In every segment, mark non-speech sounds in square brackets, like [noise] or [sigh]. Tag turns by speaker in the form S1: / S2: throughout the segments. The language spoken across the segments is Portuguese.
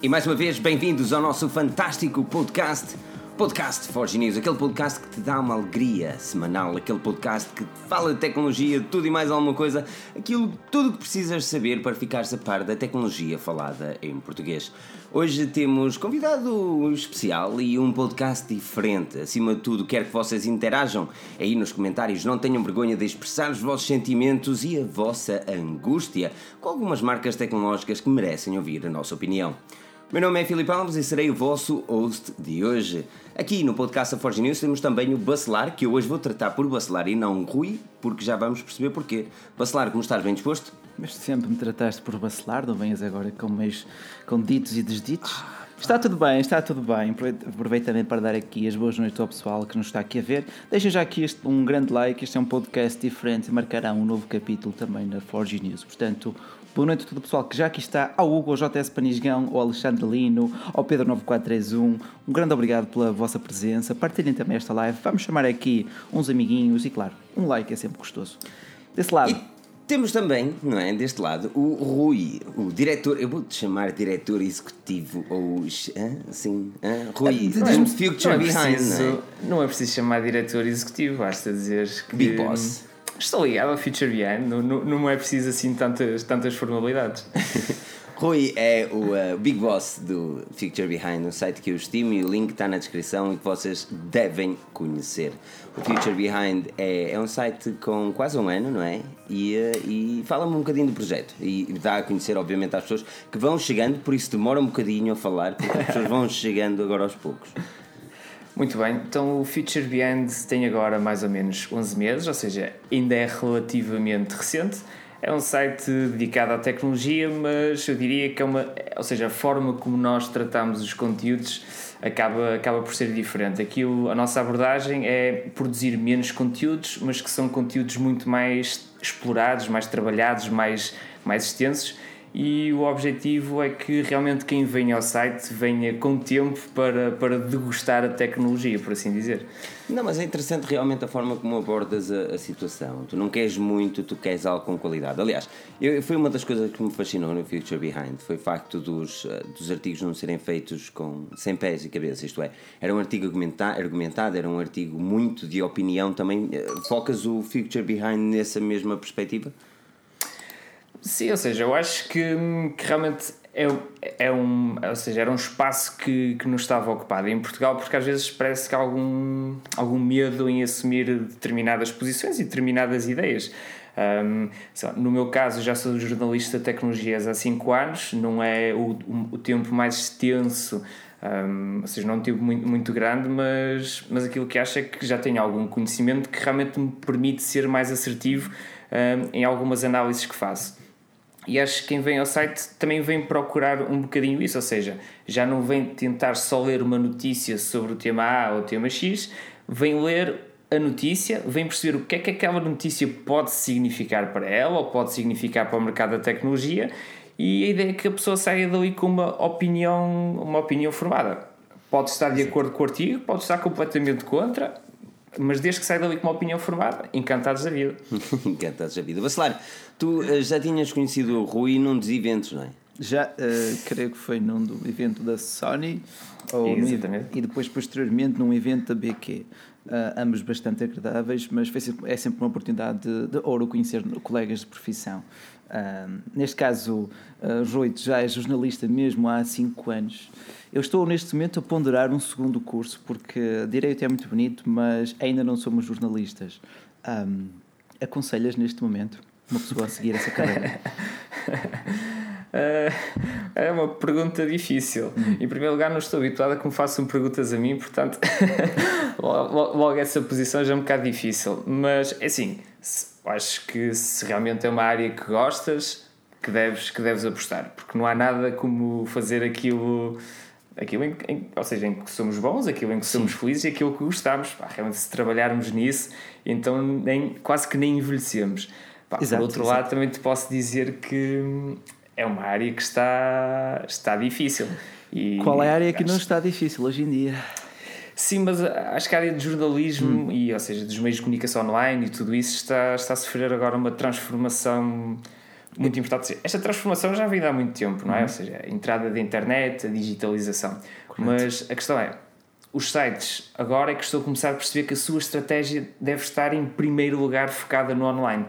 S1: E mais uma vez, bem-vindos ao nosso fantástico podcast, Podcast Forge News, aquele podcast que te dá uma alegria semanal, aquele podcast que fala de tecnologia, tudo e mais alguma coisa, aquilo, tudo que precisas saber para ficares a par da tecnologia falada em português. Hoje temos convidado especial e um podcast diferente. Acima de tudo, quero que vocês interajam aí nos comentários, não tenham vergonha de expressar os vossos sentimentos e a vossa angústia com algumas marcas tecnológicas que merecem ouvir a nossa opinião. Meu nome é Filipe Alves e serei o vosso host de hoje. Aqui no podcast da Forge News temos também o Bacelar, que eu hoje vou tratar por Bacelar e não Rui, porque já vamos perceber porquê. Bacelar, como estás? Bem disposto?
S2: Mas sempre me trataste por Bacelar, não venhas agora com meios com ditos e desditos. Está tudo bem, está tudo bem. Aproveito também para dar aqui as boas noites ao pessoal que nos está aqui a ver. Deixem já aqui este, um grande like, este é um podcast diferente e marcará um novo capítulo também na Forge News. Portanto, Boa noite a todo o pessoal que já aqui está, ao Hugo, ao JS Panisgão, ao Alexandre Lino, ao Pedro 9431. Um grande obrigado pela vossa presença. Partilhem também esta live. Vamos chamar aqui uns amiguinhos e, claro, um like é sempre gostoso. Desse lado. E
S1: temos também, não é, deste lado, o Rui, o diretor, eu vou-te chamar diretor executivo ou assim, Rui,
S3: não, é, Future não é Behind, preciso, não é? Não é preciso chamar diretor executivo, basta dizer que.
S1: Big Boss.
S3: Estou ligado ao Future Behind, não, não, não é preciso assim tantas, tantas formalidades. [laughs]
S1: Rui é o uh, Big Boss do Future Behind, um site que eu estimo e o link está na descrição e que vocês devem conhecer. O Future Behind é, é um site com quase um ano, não é? E, uh, e fala-me um bocadinho do projeto e dá a conhecer, obviamente, às pessoas que vão chegando, por isso demora um bocadinho a falar, porque as pessoas vão chegando agora aos poucos.
S3: Muito bem, então o Future Behind tem agora mais ou menos 11 meses, ou seja, ainda é relativamente recente. É um site dedicado à tecnologia, mas eu diria que é uma. Ou seja, a forma como nós tratamos os conteúdos acaba, acaba por ser diferente. Aquilo, a nossa abordagem é produzir menos conteúdos, mas que são conteúdos muito mais explorados, mais trabalhados, mais, mais extensos e o objetivo é que realmente quem venha ao site venha com tempo para, para degustar a tecnologia, por assim dizer.
S1: Não, mas é interessante realmente a forma como abordas a, a situação. Tu não queres muito, tu queres algo com qualidade. Aliás, eu, foi uma das coisas que me fascinou no Future Behind, foi o facto dos, eh, dos artigos não serem feitos com, sem pés e cabeça, isto é, era um artigo argumentado, era um artigo muito de opinião também. Eh, focas o Future Behind nessa mesma perspectiva?
S3: Sim, ou seja, eu acho que, que realmente é, é um, ou seja, era um espaço que, que nos estava ocupado em Portugal, porque às vezes parece que há algum, algum medo em assumir determinadas posições e determinadas ideias. Um, no meu caso, já sou jornalista de tecnologias há 5 anos, não é o, o tempo mais extenso, um, ou seja, não é um tempo muito, muito grande, mas, mas aquilo que acho é que já tenho algum conhecimento que realmente me permite ser mais assertivo um, em algumas análises que faço. E acho que quem vem ao site também vem procurar um bocadinho isso, ou seja, já não vem tentar só ler uma notícia sobre o tema A ou o tema X, vem ler a notícia, vem perceber o que é que aquela notícia pode significar para ela ou pode significar para o mercado da tecnologia e a ideia é que a pessoa saia dali com uma opinião, uma opinião formada. Pode estar de acordo com o artigo, pode estar completamente contra, mas desde que saia dali com uma opinião formada, encantados da vida. [laughs]
S1: encantados da vida. Bacelar, tu uh, já tinhas conhecido o Rui num dos eventos, não é?
S2: Já, uh, creio que foi num evento da Sony ou Exatamente. No, e depois posteriormente num evento da BQ. Uh, eh, ambos bastante agradáveis, mas foi sempre, é sempre uma oportunidade de, de ouro conhecer colegas de profissão. Neste caso, uh, Rui já é jornalista mesmo há 5 anos eu estou neste momento a ponderar um segundo curso, porque direito é muito bonito, mas ainda não somos jornalistas. Um, aconselhas neste momento uma pessoa a seguir essa carreira?
S3: Uh, [laughs] é uma pergunta difícil. Hum. Em primeiro lugar, não estou habituado a que me façam perguntas a mim, portanto, [laughs] logo, essa posição já é um bocado difícil. Mas, é assim, acho que se realmente é uma área que gostas, que deves, que deves apostar, porque não há nada como fazer aquilo aquilo em, em, ou seja, em que somos bons, aquilo em que somos felizes e aquilo que gostamos. Pá, realmente, se trabalharmos nisso, então nem, quase que nem envelhecemos. Pá, exato, por outro exato. lado, também te posso dizer que é uma área que está, está difícil.
S2: E Qual é a área que não está difícil hoje em dia?
S3: Sim, mas acho que a área de jornalismo hum. e, ou seja, dos meios de comunicação online e tudo isso está, está a sofrer agora uma transformação muito importante. Esta transformação já vem há muito tempo, não é? Uhum. Ou seja, a entrada da internet, a digitalização. Correto. Mas a questão é, os sites agora é que estou a começar a perceber que a sua estratégia deve estar em primeiro lugar focada no online.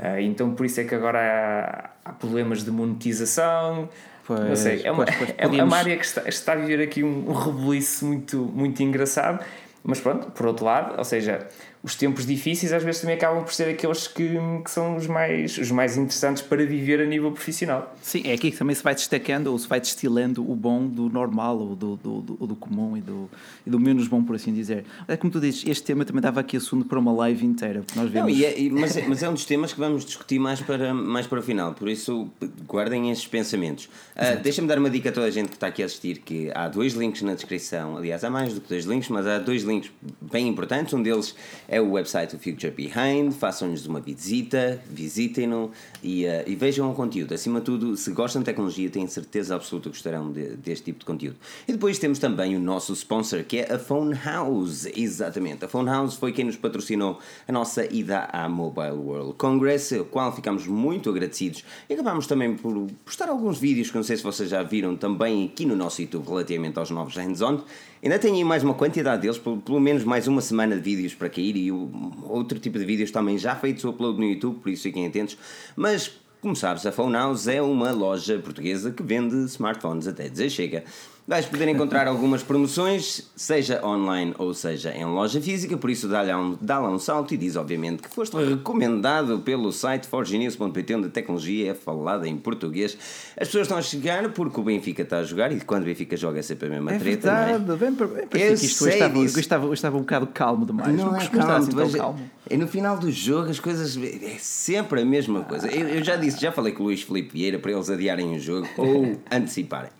S3: Uh, então por isso é que agora há problemas de monetização. Pois, não sei, é uma, pois, pois, é, podíamos... é uma área que está, está a viver aqui um, um rebuliço muito, muito engraçado. Mas pronto, por outro lado, ou seja, os tempos difíceis às vezes também acabam por ser aqueles que, que são os mais, os mais interessantes para viver a nível profissional.
S2: Sim, é aqui que também se vai destacando ou se vai destilando o bom do normal, ou do, do, do, do comum e do, e do menos bom, por assim dizer. É como tu dizes, este tema também dava aqui assunto para uma live inteira. Nós vemos...
S1: Não, é, mas, é, mas é um dos temas que vamos discutir mais para, mais para o final, por isso guardem estes pensamentos. Uh, Deixa-me dar uma dica a toda a gente que está aqui a assistir: que há dois links na descrição, aliás, há mais do que dois links, mas há dois links bem importantes. Um deles é o website do Future Behind, façam-nos uma visita, visitem-no e, uh, e, vejam o conteúdo. Acima de tudo, se gostam de tecnologia, tenho certeza absoluta que gostarão de, deste tipo de conteúdo. E depois temos também o nosso sponsor, que é a Phone House. Exatamente, a Phone House foi quem nos patrocinou a nossa ida à Mobile World Congress, ao qual ficamos muito agradecidos. E acabamos também por postar alguns vídeos que não sei se vocês já viram também aqui no nosso YouTube relativamente aos novos hands-on. Ainda tenho mais uma quantidade deles, pelo menos mais uma semana de vídeos para cair e outro tipo de vídeos também já feitos upload no YouTube, por isso fiquem atentos. Mas, como sabes, a Phone House é uma loja portuguesa que vende smartphones até dizer chega. Vais poder encontrar algumas promoções, seja online ou seja em loja física, por isso dá-lhe um, dá um salto e diz, obviamente, que foste recomendado pelo site forgenews.pt, onde a tecnologia é falada em português. As pessoas estão a chegar porque o Benfica está a jogar e quando o Benfica joga é sempre a mesma
S2: é
S1: treta.
S2: Verdade, não é? Para, vem para eu isto hoje estava, hoje, estava, estava um bocado calmo demais.
S1: Não, não é calmo, assim tão calmo. E no final do jogo as coisas é sempre a mesma coisa. Eu, eu já disse, já falei com o Luís Felipe Vieira para eles adiarem o jogo ou [laughs] anteciparem.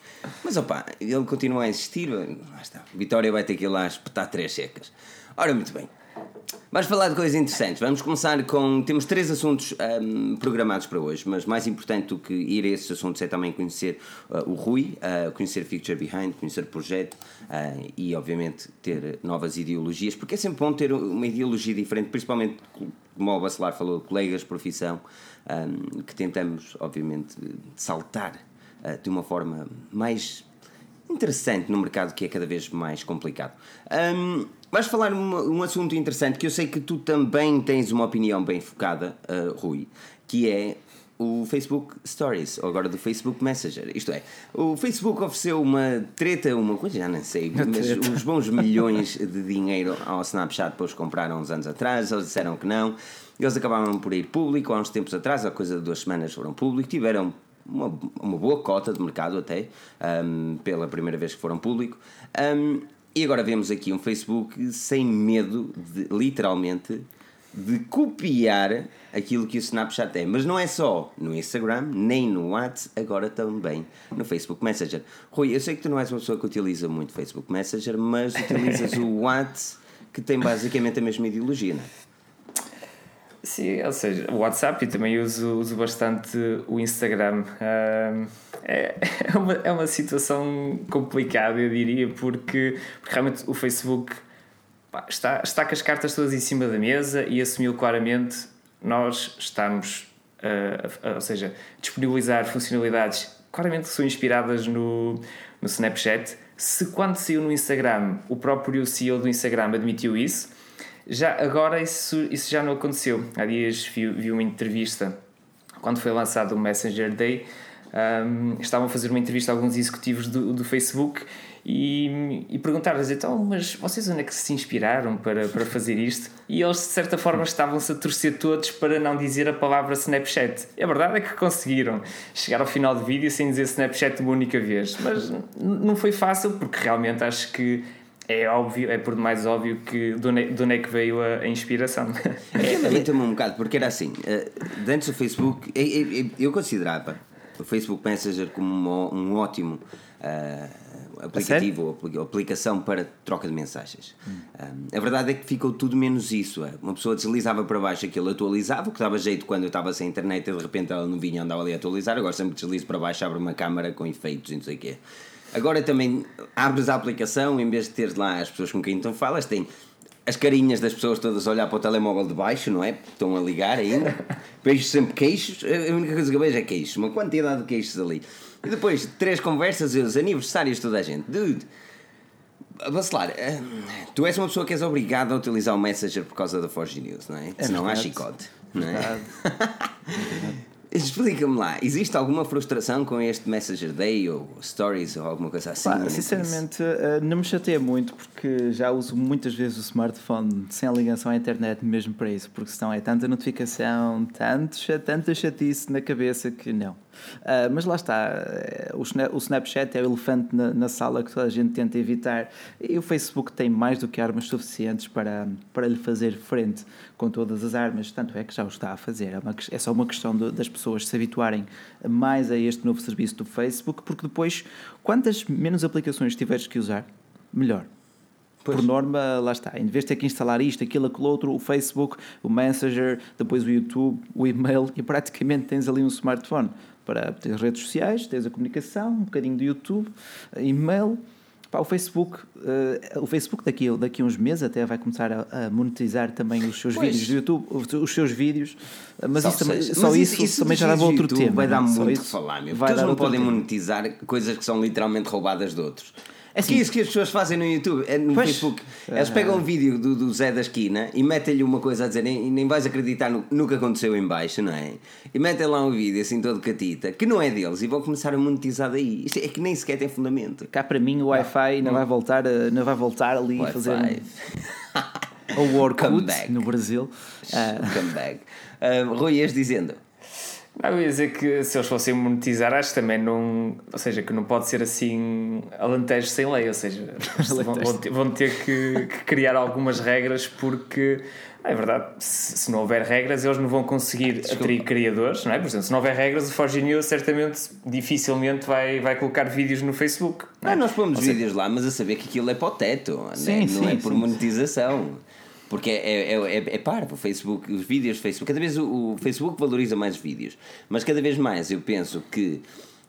S1: Mas opá, ele continua a insistir, lá está. Vitória vai ter que ir lá espetar três secas. Ora, muito bem. Vamos falar de coisas interessantes. Vamos começar com. Temos três assuntos um, programados para hoje, mas mais importante do que ir a esses assuntos é também conhecer uh, o Rui, uh, conhecer Future Behind, conhecer o projeto uh, e, obviamente, ter novas ideologias, porque é sempre bom ter uma ideologia diferente, principalmente, como o Bacelar falou, colegas de profissão, um, que tentamos, obviamente, saltar uh, de uma forma mais interessante no mercado que é cada vez mais complicado. Um, vais falar um, um assunto interessante que eu sei que tu também tens uma opinião bem focada, uh, Rui, que é o Facebook Stories, ou agora do Facebook Messenger. Isto é, o Facebook ofereceu uma treta, uma coisa, já nem sei, [laughs] mas uns bons milhões [laughs] de dinheiro ao Snapchat para os comprar há uns anos atrás, eles disseram que não. Eles acabaram por ir público há uns tempos atrás, há coisa de duas semanas foram público, tiveram uma, uma boa cota de mercado até, um, pela primeira vez que foram público. Um, e agora vemos aqui um Facebook sem medo, de, literalmente, de copiar aquilo que o Snapchat tem. Mas não é só no Instagram, nem no WhatsApp, agora também no Facebook Messenger. Rui, eu sei que tu não és uma pessoa que utiliza muito Facebook Messenger, mas utilizas [laughs] o WhatsApp, que tem basicamente a mesma ideologia, não é?
S3: Sim, ou seja, o WhatsApp e também uso, uso bastante o Instagram. é, [laughs] é, uma, é uma situação complicada, eu diria, porque, porque realmente o Facebook pá, está, está com as cartas todas em cima da mesa e assumiu claramente nós estamos, uh, ou seja, disponibilizar funcionalidades claramente que são inspiradas no, no Snapchat. Se quando saiu no Instagram, o próprio CEO do Instagram admitiu isso já, agora isso, isso já não aconteceu. Há dias vi, vi uma entrevista, quando foi lançado o Messenger Day, um, estavam a fazer uma entrevista a alguns executivos do, do Facebook e, e perguntaram-lhes então, mas vocês onde é que se inspiraram para, para fazer isto? E eles de certa forma estavam-se a torcer todos para não dizer a palavra Snapchat. E a verdade é que conseguiram chegar ao final do vídeo sem dizer Snapchat uma única vez, mas não foi fácil porque realmente acho que é óbvio, é por demais óbvio que de onde, é, de onde é que veio a, a inspiração.
S1: É, também um bocado, porque era assim, uh, antes do Facebook, eu, eu, eu, considerava o Facebook Messenger como um, um ótimo uh, aplicativo ou aplicação para troca de mensagens. Hum. Uh, a verdade é que ficou tudo menos isso. É. Uma pessoa deslizava para baixo aquilo atualizava, o que dava jeito quando eu estava sem internet e de repente ela não vinha andava ali a atualizar. Agora sempre deslizo para baixo, abre uma câmara com efeitos e não sei o quê. Agora também abres a aplicação, em vez de ter lá as pessoas com quem tu falas, tem as carinhas das pessoas todas a olhar para o telemóvel de baixo, não é? Estão a ligar ainda. [laughs] Vejo sempre queixos. A única coisa que eu vejo é queixos. Uma quantidade de queixos ali. E depois, três conversas e os aniversários de toda a gente. Dude, Bacelar, eh, tu és uma pessoa que és obrigada a utilizar o Messenger por causa da Forge News, não é?
S2: É
S1: Senão há chicote. Não é?
S2: Verdade. [laughs]
S1: Explica-me lá, existe alguma frustração com este Messenger Day ou Stories ou alguma coisa assim?
S2: Pá, sinceramente, eh, não me chateia muito porque já uso muitas vezes o smartphone sem a ligação à internet mesmo para isso, porque senão é tanta notificação, tanto, tanta chatice na cabeça que não. Ah, mas lá está, eh, o, Sna- o Snapchat é o elefante na, na sala que toda a gente tenta evitar e o Facebook tem mais do que armas suficientes para, para lhe fazer frente com todas as armas, tanto é que já o está a fazer. É, uma, é só uma questão das pessoas se habituarem mais a este novo serviço do Facebook, porque depois, quantas menos aplicações tiveres que usar, melhor.
S1: Pois.
S2: Por norma, lá está. Em vez de ter que instalar isto, aquilo, aquilo outro, o Facebook, o Messenger, depois o YouTube, o e-mail, e praticamente tens ali um smartphone para ter redes sociais, tens a comunicação, um bocadinho do YouTube, e-mail. Pá, o Facebook, eh, o Facebook daqui, a- daqui a uns meses até vai começar a, a monetizar também os seus
S1: Pois.
S2: vídeos do YouTube, os, os seus vídeos, eh, mas
S1: Só
S2: isso, também,
S1: seja-
S2: só
S1: mas
S2: isso, também já dava outro
S1: YouTube
S2: tema.
S1: Vai dar muito
S2: isso
S1: que falar, meu.
S2: vai
S1: Porque eles
S2: dar
S1: não podem monetizar coisas que são literalmente roubadas de outros.
S2: É
S1: que é
S2: assim-
S1: isso que as pessoas fazem no YouTube, é no
S2: Pois.
S1: Facebook. Eles pegam um vídeo do, do Zé da esquina e metem-lhe uma coisa a dizer, nem, nem vais acreditar no, no que aconteceu em baixo, não é? E metem lá um vídeo assim todo catita, que não é deles, e vão começar a monetizar daí. Isto é que nem sequer tem fundamento.
S2: Cá para mim o Wi-Fi não vai voltar, a- não vai voltar ali e fazer um, [laughs] ou o Orkut
S1: Comeback.
S2: no Brasil. Ah,
S1: Comeback. Ah, Rui, ias dizendo.
S3: Não, eu ia dizer que se eles fossem monetizar, acho que também não. Ou seja, que não pode ser assim alantejo sem lei. Ou seja, [laughs] vão, vão ter, vão ter que, que criar algumas regras porque. ah, É verdade, se, se não houver regras, eles não vão conseguir atrair criadores, não é? Por exemplo, se não houver regras, o Forge News certamente dificilmente vai, vai colocar vídeos no Facebook. não é?
S1: Ah, nós pomos vídeos lá, mas a saber que aquilo é para o teto, não é-
S2: Sim,
S1: não é
S2: sim,
S1: por
S2: sim,
S1: monetização. Porque é, é, é, é parvo, o Facebook, os vídeos do Facebook. Cada vez o, o Facebook valoriza mais os vídeos, mas cada vez mais eu penso que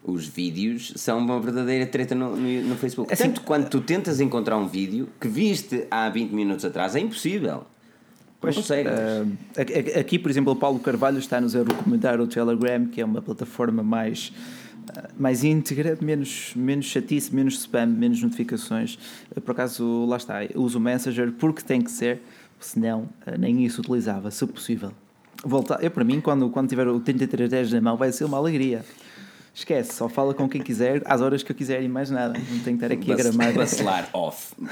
S1: os vídeos são uma verdadeira treta no, no, no Facebook.
S2: Assim-
S1: Tanto quando tu tentas encontrar um vídeo que viste há 20 minutos atrás, é impossível.
S2: Pois, ah, aqui- por exemplo, o Paulo Carvalho está-nos a recomendar o Telegram, que é uma plataforma mais, ah, mais íntegra, menos, menos chatice, menos spam, menos notificações. Por acaso, lá está, uso o Messenger porque tem que ser, senão ah, nem isso utilizava, se possível. Voltar, eu, para mim, quando, quando tiver o 3310 na mão, vai ser uma alegria. Esquece, só fala com quem quiser, às horas que eu quiser e mais nada. Não tenho que estar aqui a gramar.
S1: Bacelar off. [laughs]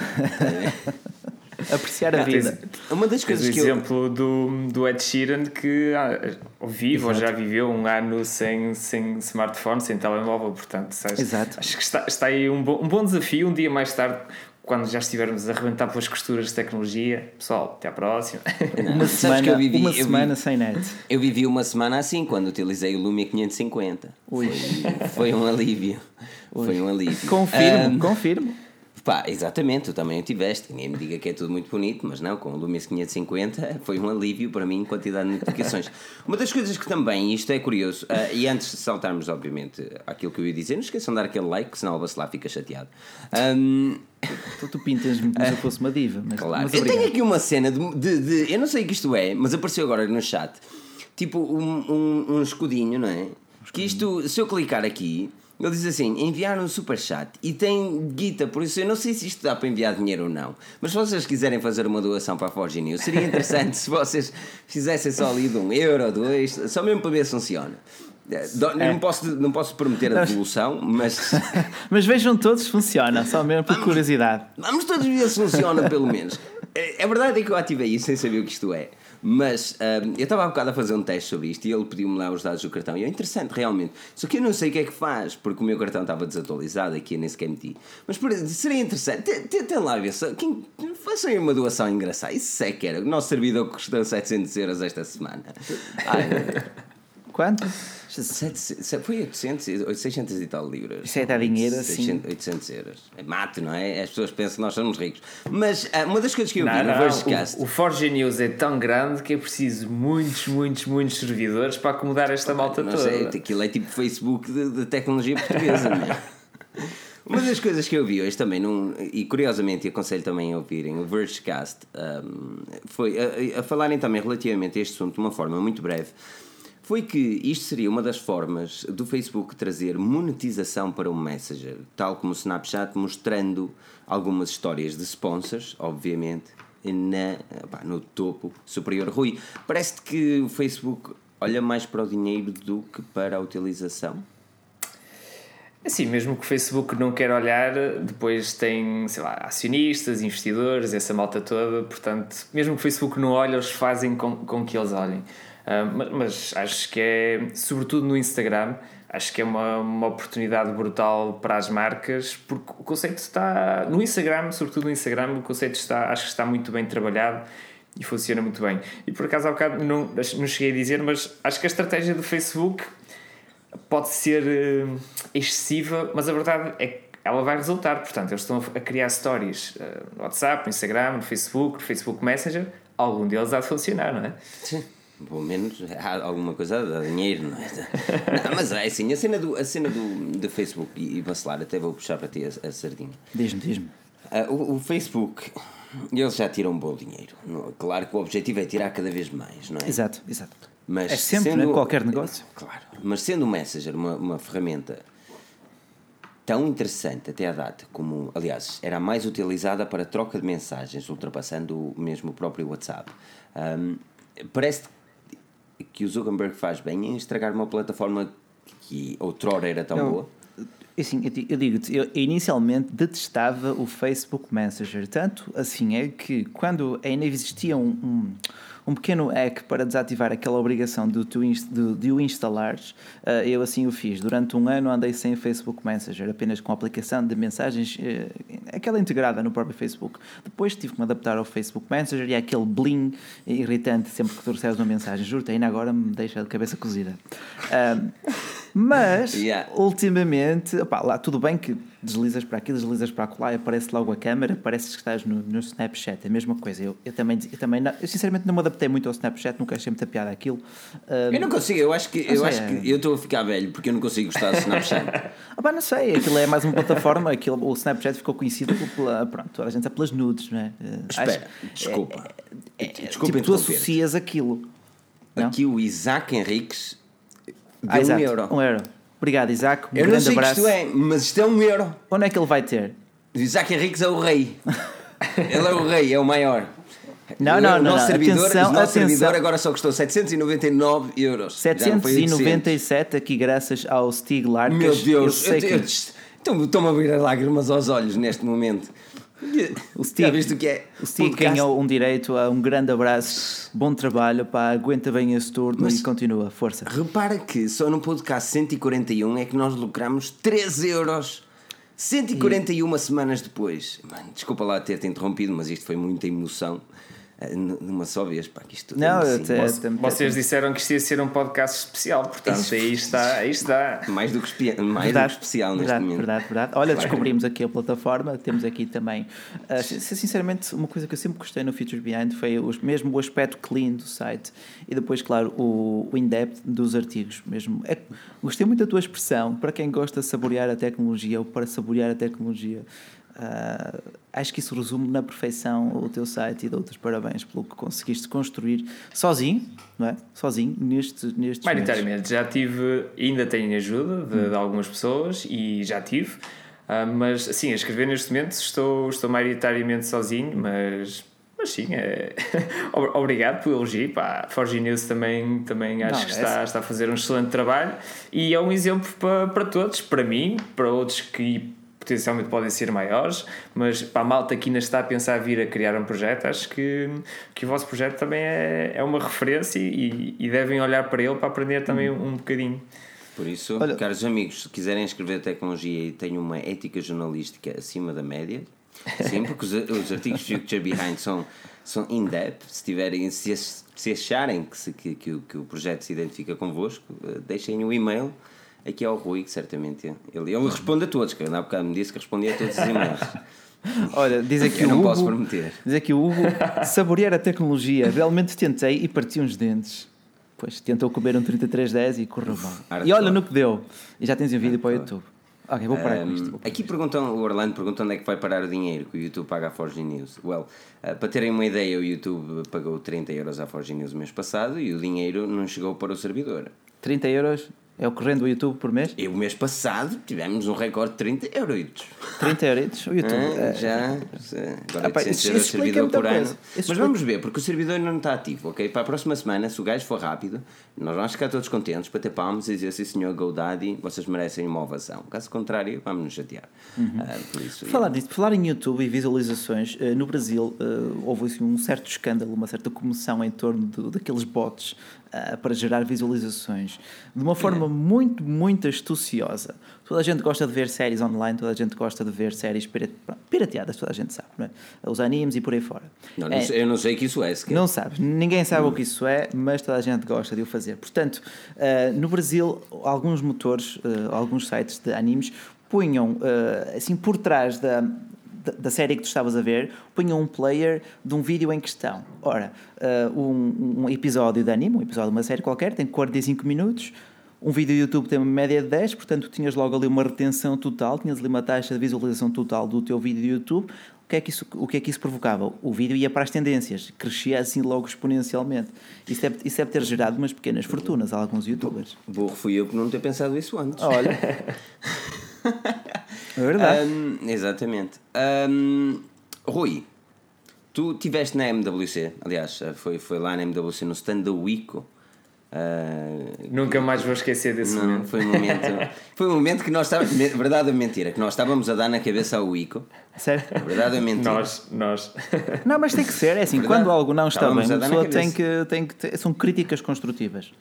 S2: Apreciar a
S1: Não,
S2: vida.
S1: Uma das
S3: Tens
S1: coisas que eu,
S3: exemplo do, do Ed Sheeran que ah, vive ou já viveu um ano sem, sem smartphone, sem telemóvel, portanto, sabes?
S2: Exato.
S3: acho que está, está aí um bom, um bom desafio. Um dia mais tarde, quando já estivermos a arrebentar pelas costuras de tecnologia, pessoal, até à próxima.
S2: Uma semana,
S1: que eu vivi-
S2: uma
S1: eu vi-
S2: semana sem net.
S1: Eu vivi uma semana assim quando utilizei o Lumia 550.
S2: Ui.
S1: Foi, foi um alívio. Foi um alívio.
S2: Confirmo,
S1: Ahm,
S2: confirmo.
S1: Pá, exatamente, tu também o tiveste. Ninguém me diga que é tudo muito bonito, mas não, com o Lumia 550 foi um alívio para mim em quantidade de notificações. [laughs] Uma das coisas que também, isto é curioso, ah, e antes de saltarmos, obviamente, àquilo que eu ia dizer, não esqueçam de dar aquele like, senão o Bacelar fica chateado. Ahm,
S2: Tu, tu pintas-me como se eu fosse uma diva. Mas,
S1: Claro.
S2: mas
S1: eu tenho aqui uma cena de, de- de- Eu não sei o que isto é, mas apareceu agora no chat. Tipo um, um, um escudinho, não é? Que isto, se eu clicar aqui, ele diz assim: enviar um super chat e tem guita, por isso eu não sei se isto dá para enviar dinheiro ou não. Mas se vocês quiserem fazer uma doação para a Forge News, seria interessante [laughs] se vocês fizessem só ali de um euro ou dois, só mesmo para ver se funciona. Do- Não, posso, não posso prometer a devolução, mas [laughs]
S2: Mas vejam todos se funciona, só mesmo por curiosidade.
S1: Vamos todos ver se funciona, pelo menos. É, é verdade é que eu ativei isso sem saber o que isto é. Mas ahm, eu estava há bocado a fazer um teste sobre isto e ele pediu-me lá os dados do cartão. E é interessante, realmente. Só que eu não sei o que é que faz, porque o meu cartão estava desatualizado aqui, nem sequer meti. Mas por- seria interessante. Te- Tentem lá ver. Quem, façam uma doação engraçada. Isso é que era. O nosso servidor custou 700 euros esta semana. Ai, [laughs]
S2: Quanto?
S1: 700, foi 800, 600 e tal libras.
S2: Isso é dar dinheiro, assim.
S1: 600, 800 euros. É mato, não é? As pessoas pensam que nós somos ricos. Mas ah, uma das coisas que eu vi
S3: Não,
S1: no
S3: não,
S1: Vergecast.
S3: o, o Forge News é tão grande que é preciso muitos, muitos, muitos servidores para acomodar esta malta
S1: Não
S3: toda.
S1: sei, aquilo é tipo Facebook de, de tecnologia portuguesa, não é? [laughs] Uma das coisas que eu vi hoje também, num, e curiosamente aconselho também a ouvirem o Vergecast, um, foi a, a, falarem também relativamente a este assunto de uma forma muito breve, foi que isto seria uma das formas do Facebook trazer monetização para o Messenger, tal como o Snapchat, mostrando algumas histórias de sponsors, obviamente, na, no topo superior. Rui, parece-te que o Facebook olha mais para o dinheiro do que para a utilização?
S3: Assim, mesmo que o Facebook não quer olhar, depois tem, sei lá, acionistas, investidores, essa malta toda, portanto, mesmo que o Facebook não olhe, eles fazem com, com que eles olhem. Uh, mas, mas, acho que é, sobretudo no Instagram, acho que é uma, uma oportunidade brutal para as marcas, porque o conceito está no Instagram, sobretudo no Instagram, o conceito está, acho que está muito bem trabalhado e funciona muito bem. E por acaso há bocado não, não cheguei a dizer, mas acho que a estratégia do Facebook pode ser uh, excessiva, mas a verdade é que ela vai resultar. Portanto, eles estão a criar stories uh, no WhatsApp, no Instagram, no Facebook, no Facebook Messenger. Algum deles há de funcionar, não é?
S1: Sim. Pelo menos há alguma coisa dá dinheiro, não é? Não, [laughs] mas é assim, a cena do, a cena do, do Facebook e, e vacilar, até vou puxar para ti a, a sardinha.
S2: Diz-me, diz-me.
S1: Uh, o, o, Facebook, eles já tiram um bom dinheiro. Claro que o objetivo é tirar cada vez mais, não é?
S2: Exato, exato. Mas é sempre, sendo, né? qualquer negócio.
S1: Claro, mas sendo o Messenger uma, uma ferramenta tão interessante até à data, como, aliás, era a mais utilizada para troca de mensagens, ultrapassando mesmo o próprio WhatsApp. Um, parece que o Zuckerberg faz bem em estragar uma plataforma que outrora era tão Não. boa.
S2: Assim, eu digo-te, eu inicialmente detestava o Facebook Messenger, tanto assim é que quando ainda existia um, um um pequeno hack para desativar aquela obrigação de, tu, de, de o instalares, uh, eu assim o fiz. Durante um ano andei sem Facebook Messenger, apenas com a aplicação de mensagens, uh, aquela integrada no próprio Facebook. Depois tive que me adaptar ao Facebook Messenger e aquele bling irritante sempre que tu recebes uma mensagem. Juro-te, ainda agora me deixa de cabeça cozida. [laughs] Uh, mas, yeah. ultimamente, opa, lá tudo bem que deslizas para aqui, deslizas para lá, aparece logo a câmera, parece que estás no, no Snapchat, é a mesma coisa. Eu, eu também, eu também não, eu sinceramente não me adaptei muito ao Snapchat, nunca achei muita piada aquilo.
S1: Um, eu não consigo, eu acho que eu, acho que eu estou a ficar velho porque eu não consigo gostar do Snapchat. [laughs]
S2: ah, não sei, aquilo é mais uma plataforma, aquilo, o Snapchat ficou conhecido pela, pronto, a gente é pelas nudes, não é?
S1: Espera, acho, desculpa.
S2: É, é, é, desculpa tipo, tu associas aquilo.
S1: Aqui não? o Isaac Henriques ah, deu ah, um euro.
S2: Um euro. Obrigado, Isaac. Um
S1: eu
S2: grande
S1: não sei
S2: abraço.
S1: que isto é, mas isto é um euro.
S2: Onde é que ele vai ter?
S1: Isaac Henriques é o rei. [laughs] ele é o rei, é o maior.
S2: Não, não,
S1: o
S2: não.
S1: Nosso servidor,
S2: atenção,
S1: o nosso
S2: atenção.
S1: servidor agora só custou 799 euros.
S2: 797 aqui graças ao Stig Larkas.
S1: Meu Deus,
S2: eu, eu, eu,
S1: então, estou-me a as lágrimas aos olhos neste momento.
S2: O Steve, Já viste o que é? O Steve ganhou um direito a um grande abraço, bom trabalho, pá, aguenta bem esse turno Mas e continua, força.
S1: Repara que só no podcast 141 é que nós lucramos 3 euros. 141 e... semanas depois. Mano, desculpa lá ter-te interrompido, mas isto foi muita emoção. Eh, numa só vez, pá, que isto
S2: Não, assim, até,
S3: até, vocês disseram que isto ia ser um podcast especial, portanto aí está, aí está.
S1: Mais do que, mais verdade, do que especial
S2: verdade,
S1: neste momento.
S2: Verdade, verdade. Olha, descobrimos aqui a plataforma, temos aqui também. Uh, sinceramente, uma coisa que eu sempre gostei no Features Behind foi os, mesmo o aspecto clean do site e depois, claro, o, o in-depth dos artigos. Mesmo. É, gostei muito da tua expressão, para quem gosta de saborear a tecnologia ou para saborear a tecnologia. Uh, acho que isso resume na perfeição o teu site e dou-te os parabéns pelo que conseguiste construir sozinho, não é? Sozinho, neste, neste
S3: Maioritariamente, já tive, ainda tenho ajuda de, hum. de algumas pessoas e já tive, uh, mas sim, a escrever neste momento estou, estou maioritariamente sozinho, mas mas sim, é... [laughs] obrigado pelo elogio. Pá, Forge News também, também acho Não, que está, está a fazer um excelente trabalho e é um exemplo para, para todos, para mim, para outros que potencialmente podem ser maiores, mas para a malta que ainda está a pensar vir a criar um projeto, acho que, que o vosso projeto também é, é uma referência e, e devem olhar para ele para aprender também um, um bocadinho.
S1: Por isso, Olha, caros amigos, se quiserem escrever tecnologia e tenham uma ética jornalística acima da média, sim, porque os, os artigos Future Behind são, são in-depth, se, tiverem, se, se acharem que, se, que, que, que o projeto se identifica convosco, eh, deixem o um e-mail Aqui é o Rui, que certamente ele, ele responde a todos, que há bocado me disse que respondia a todos os e-mails. [laughs]
S2: Olha, diz aqui
S1: Eu
S2: o
S1: não
S2: Hugo,
S1: posso prometer.
S2: Diz aqui o Hugo, saborear a tecnologia. Realmente tentei e parti uns dentes. Pois, tentou comer um 3310 e correu mal. E olha no que deu. E já tens um vídeo para o YouTube. Ok, vou parar com
S1: Um,
S2: isto. vou parar
S1: aqui perguntam, o Orlando pergunta onde é que vai parar o dinheiro que o YouTube paga à Forge News. Well, uh, para terem uma ideia, o YouTube pagou 30 euros à Forge News no mês passado e o dinheiro não chegou para o servidor.
S2: 30 euros é o corrente do YouTube por mês?
S1: E o mês passado tivemos um recorde de 30 euros.
S2: 30 euros? O YouTube.
S1: Ah,
S2: é,
S1: já, agora
S2: Ah, pá,
S1: 800
S2: isso- isso
S1: servidor
S2: explica
S1: por ano.
S2: Isso
S1: Mas
S2: explica-
S1: vamos ver, porque o servidor ainda não está ativo, ok? Para a próxima semana, se o gajo for rápido, nós vamos ficar todos contentes, bater palmas e dizer, sim senhor GoDaddy, vocês merecem uma ovação. Caso contrário, vamos nos chatear. Ah, por isso,
S2: Falar disso, falar em YouTube e visualizações, eh, no Brasil eh, houve assim, um certo escândalo, uma certa comoção em torno do- daqueles bots ah, para gerar visualizações de uma forma muito, muito astuciosa. Toda a gente gosta de ver séries online, toda a gente gosta de ver séries pirate- pirateadas, toda a gente sabe, não é? os animes e por aí fora.
S1: Não, não
S2: É,
S1: sei- eu não sei que isso é sequer.
S2: não sabes, ninguém sabe o que isso é, mas toda a gente gosta de o fazer. Portanto, eh, no Brasil, alguns motores, eh, alguns sites de animes punham, eh, assim, por trás da, da, série que tu estavas a ver, punham um player de um vídeo em questão. Ora, eh, um, um episódio de anime, um episódio de uma série qualquer, tem 45 minutos. Um vídeo do YouTube tem uma média de 10, portanto, tu tinhas logo ali uma retenção total, tinhas ali uma taxa de visualização total do teu vídeo do YouTube. O que, é que isso, o que é que isso provocava? O vídeo ia para as tendências, crescia assim logo exponencialmente. Isso deve, isso deve ter gerado umas pequenas fortunas a alguns youtubers.
S1: Burro fui eu por não ter pensado isso antes.
S2: Olha. [laughs] é verdade.
S1: Hum, exatamente. Hum, Rui, tu estiveste na MWC, aliás, foi, foi lá na MWC no stand da Wico. Ah,
S3: Nunca mais vou esquecer desse
S1: não,
S3: momento.
S1: foi um momento, [laughs] foi um momento que nós estávamos, verdade ou mentira, que nós estávamos a dar na cabeça ao Wico.
S2: Sério?
S1: Verdade ou mentira?
S3: Nós, nós. [laughs]
S2: Não, mas tem que ser, é assim,
S1: Verdade.
S2: quando algo não está
S1: Estávamos
S2: bem,
S1: a
S2: a
S1: dar na
S2: pessoa tem
S1: cabeça.
S2: que, tem que ter, são críticas construtivas.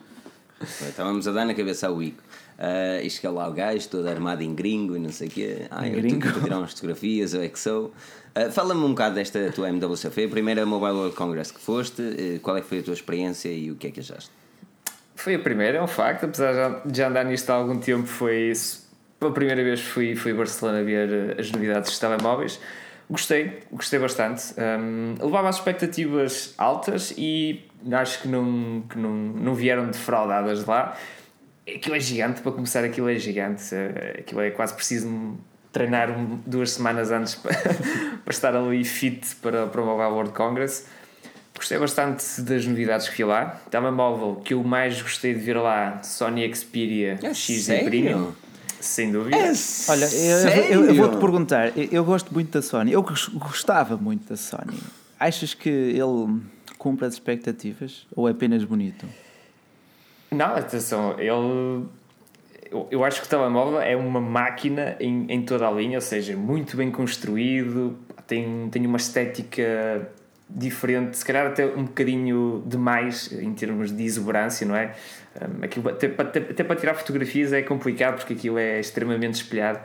S1: Estávamos a dar na cabeça ao Wico. Uh, e chega lá o gajo, todo armado em gringo e não sei o quê. Ah,
S2: Em
S1: eu
S2: gringo.
S1: para tirar umas fotografias, eu é que sou. Uh, Fala-me um bocado desta tua MWC. Foi a primeira Mobile World Congress que foste. Uh, qual é que foi a tua experiência e o que é que achaste?
S3: Foi a primeira, é um facto, apesar de já- andar nisto há algum tempo, foi isso. Pela primeira vez fui, fui a Barcelona ver as novidades dos telemóveis. Gostei, gostei bastante. Um, levava as expectativas altas e acho que não, que não, não vieram defraudadas de lá. Aquilo é gigante, para começar, aquilo é gigante. Aquilo é quase preciso treinar duas semanas antes para, [laughs] para estar ali fit para, para o Mobile World Congress. Gostei bastante das novidades que vi lá. Telemóvel que eu mais gostei de ver lá, Sony Xperia
S1: É
S3: XZ
S1: sério?
S3: Premium. Sem dúvida.
S2: Olha, eu, eu- eu vou-te perguntar, eu, eu gosto muito da Sony, eu gos- gostava muito da Sony. Achas que ele cumpre as expectativas ou é apenas bonito?
S3: Não, atenção, ele. Eu, eu acho que o telemóvel é uma máquina em, em toda a linha, ou seja, muito bem construído, tem, tem uma estética diferente, se calhar até um bocadinho demais em termos de exuberância, não é? Um, aquilo, até, para- até, até para tirar fotografias é complicado porque aquilo é extremamente espelhado.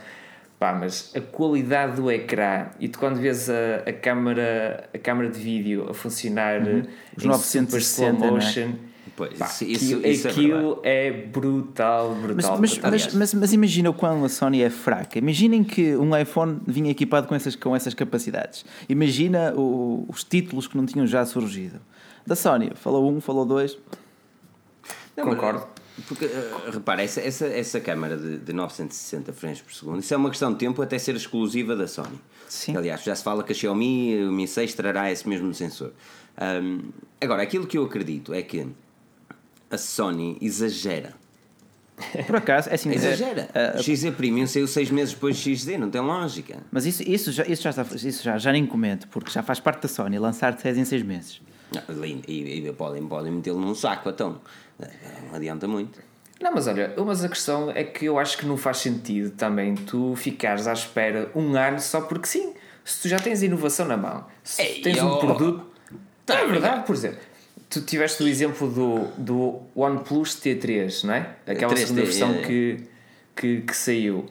S3: Pá, mas a qualidade do ecrã e tu quando vês a, a, câmara, a câmara de vídeo a funcionar
S2: Uhum. Os
S3: em
S2: 960,
S3: super slow
S2: é?
S3: motion,
S1: Pois,
S3: Pá,
S1: isso,
S3: aquilo,
S1: isso é
S3: aquilo é, brutal,
S2: Mas,
S3: brutal.
S2: mas,
S3: brutal.
S2: mas, mas, mas imagina o quão a Sony é fraca. Imaginem que um iPhone vinha equipado com essas, com essas capacidades. Imagina o- os títulos que não tinham já surgido. Da Sony, falou um, falou dois.
S1: Não,
S3: Concordo.
S1: Porque, uh, repara, essa, essa, essa câmara de, de 960 frames por segundo, isso é uma questão de tempo até ser exclusiva da Sony.
S2: Sim.
S1: Aliás, já se fala que a Xiaomi, o Mi 6 trará esse mesmo sensor. Um, agora, aquilo que eu acredito é que a Sony exagera. [laughs]
S2: Por acaso, é assim.
S1: Exagera.
S2: é, é,
S1: O XZ Premium saiu seis meses depois do XZ, não tem lógica.
S2: mas isso, isso, já, isso, já, está- isso já, já nem comento, porque já faz parte da Sony lançar de 6 em 6 meses.
S1: E, e- podem, podem metê-lo num saco, então. Não adianta muito.
S3: Não, mas olha, mas a questão é que eu acho que não faz sentido também tu ficares à espera um ano só porque sim. Se tu já tens inovação na mão, se
S1: Ei,
S3: tens um produto.
S1: Tá,
S3: é verdade, por exemplo. Tu tiveste o exemplo do, do OnePlus T3, não é? Aquela
S1: 3T,
S3: segunda versão
S1: é.
S3: que, que, que saiu.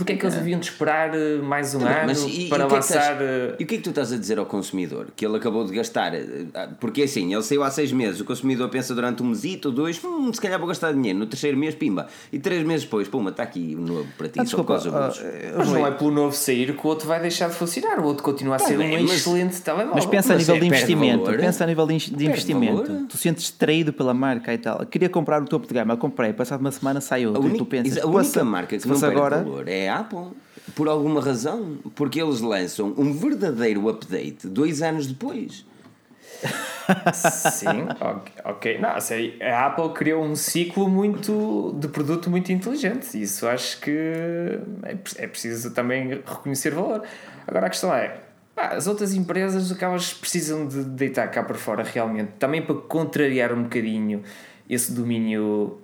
S3: Porque é que eles haviam de esperar eh, mais um ano
S1: Mas e,
S3: para
S1: e que é que
S3: lançar.
S1: estás-
S3: eh,
S1: E o que é que tu estás a dizer ao consumidor? Que ele acabou de gastar. eh, Porque assim, ele saiu há seis meses, o consumidor pensa durante um mesito ou dois, hum, se calhar vou gastar dinheiro. No terceiro mês, pimba. E três meses depois, puma, está aqui o novo para ti,
S2: Ah,
S1: só por
S2: desculpa,
S1: causa
S2: ah,
S3: Mas não é pelo novo sair que o outro vai deixar de funcionar. O outro continua a ser
S1: bem,
S3: um
S1: mas-
S3: excelente telemóvel.
S2: Mas pensa a nível
S1: é,
S2: de
S1: perde
S2: investimento.
S1: valor.
S2: Pensa a nível de, in- de investimento.
S1: valor.
S2: Tu sentes distraído pela marca e tal. Queria comprar o topo de gama, comprei, passado uma semana sai
S1: A,
S2: outro.
S1: única-
S2: tu pensas,
S1: a única
S2: "Poça,
S1: marca que não perde
S2: agora,
S1: valor é a Apple. Por alguma razão. Porque eles lançam um verdadeiro update dois anos depois.
S3: Sim, ok. Não, sei, a Apple criou um ciclo muito de produto muito inteligente. Isso acho que é, é preciso também reconhecer valor. Agora a questão é. pá, as outras empresas acabas precisam de deitar cá para fora realmente, também para contrariar um bocadinho esse domínio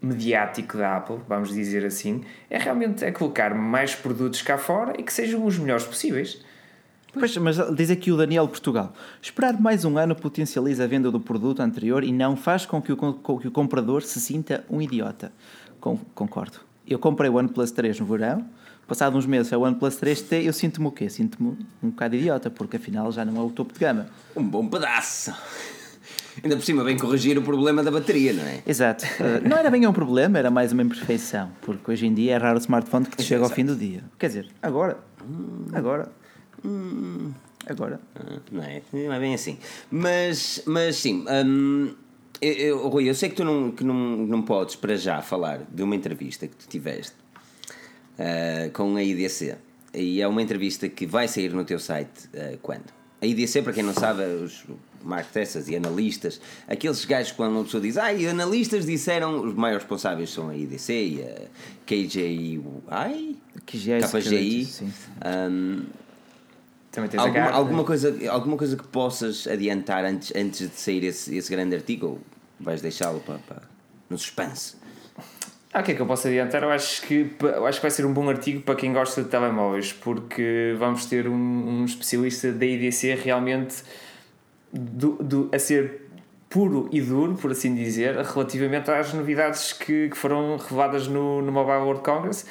S3: mediático da Apple, vamos dizer assim, é realmente é colocar mais produtos cá fora e que sejam os melhores possíveis.
S2: Pois, mas diz aqui o Daniel Portugal: esperar mais um ano potencializa a venda do produto anterior e não faz com que o, com- que o comprador se sinta um idiota. Com- concordo. Eu comprei o OnePlus 3 no verão, passado uns meses é o OnePlus 3T, eu sinto-me o quê? Sinto-me um bocado idiota, porque afinal já não é o topo de gama.
S1: Um bom pedaço. Ainda por cima, vem corrigir o problema da bateria, não é?
S2: Exato. Uh, não era bem um problema, era mais uma imperfeição, porque hoje em dia é raro o smartphone que te chega ao fim do dia. Quer dizer, agora. Agora. Agora.
S1: Ah, Não é? Não é bem assim. Mas, mas sim, hum, eu, eu, Rui, eu sei que tu não, que não, não podes para já falar de uma entrevista que tu tiveste ah, com a IDC. E é uma entrevista que vai sair no teu site ah, quando? A IDC, para quem não sabe, é os marketers e analistas, aqueles gajos quando uma pessoa diz, ah, e analistas disseram, os maiores responsáveis são a IDC e a KJI,
S2: QGI,
S1: KGI.
S2: sim.
S1: hum,
S3: Também tens a
S1: Alguma,
S3: Gartner.
S1: alguma, coisa, alguma coisa que possas adiantar antes, antes de sair esse, esse grande artigo? Ou vais deixá-lo para, para- no suspense?
S3: Ah, o que é que eu posso adiantar? Eu acho que, eu acho que vai ser um bom artigo para quem gosta de telemóveis, porque vamos ter um, um especialista da IDC realmente do, do- a ser puro e duro, por assim dizer, relativamente às novidades que, que foram reveladas no, no Mobile World Congress.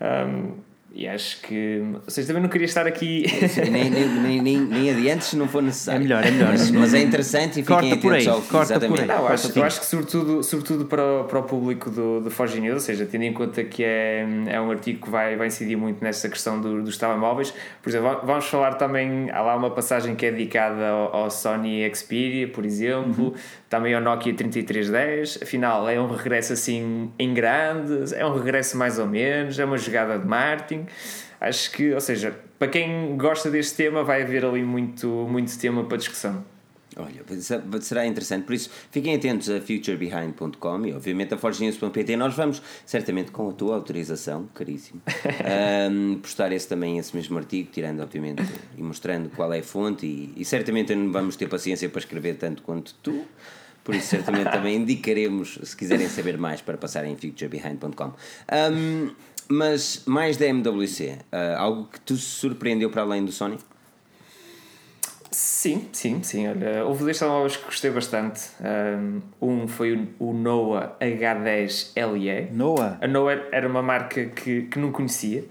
S3: Um, e acho que. Ou seja, também não queria estar aqui.
S1: nem, nem, nem, nem, nem adiante se não for necessário.
S2: É melhor, é melhor.
S1: Mas, mas é interessante e
S2: Corta
S1: fiquem
S2: por
S1: atentos
S2: aí,
S1: ao
S2: corta por
S1: exatamente.
S2: aí.
S3: Não, eu acho,
S2: Corta
S3: eu acho que sobretudo, sobretudo para, o- para o público do, do Forge News, ou seja, tendo em conta que é, é um artigo que vai, vai incidir muito nessa questão do, dos telemóveis, por exemplo, va- vamos falar também, há lá uma passagem que é dedicada ao, ao Sony Xperia, por exemplo, também ao Nokia 3310, afinal é um regresso assim em grande, é um regresso mais ou menos, é uma jogada de marketing, acho que, ou seja, para quem gosta deste tema vai haver ali muito, muito tema para discussão.
S1: Olha, será interessante. Por isso, fiquem atentos a futurebehind.com e, obviamente, a forgenews.pt. Nós vamos, certamente, com a tua autorização, caríssimo, [laughs] ahm, postar esse também, esse mesmo artigo, tirando, obviamente, e mostrando qual é a fonte. E, e certamente não vamos ter paciência para escrever tanto quanto tu. Por isso, certamente, também indicaremos, se quiserem saber mais, para passarem em futurebehind.com. Ahm, mas, mais da MWC, ah, algo que te surpreendeu para além do Sony?
S3: Sim, sim, sim. Olha, houve dois telemóveis que gostei bastante. Um foi o, o Noah H10 LE.
S2: Noah.
S3: A Noah era uma marca que, que não conhecia.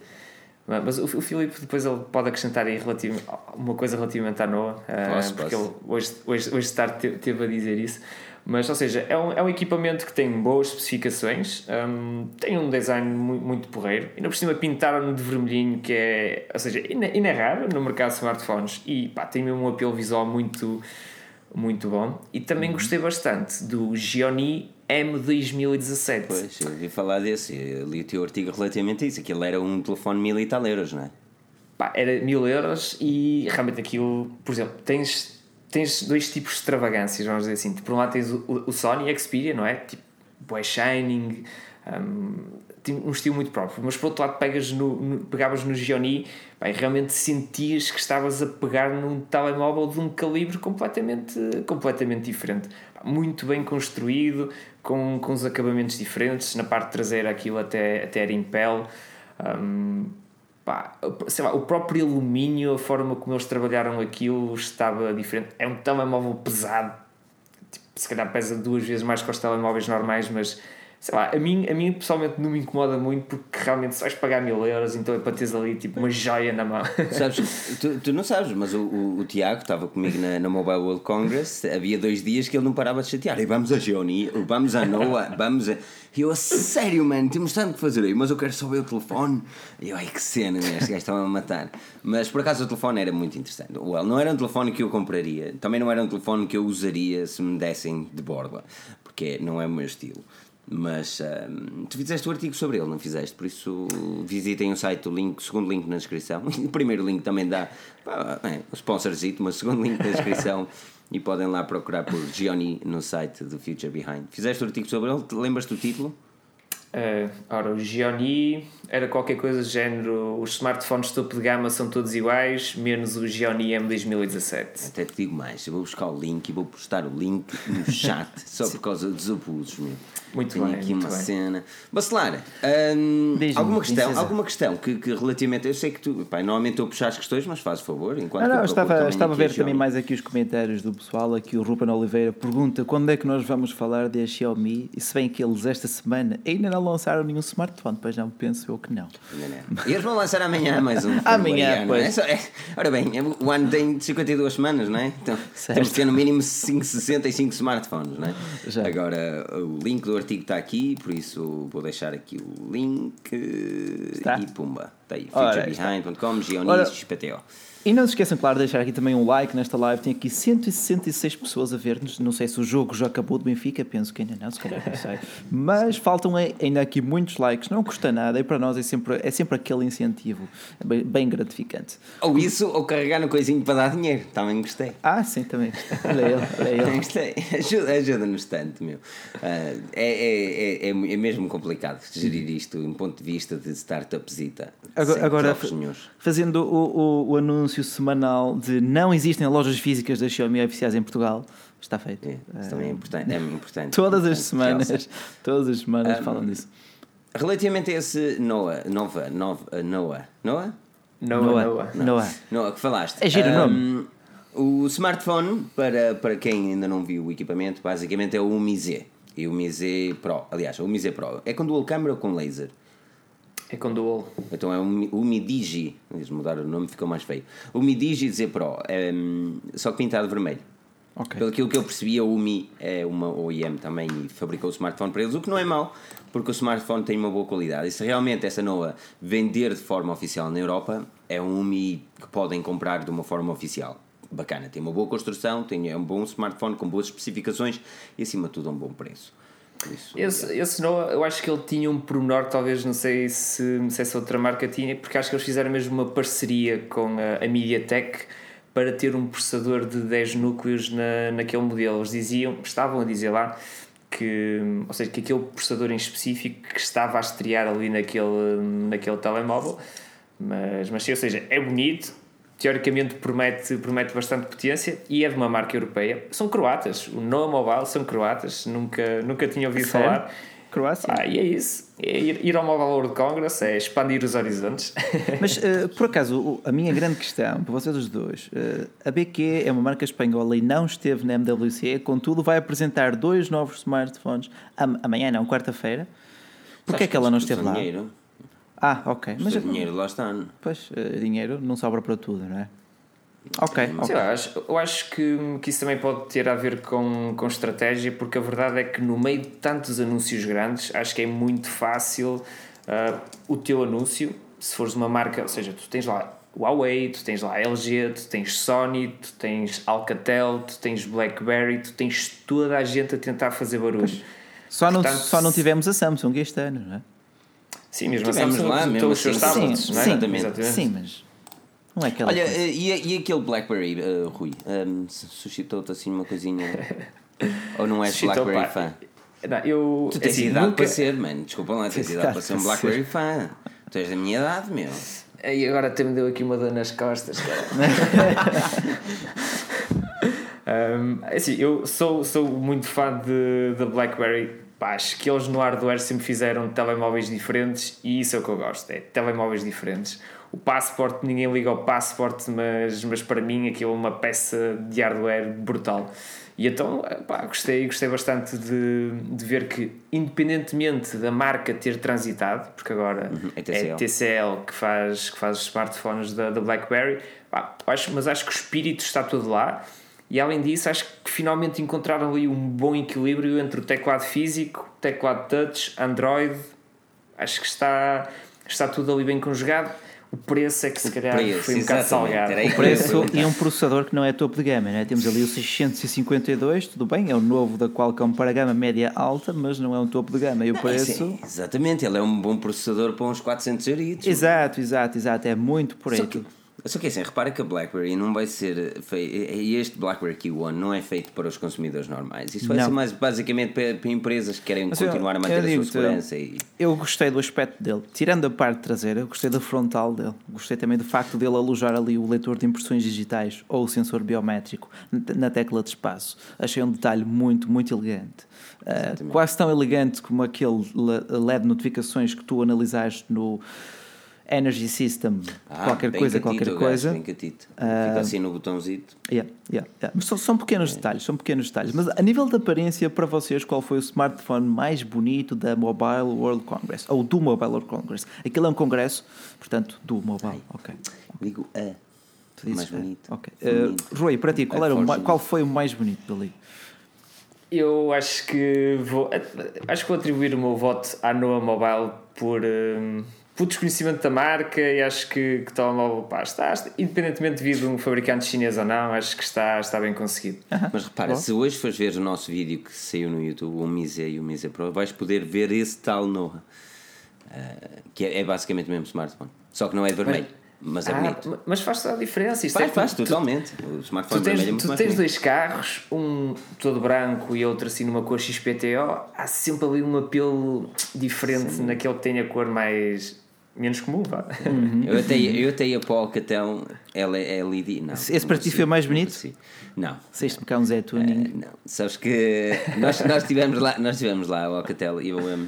S3: Mas o, o Filipe depois ele pode acrescentar aí relativ, uma coisa relativamente à Noah. ah,
S1: Posso,
S3: porque
S1: posso.
S3: ele hoje, hoje, hoje de tarde te- teve a dizer isso. Mas, ou seja, é um, é um equipamento que tem boas especificações, hum, tem um design muito, muito porreiro, ainda por cima pintaram-no de vermelhinho, que é, ou seja, ainda é raro no mercado de smartphones e pá, tem mesmo um apelo visual muito, muito bom. E também
S1: Uhum.
S3: gostei bastante do Xiaomi M2017.
S1: Pois, eu ouvi falar desse, eu li o teu artigo relativamente a isso. Aquilo era um telefone mil e tal euros, não é?
S3: Pá, era mil euros e realmente aquilo, por exemplo, tens, tens dois tipos de extravagâncias, vamos dizer assim. Por um lado tens o, o- Sony Xperia, não é? Tipo, boé Shining, um, um estilo muito próprio. Mas por outro lado pegas no, no- pegavas no pá, e realmente sentias que estavas a pegar num telemóvel de um calibre completamente, completamente diferente. Muito bem construído, com, com os acabamentos diferentes. Na parte traseira aquilo até, até era em pele. Um, pá, lá, o próprio alumínio, a forma como eles trabalharam aquilo estava diferente. É um telemóvel pesado, tipo, se calhar pesa duas vezes mais que os telemóveis normais, mas sei lá, a mim, a mim pessoalmente não me incomoda muito porque realmente se vais pagar mil euros, então é para teres ali tipo uma joia na mão. [laughs]
S1: Sabes, tu, tu não sabes, mas o, o, o Tiago estava comigo na, na Mobile World Congress, havia dois dias que ele não parava de chatear. E vamos a Johnny, vamos a Noah, [laughs] vamos a. E eu, a sério, mano, temos tanto que fazer aí, mas eu quero só ver o telefone. E eu, ai que cena, este gajo estava a matar. Mas por acaso o telefone era muito interessante. Well, não era um telefone que eu compraria, também não era um telefone que eu usaria se me dessem de borda, porque não é o meu estilo. Mas um, tu fizeste o artigo sobre ele, não fizeste? Por isso visitem o site, o link, segundo link na descrição. [laughs] O primeiro link também dá é, o sponsorzito, mas o segundo link na descrição e podem lá procurar por Gioni no site do Future Behind. Fizeste o artigo sobre ele? Lembras-te do título?
S3: Uh, ora, o Gioni era qualquer coisa do género: os smartphones topo de gama são todos iguais, menos o Gioni M2017.
S1: Até te digo mais: eu vou buscar o link e vou postar o link no chat [laughs] só por causa dos abusos, meu.
S3: Muito
S1: Tenho
S3: bem,
S1: aqui
S3: muito
S1: uma
S3: bem.
S1: cena. Bacelar, hum, alguma questão,
S2: princesa.
S1: alguma questão que, que relativamente. Eu sei que tu, pá, normalmente estou a puxar as questões, mas faz favor, enquanto
S2: Ah, não,
S1: eu
S2: estava, estava a ver também
S1: Xiaomi.
S2: mais aqui os comentários do pessoal. Aqui o Ruben Oliveira pergunta quando é que nós vamos falar da Xiaomi e se bem que eles esta semana ainda não lançaram nenhum smartphone, pois não, penso eu que não.
S1: E eles vão lançar amanhã mais um. [laughs]
S2: Amanhã,
S1: é?
S2: pois.
S1: É- Ora bem, é- o ano tem 52 semanas, não é? Então
S2: Certo.
S1: temos que ter no mínimo 5, 65 smartphones, não é?
S2: Já.
S1: Agora, o link do artigo está aqui, por isso vou deixar aqui o link.
S2: Está?
S1: E pumba. Está aí. Futurebehind.com, Gionis, XPTO.
S2: E não se esqueçam, claro, de deixar aqui também um like nesta live. Tem aqui 166 pessoas a ver-nos. Não sei se o jogo já acabou de Benfica, penso que ainda não, se calhar não sei. [laughs] Mas faltam ai- ainda aqui muitos likes, não custa nada e para nós é sempre, é sempre aquele incentivo É bem, bem gratificante.
S1: Ou isso, ou carregar no coisinho para dar dinheiro. Também gostei.
S2: Ah, sim, também. Olha ele, olha ele.
S1: gostei. Ajuda- Ajuda-nos tanto, meu. Ah, é, é, é, é, é mesmo complicado gerir isto em ponto de vista de startupzita.
S2: Agora, agora fazendo o, o, o anúncio semanal de não existem lojas físicas da Xiaomi oficiais em Portugal, está feito.
S1: É, isso também é importante. É importante [laughs]
S2: Todas as semanas, todas as semanas falam disso.
S1: Relativamente a esse Noah, Nova, Nova, Noah, Noah?
S3: Noah,
S2: Noah,
S3: Noah.
S2: Noah.
S1: Noah, que falaste.
S2: É giro o
S1: Ahm, O smartphone, para, para quem ainda não viu o equipamento, basicamente é o Mi Z. E o Mi Z Pro. Aliás, o Mi Z Pro. É com dual câmera ou com laser?
S3: É com dual.
S1: Então é o Mi- o Mi Digi, eles mudaram o nome, ficou mais feio. O Mi Digi Z Pro, é, só que pintado vermelho.
S2: Ok.
S1: Pelo aquilo que eu percebi, a Umi é uma OEM também e fabricou o smartphone para eles, o que não é mau, porque o smartphone tem uma boa qualidade. E se realmente essa Noa vender de forma oficial na Europa, é um Umi que podem comprar de uma forma oficial. Bacana, tem uma boa construção, tem, é um bom smartphone com boas especificações e acima de tudo um bom preço. Isso,
S3: Esse, esse Noah, eu acho que ele tinha um pormenor, talvez, não sei se, não sei se outra marca tinha, porque acho que eles fizeram mesmo uma parceria com a, a MediaTek para ter um processador de 10 núcleos na, naquele modelo. Eles diziam, estavam a dizer lá, que, ou seja, que aquele processador em específico que estava a estrear ali naquele, naquele telemóvel, mas, mas sim, ou seja, é bonito, teoricamente promete, promete bastante potência e é de uma marca europeia. São croatas, o Noah Mobile são croatas, nunca, nunca tinha ouvido
S2: Sério?
S3: falar.
S2: Croácia.
S3: Ah, e é isso. É ir, ir ao Mobile World Congress, é expandir os horizontes. [laughs]
S2: Mas, eh, por acaso, a minha grande questão para vocês os dois: eh, a BQ é uma marca espanhola e não esteve na MWC, contudo, vai apresentar dois novos smartphones am- amanhã, não, quarta-feira. Porquê é que ela não esteve lá?
S1: Dinheiro,
S2: Ah, ok. Mas,
S1: mas dinheiro lá está.
S2: pois, eh, dinheiro não sobra para tudo, não é? Ok,
S3: Sim,
S2: ok.
S3: eu acho, eu acho que, que isso também pode ter a ver com, com estratégia, porque a verdade é que no meio de tantos anúncios grandes, acho que é muito fácil ah, o teu anúncio, se fores uma marca, ou seja, tu tens lá Huawei, tu tens lá LG, tu tens Sony, tu tens Alcatel, tu tens BlackBerry, tu tens toda a gente a tentar fazer barulho.
S2: Só, não,
S3: Portanto,
S2: só não tivemos a Samsung este ano, não é?
S3: Sim, mesmo a
S1: Tivemos
S3: Samsung
S1: lá, mesmo
S3: os seus
S1: assim,
S3: tablets,
S2: sim,
S3: não é?
S2: sim,
S1: exatamente.
S2: Sim, mas não é aquela
S1: Olha,
S2: coisa.
S1: eh, e, e aquele Blackberry, eh, Rui? Um, suscitou-te assim uma coisinha. [laughs] Ou não és
S3: Suscitou,
S1: Blackberry
S3: pá.
S1: fã?
S3: Não, eu,
S1: Tu tens
S3: assim,
S1: idade
S3: nunca-
S1: para ser, mano. Desculpa lá, tens
S2: Tens [laughs]
S1: idade para ser um
S2: para
S1: Blackberry fã. Tu és da minha idade, meu.
S3: E agora até me deu aqui uma dor nas costas, cara. um, [laughs] assim, eu sou, sou muito fã de, de BlackBerry pá, acho que eles no hardware sempre fizeram telemóveis diferentes e isso é o que eu gosto, é telemóveis diferentes. O Passport, ninguém liga ao Passport, mas, mas para mim aquilo é uma peça de hardware brutal. E então, pá, gostei, gostei bastante de, de ver que, independentemente da marca ter transitado, porque agora
S1: Uhum, é
S3: é
S1: TCL.
S3: TCL que faz, que faz os smartphones da, da BlackBerry, pá, acho, mas acho que o espírito está todo lá. E além disso, acho que finalmente encontraram ali um bom equilíbrio entre o teclado físico, teclado touch, Android. Acho que está, está tudo ali bem conjugado. O preço é que se calhar
S1: preço,
S3: foi um bocado salgado.
S2: O preço e um processador que não é topo de gama, né? temos ali o 652, tudo bem, é o novo da Qualcomm para a gama média alta, mas não é um topo de gama. E o
S1: Sim,
S2: preço.
S1: exatamente, ele é um bom processador para uns 400 euritos.
S2: Exato, exato, exato, é muito por aí.
S1: Só que, que assim, repara que a BlackBerry não vai ser feito. Este BlackBerry Q1 não é feito para os consumidores normais. Isso vai
S2: Não.
S1: ser mais basicamente para, para empresas que querem
S2: Mas eu-
S1: continuar a
S2: eu
S1: manter a sua segurança. E,
S2: Eu gostei do aspecto dele, tirando a parte traseira, eu gostei da frontal dele. Gostei também do facto dele alojar ali o leitor de impressões digitais ou o sensor biométrico na- tecla de espaço. Achei um detalhe muito, muito elegante. Ah, quase tão elegante como aquele le- LED notificações que tu analisaste no Energy System,
S1: Ah,
S2: qualquer coisa, qualquer
S1: gajo,
S2: coisa.
S1: Bem catito.
S2: Ah,
S1: Fica assim no botãozito.
S2: Yeah, yeah, yeah. Mas são, são pequenos detalhes, são pequenos detalhes. Mas a nível de aparência, para vocês, qual foi o smartphone mais bonito da Mobile World Congress? Ou do Mobile World Congress? Aquilo é um congresso, portanto, do Mobile. Ok.
S1: Digo a.
S2: Tu dizes,
S1: mais
S2: é,
S1: bonito.
S2: Ok. Uh, Rui, para ti, qual,
S1: É
S2: era o qual foi o mais bonito dali?
S3: Eu acho que vou acho que vou atribuir o meu voto à Noah Mobile por, hum, por desconhecimento da marca e acho que, que o telemóvel pá, está, está- independentemente de vir de um fabricante chinês ou não, acho que está, está bem conseguido.
S1: Mas repara, se hoje fores ver o nosso vídeo que saiu no YouTube, o Mise e o Mise Pro, vais poder ver esse tal Noah. Ah, que é, é basicamente o mesmo smartphone. Só que não é vermelho, mas, é
S3: Ah,
S1: bonito.
S3: mas faz toda a diferença. Isto
S1: Faz,
S3: é
S1: faz,
S3: tu-
S1: totalmente. O smartphone
S3: Tu
S1: vermelho é
S3: tens,
S1: muito
S3: tu tens dois carros, um todo branco e outro assim numa cor XPTO, há sempre ali um apelo diferente naquele que tem a cor mais menos comum, vá.
S1: Eu até, [laughs] eu até ia para o Alcatel LED. Não,
S2: Esse para ti foi mais bonito?
S1: consigo. Não.
S2: Saíste-me cá um Zé Tuning.
S1: Eh, Não, sabes que nós, nós tivemos lá, nós tivemos lá o Alcatel e eu um,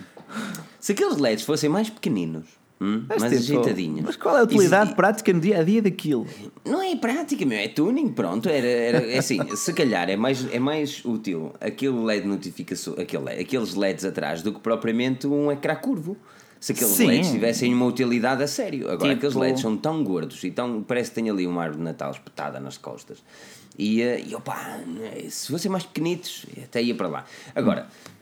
S1: se aqueles LEDs fossem mais pequeninos, hum,
S2: Mas,
S1: mais
S2: tipo,
S1: ajeitadinhos.
S2: Mas qual é a utilidade prática no dia a dia daquilo?
S1: Não é prática, meu, é tuning, pronto. Era, era é assim, [laughs] se calhar é mais, é mais útil aquele LED notificação, aquele, aqueles LEDs atrás do que propriamente um ecrã curvo. Se aqueles
S2: Sim.
S1: LEDs tivessem uma utilidade a sério. Agora,
S2: Tipo-
S1: aqueles LEDs são tão gordos e tão. parece que tem ali uma árvore de Natal espetada nas costas. E, eh, e opá, se fossem mais pequenitos, até ia para lá. Agora. hum,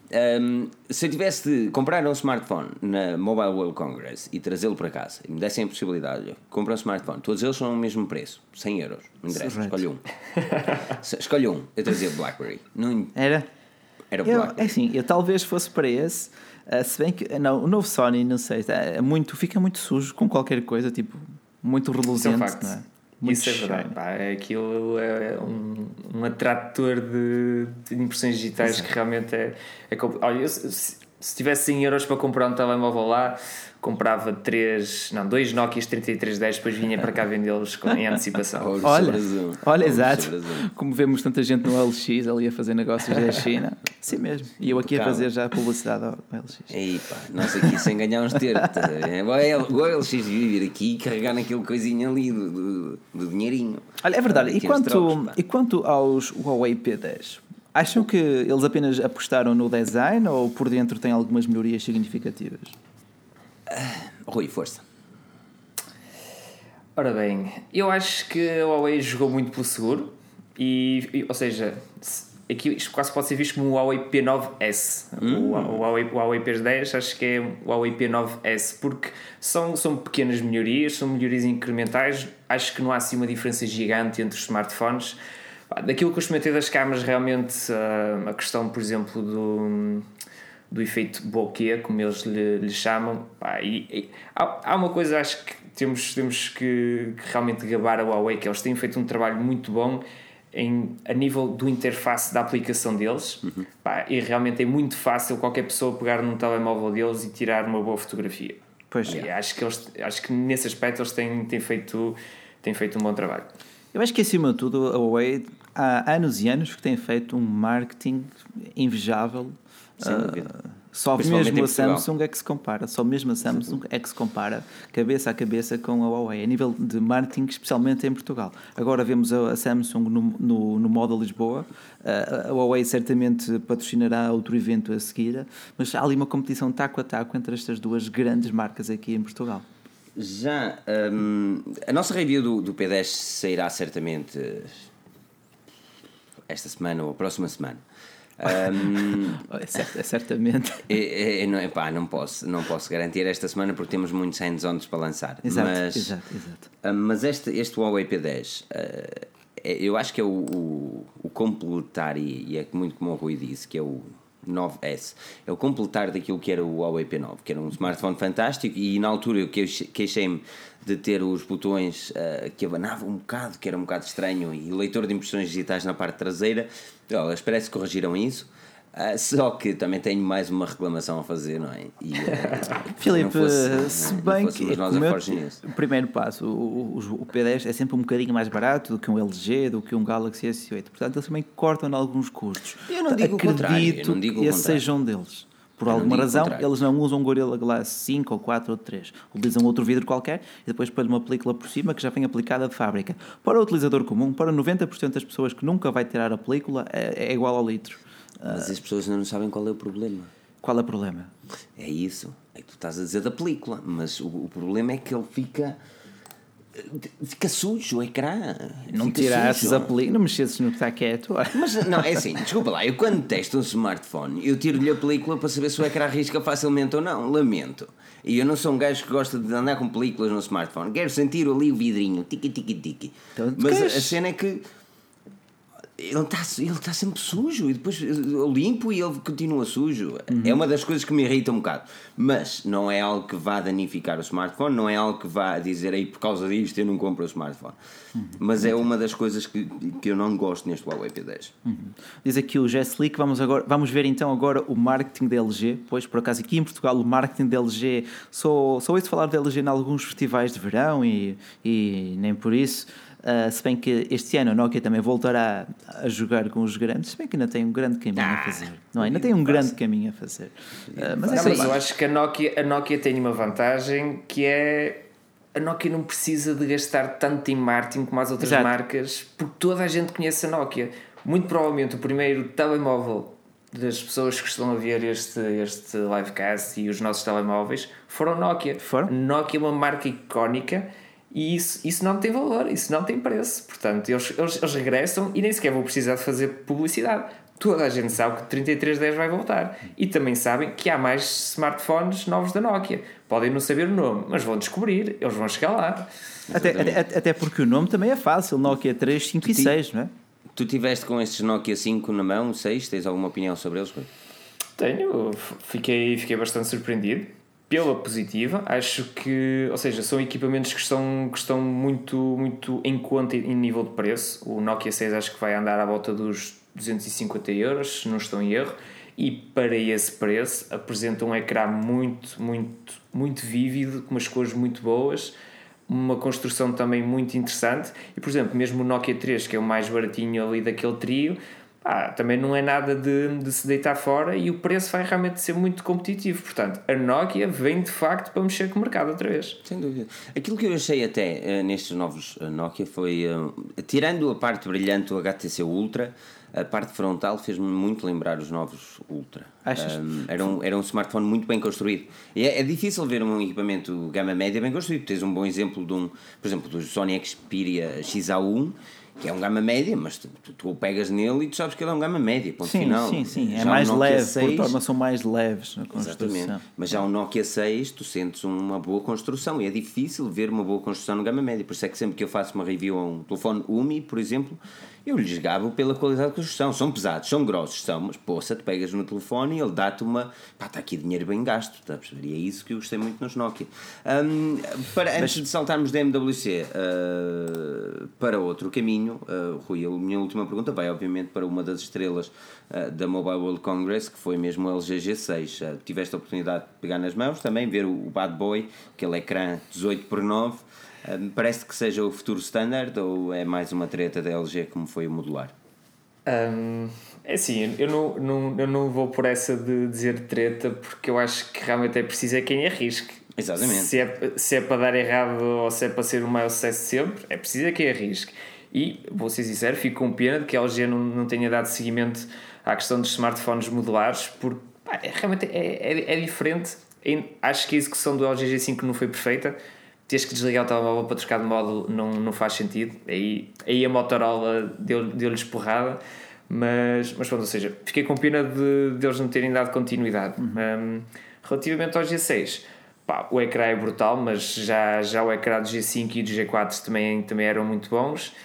S1: se eu tivesse de comprar um smartphone na Mobile World Congress e trazê-lo para casa e me dessem a possibilidade, olha, compra um smartphone, todos eles são o mesmo preço, 100 euros, não interessa, escolhe um. [laughs] Escolhe um, eu trazia o Blackberry, não,
S2: Era?
S1: era o
S2: Eu, é
S1: Blackberry.
S2: assim, eu talvez fosse para esse, ah, se bem que não, o novo Sony, não sei, é muito, fica muito sujo com qualquer coisa, tipo, muito
S3: Isso é um
S2: reluzente,
S3: facto.
S2: É? Muito
S3: Isso é verdade. Pá, é aquilo é um, um atrator de, de impressões digitais que realmente é. é Olha, eu, se, se tivesse 100 euros para comprar um telemóvel lá, comprava três, não, dois Nokias 3310, depois vinha para cá vendê-los em antecipação.
S2: Olha, olha,
S1: Ouros
S2: exato.
S1: sobre azul.
S2: Como vemos tanta gente no LX ali a fazer negócios da China. Sim mesmo. E eu aqui a fazer já publicidade ao LX.
S1: Ei pá, nós aqui sem ganhar uns termos. a agora eles devia vir aqui e carregar naquele coisinho ali do, do, do dinheirinho.
S2: Olha, é verdade. E quanto,
S1: trocos,
S2: e quanto aos Huawei P10? Acham que eles apenas apostaram no design ou por dentro tem algumas melhorias significativas?
S1: Rui, força.
S3: Ora bem, eu acho que a Huawei jogou muito pelo seguro, e, e- ou seja, se- aqui isto quase pode ser visto como o Huawei P9S. O, o Huawei, o Huawei P10 acho que é o Huawei P9S, porque são, são pequenas melhorias, são melhorias incrementais. Acho que não há assim uma diferença gigante entre os smartphones. Daquilo que eu experimentei das câmaras, realmente ah, a questão, por exemplo, do do efeito bokeh, como eles lhe, lhe chamam. Pá, e, e há, há uma coisa, acho que temos, temos que, que realmente gabar a Huawei, que eles têm feito um trabalho muito bom em, a nível do interface da aplicação deles. Pá, e realmente é muito fácil qualquer pessoa pegar num telemóvel deles e tirar uma boa fotografia.
S2: Pois.
S3: E acho que, eles, acho que nesse aspecto eles têm, têm, feito, têm feito um bom trabalho.
S2: Eu acho que acima de tudo a Huawei há anos e anos que tem feito um marketing invejável
S1: Sem
S2: ah,
S1: dúvida.
S2: Só
S1: Principalmente em
S2: mesmo a. Samsung é que se compara, só mesmo a Samsung é que se compara cabeça a cabeça com a Huawei, a nível de marketing, especialmente em Portugal. Agora vemos a, Samsung no, no, no modo Lisboa, a, a Huawei certamente patrocinará outro evento a seguir, mas há ali uma competição taco a taco entre estas duas grandes marcas aqui em Portugal.
S1: Já hum, a nossa review do, do P10 sairá certamente eh, esta semana ou a próxima semana. Hum, [laughs]
S2: É, é certamente.
S1: é, é, não, epá, não, posso, não posso garantir esta semana porque temos muitos hands-ons para lançar.
S2: Exato,
S1: mas,
S2: exato, exato.
S1: ah, mas este, este Huawei P10 ah, é- eu acho que é o, o, o completar, e, e é muito como o Rui disse, que é o 9S, é o completar daquilo que era o Huawei P9, que era um smartphone fantástico e na altura eu queixe- queixei-me de ter os botões ah, que abanavam um bocado, que era um bocado estranho, e o leitor de impressões digitais na parte traseira. Eles parece que corrigiram isso. Ah, só que também tenho mais uma reclamação a fazer, não é? E, ah, [laughs]
S2: Filipe,
S1: fosse-
S2: se
S1: não
S2: bem que
S1: nós a News.
S2: o primeiro passo, o, o, o P10 é sempre um bocadinho mais barato do que um LG, do que um Galaxy S8. Portanto, eles também cortam em alguns custos.
S1: Eu não digo o
S2: Acredito
S1: contrário, eu não digo o
S2: que esse seja um deles. Por alguma
S1: o
S2: razão, eles não usam um Gorilla Glass 5 ou 4 ou 3. Utilizam outro vidro qualquer e depois põem uma película por cima que já vem aplicada de fábrica. Para o utilizador comum, para 90% das pessoas que nunca vai tirar a película, é, é igual ao litro.
S1: Mas as pessoas ainda não sabem qual é o problema.
S2: Qual é o problema?
S1: É isso. É que tu estás a dizer da película, mas o, o problema é que ele fica. Fica sujo o ecrã.
S2: Não
S1: Fica
S2: tirasses
S1: sujo.
S2: a película, não mexesses no que está quieto.
S1: Mas não, é assim, desculpa lá, eu quando testo um smartphone, eu tiro-lhe a película para saber se o ecrã risca facilmente ou não. Lamento. E eu não sou um gajo que gosta de andar com películas no smartphone. Quero sentir ali o vidrinho, tique, tique, tique.
S2: Então,
S1: Mas
S2: queres?
S1: a cena é que ele está ele tá sempre sujo e depois eu limpo e ele continua sujo.
S2: Uhum.
S1: É uma das coisas que me irrita um bocado. Mas não é algo que vá danificar o smartphone, não é algo que vá dizer aí por causa disto eu não compro o smartphone.
S2: Uhum.
S1: Mas é uma das coisas que, que eu não gosto neste Huawei P10.
S2: Diz aqui o Jess Lee que vamos, agora, vamos ver então agora o marketing da LG. Pois, por acaso, aqui em Portugal, o marketing da LG, só, só ouço falar da LG em alguns festivais de verão e, e nem por isso. Ah, se bem que este ano a Nokia também voltará a jogar com os grandes, se bem que ainda tem um grande caminho a fazer. Não, é? ainda tem um grande caminho a fazer. Ah, mas é
S3: Não, mas
S2: verdade.
S3: eu acho que a Nokia, a Nokia tem uma vantagem que é a Nokia não precisa de gastar tanto em marketing como as outras
S2: Exato.
S3: marcas, porque toda a gente conhece a Nokia. Muito provavelmente o primeiro telemóvel das pessoas que estão a ver este, este livecast e os nossos telemóveis foram Nokia.
S2: Foram?
S3: Nokia é uma marca icónica e isso, isso não tem valor, isso não tem preço. Portanto, eles, eles, eles regressam e nem sequer vão precisar de fazer publicidade. Toda a gente sabe que o 3310 vai voltar. E também sabem que há mais smartphones novos da Nokia. Podem não saber o nome, mas vão descobrir, eles vão chegar lá.
S2: Até, até, até porque o nome também é fácil: Nokia 3, 5 e 6, não é?
S1: Tu tiveste com estes Nokia 5 na mão, 6, tens alguma opinião sobre eles?
S3: Tenho, fiquei, fiquei bastante surpreendido pela positiva. Acho que, ou seja, são equipamentos que estão, que estão muito, muito em conta em nível de preço. O Nokia 6 acho que vai andar à volta dos 250 euros, se não estou em erro. E para esse preço apresenta um ecrã muito, muito, muito vívido, com umas cores muito boas, uma construção também muito interessante. E por exemplo, mesmo o Nokia 3, que é o mais baratinho ali daquele trio, pá, também não é nada de, de se deitar fora e o preço vai realmente ser muito competitivo. Portanto, a Nokia vem de facto para mexer com o mercado outra vez.
S1: Sem dúvida. Aquilo que eu achei até eh, nestes novos eh, Nokia foi, eh, tirando a parte brilhante do HTC Ultra, a parte frontal fez-me muito lembrar os novos Ultra.
S2: Achas?
S1: Um, era, um, era um smartphone muito bem construído. E é, é difícil ver um equipamento gama média bem construído. Tens um bom exemplo de um, por exemplo, do Sony Xperia XA1, que é um gama média, mas tu, tu, tu o pegas nele e tu sabes que ele é um gama média, ponto
S2: Sim,
S1: final.
S2: sim, sim. É
S1: Já
S2: mais
S1: Nokia
S2: leve,
S1: 6,
S2: por torna-se mais leves na construção.
S1: Exatamente. Mas já o Nokia 6, tu sentes uma boa construção e é difícil ver uma boa construção no gama média. Por isso é que sempre que eu faço uma review a um telefone UMI, por exemplo, eu lhes gabo pela qualidade de construção. São pesados, são grossos, são, mas poça, tu pegas no telefone e ele dá-te uma. pá, está aqui dinheiro bem gasto, está a perceber? E é isso que eu gostei muito nos Nokia. Hum, para, antes de saltarmos da MWC uh, para outro caminho, uh, Rui, a minha última pergunta vai, obviamente, para uma das estrelas uh, da Mobile World Congress, que foi mesmo o LG G6. Uh, tiveste a oportunidade de pegar nas mãos, também ver o, o Bad Boy, aquele ecrã 18 por 9 Parece que seja o futuro standard ou é mais uma treta da LG como foi o modular?
S3: Um, é assim, eu não, não, eu não vou por essa de dizer treta porque eu acho que realmente é preciso é quem arrisque.
S1: Exatamente.
S3: Se é, se é para dar errado ou se é para ser o maior sucesso sempre, é preciso é quem arrisque. E, vou ser sincero, fico com pena de que a LG não, não tenha dado seguimento à questão dos smartphones modulares, porque pá, é, realmente é, é, é diferente. Acho que a execução do LG G5 não foi perfeita. Tens que desligar o telemóvel para trocar de módulo não, não faz sentido. Aí, aí a Motorola deu-lhes deu porrada. Mas, mas pronto, ou seja, fiquei com pena de, de eles não terem dado continuidade. Uhum. Um, relativamente ao G6, pá, o ecrã é brutal, mas já, já o ecrã do G5 e do G4 também, também eram muito bons.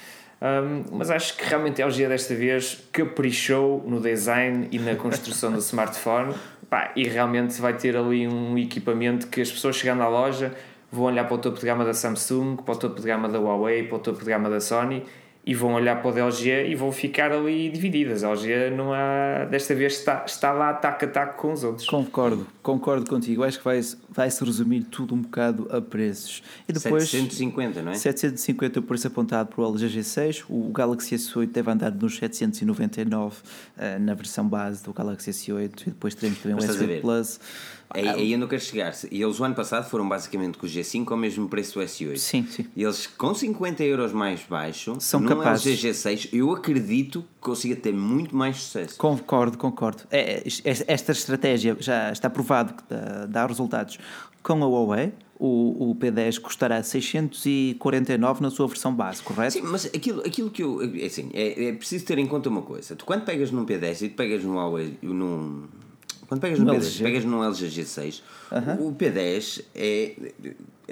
S3: Um, mas acho que realmente a LG desta vez caprichou no design e na construção do [laughs] smartphone pá, e realmente vai ter ali um equipamento que as pessoas chegando à loja vão olhar para o topo de gama da Samsung, para o topo de gama da Huawei, para o topo de gama da Sony e vão olhar para o LG e vão ficar ali divididas. A LG não há, desta vez está, está lá taco a taco com os outros.
S2: Concordo, concordo contigo. Acho que vai, vai se resumir tudo um bocado a preços.
S1: E depois 750, não é?
S2: 750 o preço apontado para o LG G6. O Galaxy S8 deve andar nos 799 uh, na versão base do Galaxy S8 e depois teremos também Mas o S8 Plus.
S1: Aí, aí eu não quero chegar. E eles o ano passado foram basicamente com o G5 ao mesmo preço do S8.
S2: Sim, sim.
S1: E eles com 50 euros mais baixo,
S2: são num capazes.
S1: LG G6, eu acredito que consiga ter muito mais sucesso.
S2: Concordo, concordo. É, é esta estratégia já está provado que dá, dá resultados com a Huawei. O, o P10 custará 649 na sua versão base, correto?
S1: Sim, mas aquilo, aquilo que eu. É assim, é, é preciso ter em conta uma coisa. Tu quando pegas num P10 e tu pegas num Huawei, num, quando pegas no, P10, pegas num LG G6, o P10 é,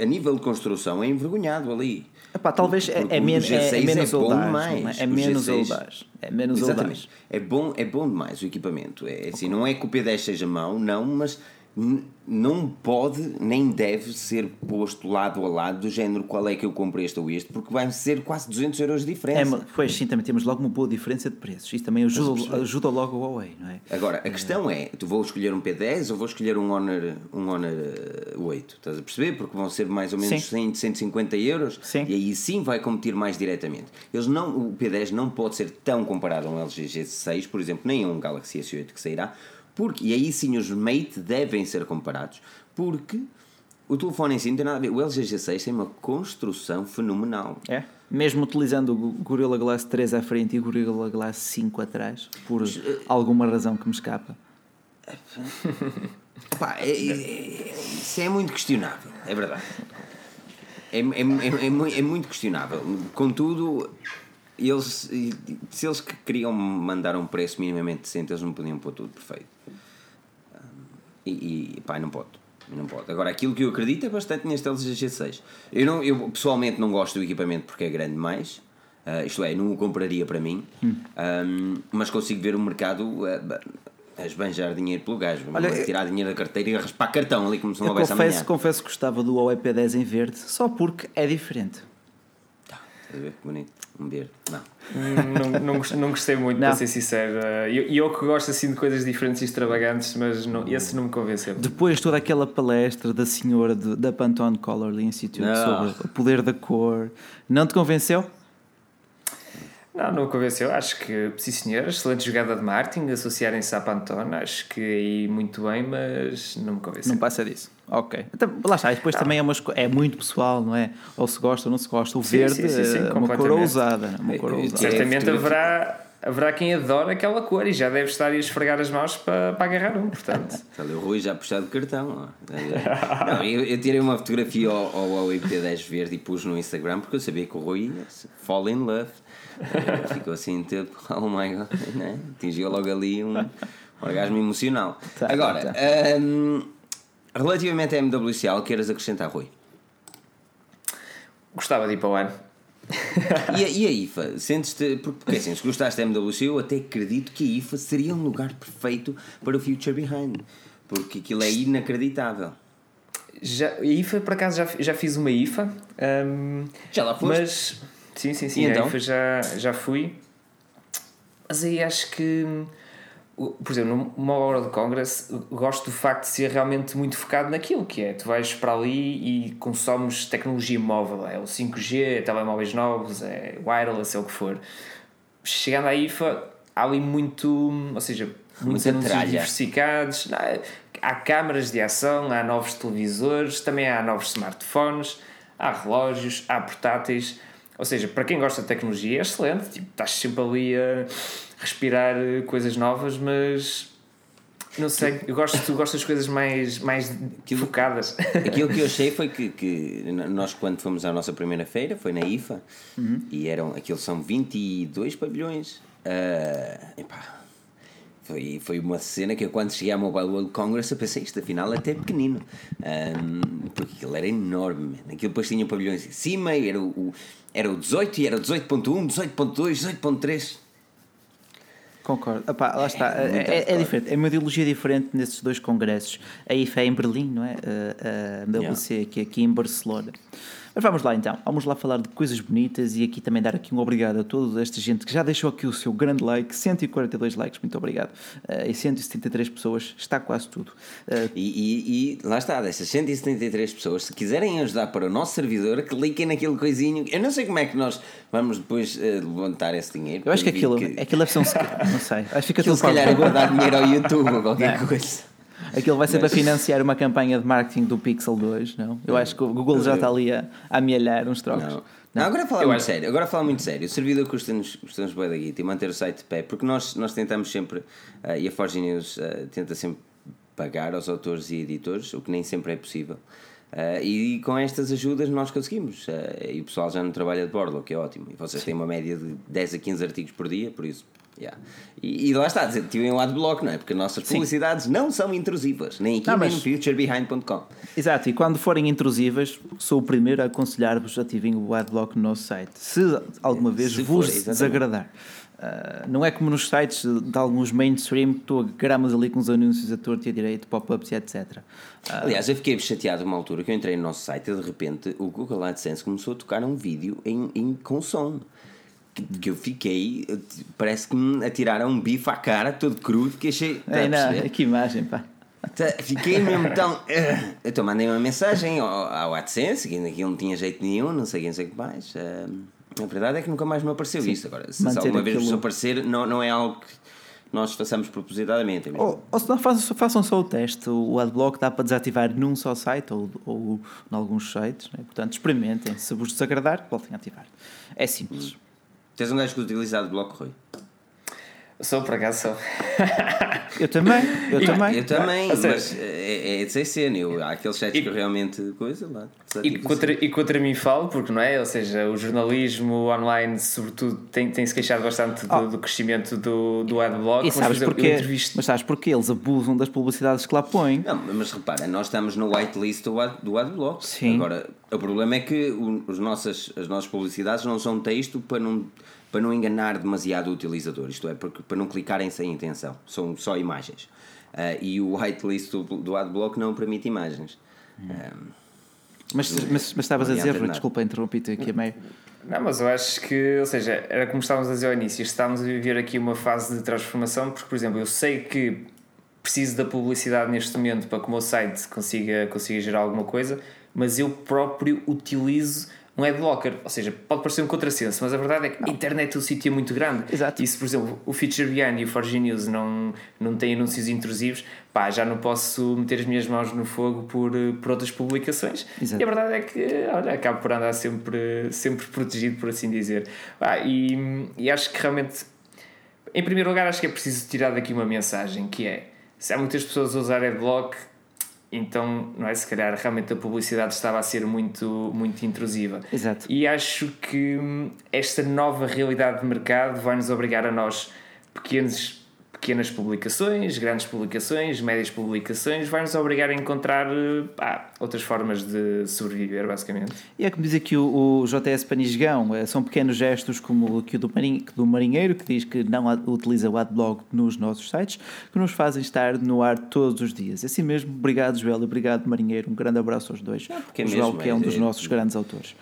S1: a nível de construção, é envergonhado ali.
S2: Epá, talvez é, é, men é, é, menos é audaz, demais. É menos audaz. É menos
S1: Exatamente. É bom, é bom demais o equipamento. É, assim, não é que o P10 seja mau, não, mas não pode nem deve ser posto lado a lado do género qual é que eu compro este ou este, porque vai ser quase 200 euros de diferença.
S2: É, pois sim, também temos logo uma boa diferença de preços. Isso também ajuda, ajuda logo o Huawei, não é?
S1: Agora, a questão é, tu vou escolher um P10 ou vou escolher um Honor, um Honor 8? Estás a perceber? Porque vão ser mais ou menos sim. 100, 150 euros sim. e aí sim vai competir mais diretamente. Eles não, o P10 não pode ser tão comparado a um LG G6, por exemplo, nem a um Galaxy S8 que sairá, porque, e aí sim os Mate devem ser comparados, porque o telefone em si não tem nada a ver. O LG G6 tem uma construção fenomenal.
S2: É? Mesmo utilizando o Gorilla Glass 3 à frente e o Gorilla Glass 5 atrás, por Mas, uh, alguma razão que me escapa. [laughs]
S1: Pá, é, é, isso é muito questionável, é verdade. É, é, é, é, muito questionável. Contudo, eles, se eles queriam mandar um preço minimamente decente, eles não podiam pôr tudo perfeito. E, e pá, não pode. Não pode. Agora, aquilo que eu acredito é bastante neste LG G6. Eu, não, eu pessoalmente não gosto do equipamento porque é grande demais. Uh, isto é, não o compraria para mim. Hum. Um, mas consigo ver o mercado uh, a esbanjar dinheiro pelo gajo. Olha, tirar dinheiro da carteira e raspar cartão ali como se não houvesse
S2: confesso,
S1: amanhã.
S2: Confesso que gostava do Huawei P10 em verde só porque é diferente.
S1: Tá, estás a ver que bonito um verde. Não.
S3: não, não, não gostei muito, não. para ser sincero. E eu, eu, que gosto assim de coisas diferentes e extravagantes, mas não, esse não me convenceu.
S2: Depois toda aquela palestra da senhora de, da Pantone Colorly Institute não. sobre o poder da cor, não te convenceu?
S3: Não, não convenceu. Acho que, sim senhor, excelente jogada de marketing, associarem-se à Pantone, acho que aí muito bem, mas não me convenceu.
S2: Não passa disso. Ok. Então, lá está, e depois também é, uma, é muito pessoal, não é? Ou se gosta ou não se gosta. O sim, verde sim, sim, é uma cor ousada. Uma cor ousada.
S3: Certamente haverá, haverá quem adora aquela cor e já deve estar a esfregar as mãos para, para agarrar um, portanto. [laughs]
S1: o Rui já puxado cartão. não, eu, eu, tirei uma fotografia ao, ao Huawei P10 verde e pus no Instagram porque eu sabia que o Rui fall in love. [laughs] Ficou assim, tipo, [laughs] oh my god, né? atingiu logo ali um orgasmo emocional. Tá, Agora, tá. Um, relativamente à MWC, queiras acrescentar, Rui?
S3: Gostava de ir para o ano.
S1: e, a, e a IFA? Sentes-te. Porque assim, se gostaste da MWC, eu até acredito que a IFA seria um lugar perfeito para o Future Behind. Porque aquilo é inacreditável.
S3: Já, a IFA, por acaso, já, já fiz uma IFA. Um,
S1: já lá foste?
S3: Mas Sim, sim, sim. então? já, já fui. Mas aí acho que, por exemplo, numa hora de Congress, gosto do facto de ser realmente muito focado naquilo que é. Tu vais para ali e consomes tecnologia móvel. É o 5G, é telemóveis novos, é wireless, é o que for. Chegando à IFA, há ali muito, ou seja, muitos anúncios diversificados. Há, há câmaras de ação, há novos televisores, também há novos smartphones, há relógios, há portáteis. Ou seja, para quem gosta de tecnologia é excelente, tipo, estás sempre ali a respirar coisas novas, mas não sei, eu gosto, tu gostas de coisas mais, mais focadas.
S1: Aquilo que eu achei [laughs] foi que, que nós, quando fomos à nossa primeira feira, foi na IFA, e eram, aquilo são 22 pavilhões. Ah, epá, foi, foi uma cena que eu, quando cheguei ao Mobile World Congress, eu pensei, isto afinal é até pequenino, Ahm, porque aquilo era enorme. Aquilo depois tinha pavilhões em cima, e era o, o- era o 18, e era o 18.1, 18.2, 18.3.
S2: Concordo. Epá, lá está.
S1: É
S2: É, é- é diferente. É uma ideologia diferente nesses dois congressos. A IFA é em Berlim, não é? A, a MWC aqui, aqui em Barcelona. Mas vamos lá então. Vamos lá falar de coisas bonitas e aqui também dar aqui um obrigado a toda esta gente que já deixou aqui o seu grande like. 142 likes, muito obrigado. Eh, e 173 pessoas, está quase tudo. Eh,
S1: E, e- e lá está, dessas 173 pessoas, se quiserem ajudar para o nosso servidor, cliquem naquele coisinho. Eu não sei como é que nós vamos depois eh, levantar esse dinheiro.
S2: eu acho que aquilo, aquilo deve ser um. segredo, Não sei. Acho que fica
S1: Aquilo
S2: tudo
S1: se calhar é
S2: para
S1: guardar dinheiro ao YouTube ou qualquer
S2: Não.
S1: coisa.
S2: Aquilo vai ser
S1: Mas-
S2: para financiar uma campanha de marketing do Pixel 2, não? Eu acho que o Google já está ali a, a amealhar uns trocos.
S1: Não. Não, agora a falar muito
S3: acho-
S1: sério. Agora a falar muito sério. O servidor custa-nos custa bué da guita e manter o site de pé, porque nós, nós tentamos sempre, ah, e a Forge News ah, tenta sempre pagar aos autores e editores, o que nem sempre é possível. Ah, e com estas ajudas nós conseguimos. E o pessoal já não trabalha de bordo, o que é ótimo. E vocês têm uma média de 10 a 15 artigos por dia, por isso. Yeah. E, e lá está, desativem o adblock, não é? Porque as nossas publicidades não são intrusivas, nem aqui
S2: Não,
S1: nem
S2: mas-
S1: no futurebehind.com.
S2: Exato, e quando forem intrusivas, sou o primeiro a aconselhar-vos ativem o adblock no nosso site. Se alguma vez
S1: Se
S2: vos
S1: for,
S2: desagradar. Ah, não é como nos sites de alguns mainstream que tu agramas ali com os anúncios a torto e a direito, pop-ups e etc. Ah,
S1: Aliás, eu fiquei chateado uma altura que eu entrei no nosso site e de repente o Google AdSense começou a tocar um vídeo em, em, com som. Que, eu fiquei, parece que me atiraram um bife à cara, todo crudo, que achei. tá
S2: é, não,
S1: perceber?
S2: que imagem, pá.
S1: Tá, Fiquei mesmo tão. Então mandei uma mensagem ao, ao AdSense, que aquilo não tinha jeito nenhum, não sei quem sei o que mais. eh, a verdade é que nunca mais me apareceu isto. Agora, se,
S2: manter
S1: alguma vez vos aparecer, não, não é algo que nós façamos propositadamente. É.
S2: Ou, ou se não façam, façam só o teste, o adblock dá para desativar num só site ou, ou em alguns sites, né? portanto experimentem. Se vos desagradar, voltem a ativar. É simples.
S1: Tens um gajo que utiliza adblock, Rui?
S3: Sou por acaso sou. [laughs]
S2: Eu também, eu
S3: E-
S2: também.
S1: Eu também, mas é, é de ser cena. Eu, há aqueles sites que eu realmente coisa lá.
S3: E
S1: desativo
S3: contra, e contra mim falo, porque não é? Ou seja, o jornalismo online, sobretudo, tem, tem se queixado bastante do,
S2: Oh.
S3: do crescimento do, do adblock.
S2: E sabes porquê?
S3: eu entrevisto-
S2: Mas sabes porquê? Eles abusam das publicidades que lá põem.
S1: Não, mas repara, nós estamos no whitelist do, ad, do adblock.
S2: Sim.
S1: Agora, o problema é que os nossas, as nossas publicidades não são texto para não, para não enganar demasiado o utilizador. Isto é, porque, para não clicarem sem intenção. São só imagens. Ah, e o whitelist do, do adblock não permite imagens. Ah,
S2: Mas, mas, mas estavas a dizer, Rui, desculpa, interrompi-te aqui a meio.
S3: Não, mas eu acho que, ou seja, era como estávamos a dizer ao início, estamos a viver aqui uma fase de transformação, porque, por exemplo, eu sei que preciso da publicidade neste momento para que o meu site consiga, consiga gerar alguma coisa, mas eu próprio utilizo um adblocker. Ou seja, pode parecer um contrassenso, mas a verdade é que a internet o sítio é muito grande.
S2: Exato.
S3: E se, por exemplo, o Feature Behind e o Forge News não, não têm anúncios intrusivos, pá, já não posso meter as minhas mãos no fogo por, por outras publicações.
S2: Exato.
S3: E a verdade é que, olha, acabo por andar sempre, sempre protegido, por assim dizer. Pá, e, e acho que realmente, em primeiro lugar, acho que é preciso tirar daqui uma mensagem que é: se há muitas pessoas a usar adblock, então, não é? Se calhar realmente a publicidade estava a ser muito, muito intrusiva.
S2: Exato.
S3: E acho que hum, esta nova realidade de mercado vai nos obrigar a nós, pequenos, pequenas publicações, grandes publicações, médias publicações, vai nos obrigar a encontrar eh, pá, outras formas de sobreviver, basicamente.
S2: E é como diz aqui o, o JS Panisgão, eh, são pequenos gestos como o do, marinho, do marinheiro, que diz que não utiliza o adblock nos nossos sites, que nos fazem estar no ar todos os dias. Assim mesmo, obrigado Joel e obrigado marinheiro, um grande abraço aos dois.
S1: porque é
S2: o Joel
S1: mesmo,
S2: que é um
S1: é-
S2: dos
S1: é-
S2: nossos grandes autores.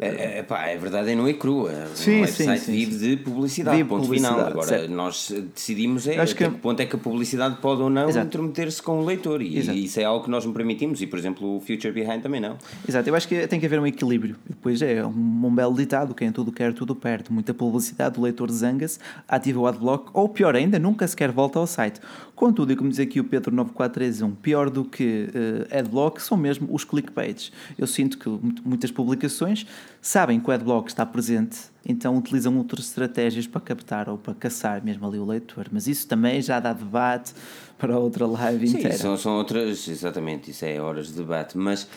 S1: É, é, pá, é verdade, é não é crua.
S2: Sim,
S1: um website
S2: sim, sim,
S1: vive de publicidade,
S2: Vive
S1: ponto
S2: publicidade,
S1: final. Agora,
S2: certo.
S1: nós decidimos é,
S2: Acho
S1: até
S2: que-
S1: que ponto é que a publicidade pode ou não
S2: Exato.
S1: intrometer-se com o leitor. E
S2: Exato.
S1: isso é algo que nós não permitimos. E, por exemplo, o Future Behind também não.
S2: Exato, eu acho que tem que haver um equilíbrio. Depois é um, um belo ditado: quem tudo quer, tudo perde. Muita publicidade, o leitor zanga-se, ativa o adblock, ou pior ainda, nunca sequer volta ao site. Contudo, e como diz aqui o Pedro 9431, pior do que eh, adblock são mesmo os clickbaits. Eu sinto que mu- muitas publicações sabem que o adblock está presente, então utilizam outras estratégias para captar ou para caçar mesmo ali o leitor. Mas isso também já dá debate para outra live
S1: Sim,
S2: inteira.
S1: são, são outras, exatamente, isso é horas de debate. Mas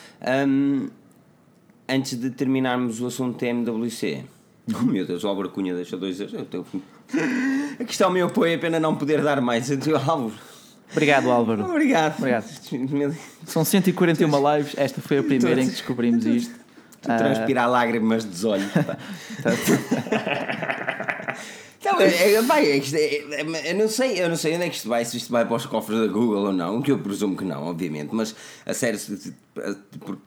S1: hum, antes de terminarmos o assunto TMWC, oh [laughs] meu Deus, o Álvaro Cunha deixa dois euros. Eu tenho- Aqui está o meu apoio, é pena não poder dar mais. Álvaro,
S2: Obrigado, Álvaro.
S1: obrigado.
S2: Obrigado. São 141 lives, esta foi a primeira em que descobrimos isto. Ah,
S1: transpirar lágrimas dos olhos. [laughs] [laughs]
S2: tá-
S1: Não, é, vai, é é- eu não sei, eu não sei onde é que isto vai, se isto vai para os cofres da Google ou não, que eu presumo que não, obviamente, mas a sério,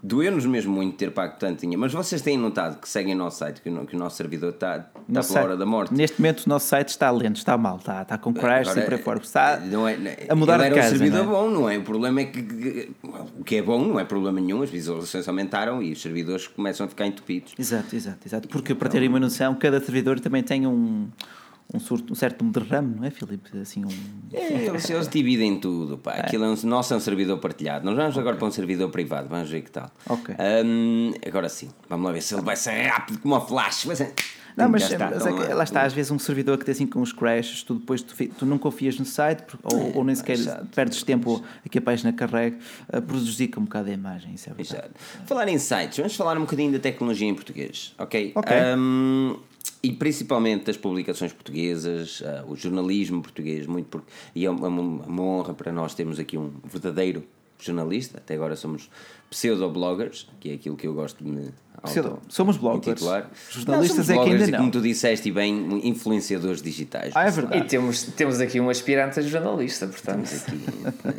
S1: doeu-nos mesmo muito ter pago tanto dinheiro, mas vocês têm notado que seguem o nosso site, que o, que o nosso servidor está, está pela
S2: site-
S1: hora da morte.
S2: Neste momento o nosso site está lento, está mal, está, está com crash
S1: Agora,
S2: e por aí fora. Está
S1: não é, não
S2: a mudar de
S1: era
S2: casa.
S1: um servidor
S2: não é?
S1: bom, não é? O problema é que, que- o que é bom não é problema nenhum, as visualizações aumentaram e os servidores começam a ficar entupidos.
S2: Exato, exato, exato. Porque para terem uma noção, cada servidor também tem um, um, surto- um certo número de RAM, não é, Filipe? Assim, um...
S1: É, eles, eles dividem tudo, pá. Aquilo é um, nosso é um servidor partilhado. Nós vamos agora para um servidor privado, vamos ver que tal.
S2: Ok.
S1: Hum, agora sim, vamos lá ver se ele vai ser rápido como a flash. Vai ser...
S2: Não, mas,
S1: está,
S2: mas
S1: então
S2: é que lá está, às vezes um servidor que tem assim com os crashes, tu depois tu, tu não confias no site ou, ou nem sequer
S1: exato.
S2: perdes tempo a que a página carregue, uh, prejudica um bocado a imagem, isso é verdade.
S1: Exato. Falar em sites, vamos falar um bocadinho da tecnologia em português, ok?
S2: Ok.
S1: Hum, e principalmente das publicações portuguesas, ah, o jornalismo português, muito por... e é uma, uma honra para nós termos aqui um verdadeiro jornalista. Até agora somos pseudo-bloggers, que é aquilo que eu gosto de me auto-
S2: somos bloggers.
S1: intitular.
S2: Jornalistas
S1: Não, somos
S2: é que ainda
S1: bloggers e,
S2: não.
S1: como tu disseste bem, influenciadores digitais.
S2: Ah, é
S3: E
S2: verdade.
S3: temos, temos aqui um aspirante a jornalista, portanto.
S1: Aqui.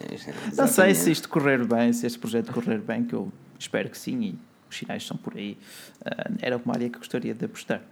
S1: [laughs]
S2: Não sei se isto correr bem, se este projeto correr bem, que eu espero que sim, e os sinais são por aí. Ah, era uma área que eu gostaria de apostar.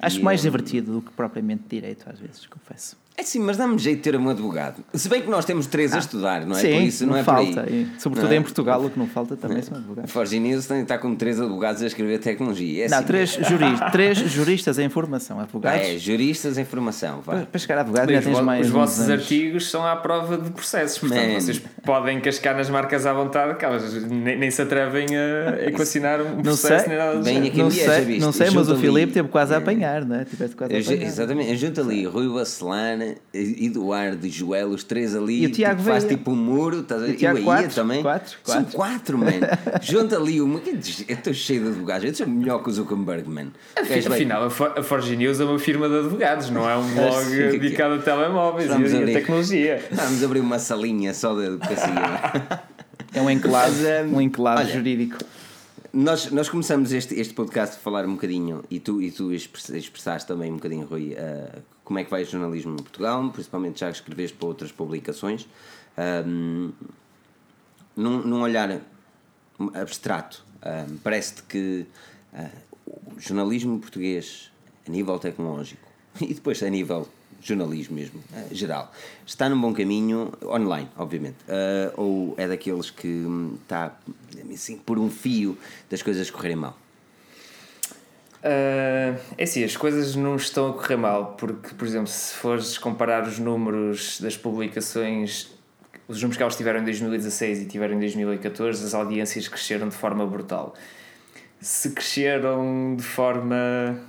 S2: Acho
S1: E,
S2: mais divertido do que propriamente direito, às vezes, confesso.
S1: É sim, mas dá-me jeito de ter um advogado. Se bem que nós temos três a estudar, não é?
S2: Ah, Sim,
S1: por isso não, é
S2: falta.
S1: por aí.
S2: e, sobretudo
S1: Não é?
S2: em Portugal, o que não falta também são advogados.
S1: Forge News tem- está com três advogados a escrever tecnologia. É
S2: Não,
S1: assim.
S2: três, juris, [laughs] três juristas em formação,
S1: Ah,
S2: advogados.
S1: é, juristas em formação.
S2: Para, para chegar a advogado já tens
S3: vo-
S2: mais
S3: os vossos
S2: anos.
S3: artigos são à prova de processos, portanto
S1: Man.
S3: vocês podem cascar nas marcas à vontade, que elas nem, nem se atrevem a equacionar um processo
S2: sei.
S3: nem nada do
S1: Bem aqui-
S2: Não
S1: dia, já
S2: sei, não sei mas o Filipe teve quase a apanhar, não é? Tiveste quase a apanhar.
S1: exatamente, junto ali Rui Bacelana, Eduardo e Joel, os três ali,
S2: E o Tiago
S1: tipo, faz tipo um muro, estás a ver?
S2: E o Tiago
S1: eu ia
S2: quatro,
S1: também.
S2: quatro,
S1: São
S2: quatro.
S1: quatro, man. [laughs] junta ali uma. Eu estou cheio de advogados, eu sou melhor que o Zuckerberg, man. O gajo vai-
S3: Afinal, a For- a Forge News é uma firma de advogados, não é um blog
S1: sim.
S3: dedicado a telemóveis
S1: Vamos
S3: e, a
S1: abrir.
S3: tecnologia.
S1: Vamos abrir uma salinha só de advocacia. [laughs]
S2: É um enclave, um enclave
S1: olha,
S2: jurídico.
S1: Nós, nós começamos este, este podcast a falar um bocadinho, e tu, e tu express- expressaste também um bocadinho, Rui, eh, como é que vai o jornalismo em Portugal, principalmente já escreveste para outras publicações. Ahm, num, num olhar abstrato, ahm, parece-te que ah, o jornalismo português, a nível tecnológico, [laughs] e depois a nível jornalismo mesmo, eh, geral, está num bom caminho, online, obviamente, ah, ou é daqueles que hum, está assim, por um fio das coisas correrem mal?
S3: Ah, é assim, as coisas não estão a correr mal, porque, por exemplo, se fores comparar os números das publicações, os números que elas tiveram em 2016 e tiveram em 2014, as audiências cresceram de forma brutal. Se cresceram de forma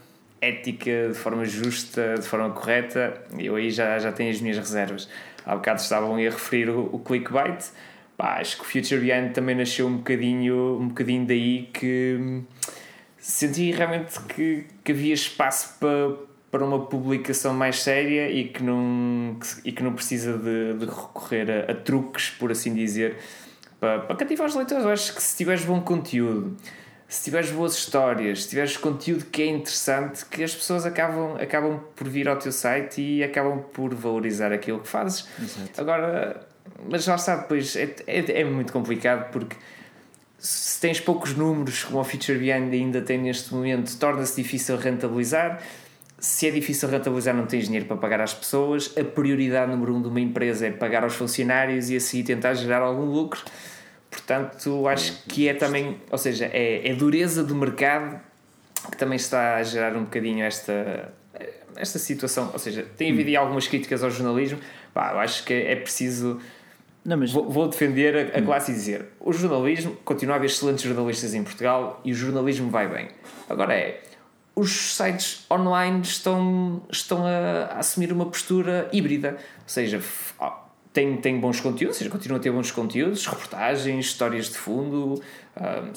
S3: ética, de forma justa, de forma correta, eu aí já, já tenho as minhas reservas. Há bocado estavam a referir o, o clickbait. Pá, acho que o Future Behind também nasceu um bocadinho, um bocadinho daí que senti realmente que, que havia espaço para, para uma publicação mais séria e que não, que- e que não precisa de, de recorrer a, a truques, por assim dizer, para, para cativar os leitores. Eu acho que se tiveres bom conteúdo, se tiveres boas histórias, se tiveres conteúdo que é interessante, que as pessoas acabam, acabam por vir ao teu site e acabam por valorizar aquilo que fazes. Agora, mas lá está, depois é, é, é muito complicado porque se tens poucos números, como o Feature Behind ainda tem neste momento, torna-se difícil rentabilizar. Se é difícil rentabilizar, não tens dinheiro para pagar às pessoas. A prioridade número um de uma empresa é pagar aos funcionários e a seguir tentar gerar algum lucro. Portanto, acho que é também, ou seja, é, é dureza do mercado que também está a gerar um bocadinho esta, esta situação. Ou seja, tem havido algumas críticas ao jornalismo. Pá, eu acho que é preciso não, mas... vou, vou, defender a, a, classe e dizer: o jornalismo continua a haver excelentes jornalistas em Portugal e o jornalismo vai bem. Agora é. Os sites online estão, estão a, a assumir uma postura híbrida, ou seja, tem, tem bons conteúdos, ou seja, continuam a ter bons conteúdos, reportagens, histórias de fundo, um,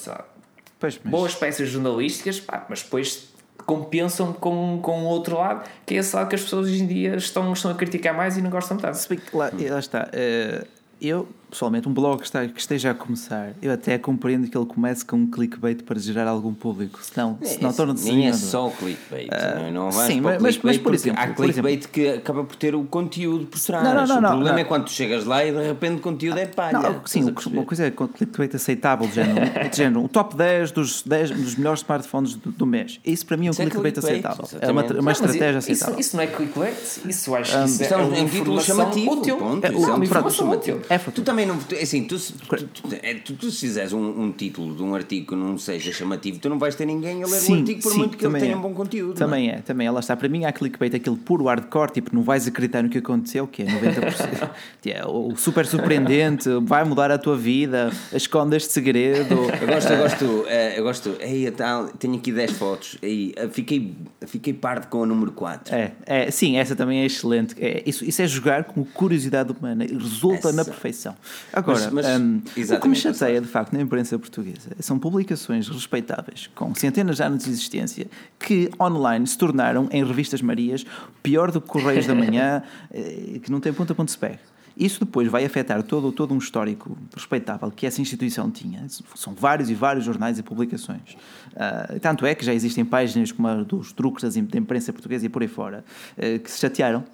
S3: pois, mas... boas peças jornalísticas, pá, mas depois compensam com, com o outro lado, que é esse lado que as pessoas hoje em dia estão, estão a criticar mais e não gostam tanto.
S2: Lá, lá está. Uh, eu pessoalmente, um blog que, está, que esteja a começar, eu até compreendo que ele comece com um clickbait para gerar algum público, senão,
S1: é,
S2: senão torna-se
S1: Nem é só clickbait, uh, não, não sim, mas, mas, mas, por exemplo, há clickbait exemplo, que acaba por ter o conteúdo por trás. Não, não, não, o problema não, é quando tu chegas lá e de repente o conteúdo é palha. Não,
S2: sim, uma coisa é clickbait aceitável, de género, de género o top 10 dos, 10 dos melhores smartphones do, do mês. Isso para mim é um isso clickbait, é clickbait aceitável. É uma, uma estratégia isso, aceitável.
S3: Isso, não é clickbait, isso acho que um, isso é, é um título chamativo. Útil.
S1: Ponto, é, é uma informação útil. Tu também não. Assim, tu tu, tu, é, tu, tu, se fizeres um, um, título de um artigo que não seja chamativo, tu não vais ter ninguém a ler sim, o artigo por sim, muito que ele tenha é. um bom conteúdo.
S2: Também é? é? também ela está. Para mim, há clickbait aquele puro hardcore, tipo, não vais acreditar no que aconteceu, que é 90%. [laughs] é, o super surpreendente, vai mudar a tua vida, esconde este segredo.
S1: Eu gosto, eu gosto, eh, eu gosto. Ei, tal, tenho aqui 10 fotos. Ei, fiquei, fiquei pardo com a número 4.
S2: É, é, sim, essa também é excelente. É, isso, isso é jogar com curiosidade humana, resulta essa. na perfeição. Agora, mas, mas, um, o que me chateia de facto na imprensa portuguesa são publicações respeitáveis, com centenas de anos de existência, que online se tornaram em revistas Marias pior do que Correios da Manhã, [laughs] eh, que não tem ponto a ponto se pega. Isso depois vai afetar todo, todo um histórico respeitável que essa instituição tinha. São vários e vários jornais e publicações. Uh, tanto é que já existem páginas como a dos truques da imprensa portuguesa e por aí fora, uh, que se chatearam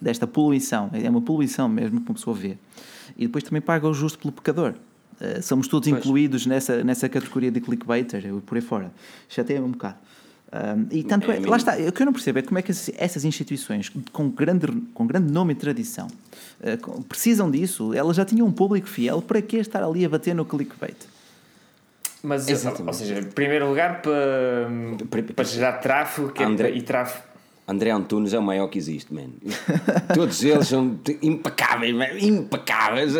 S2: desta poluição. É uma poluição mesmo que uma pessoa vê. E depois também paga o justo pelo pecador. Uh, somos todos pois. incluídos nessa, nessa categoria de clickbaiter, por aí fora. Chateia-me um bocado. Um, e tanto é, é lá está, o que eu não percebo é como é que essas instituições com grande, com grande nome e tradição uh, precisam disso, elas já tinham um público fiel, para que estar ali a bater no clickbait?
S3: Mas, Exatamente. ou seja, em primeiro lugar para, para gerar tráfego é André, e tráfego.
S1: André Antunes é o maior que existe, man. [laughs] Todos eles são impecáveis, man. impecáveis.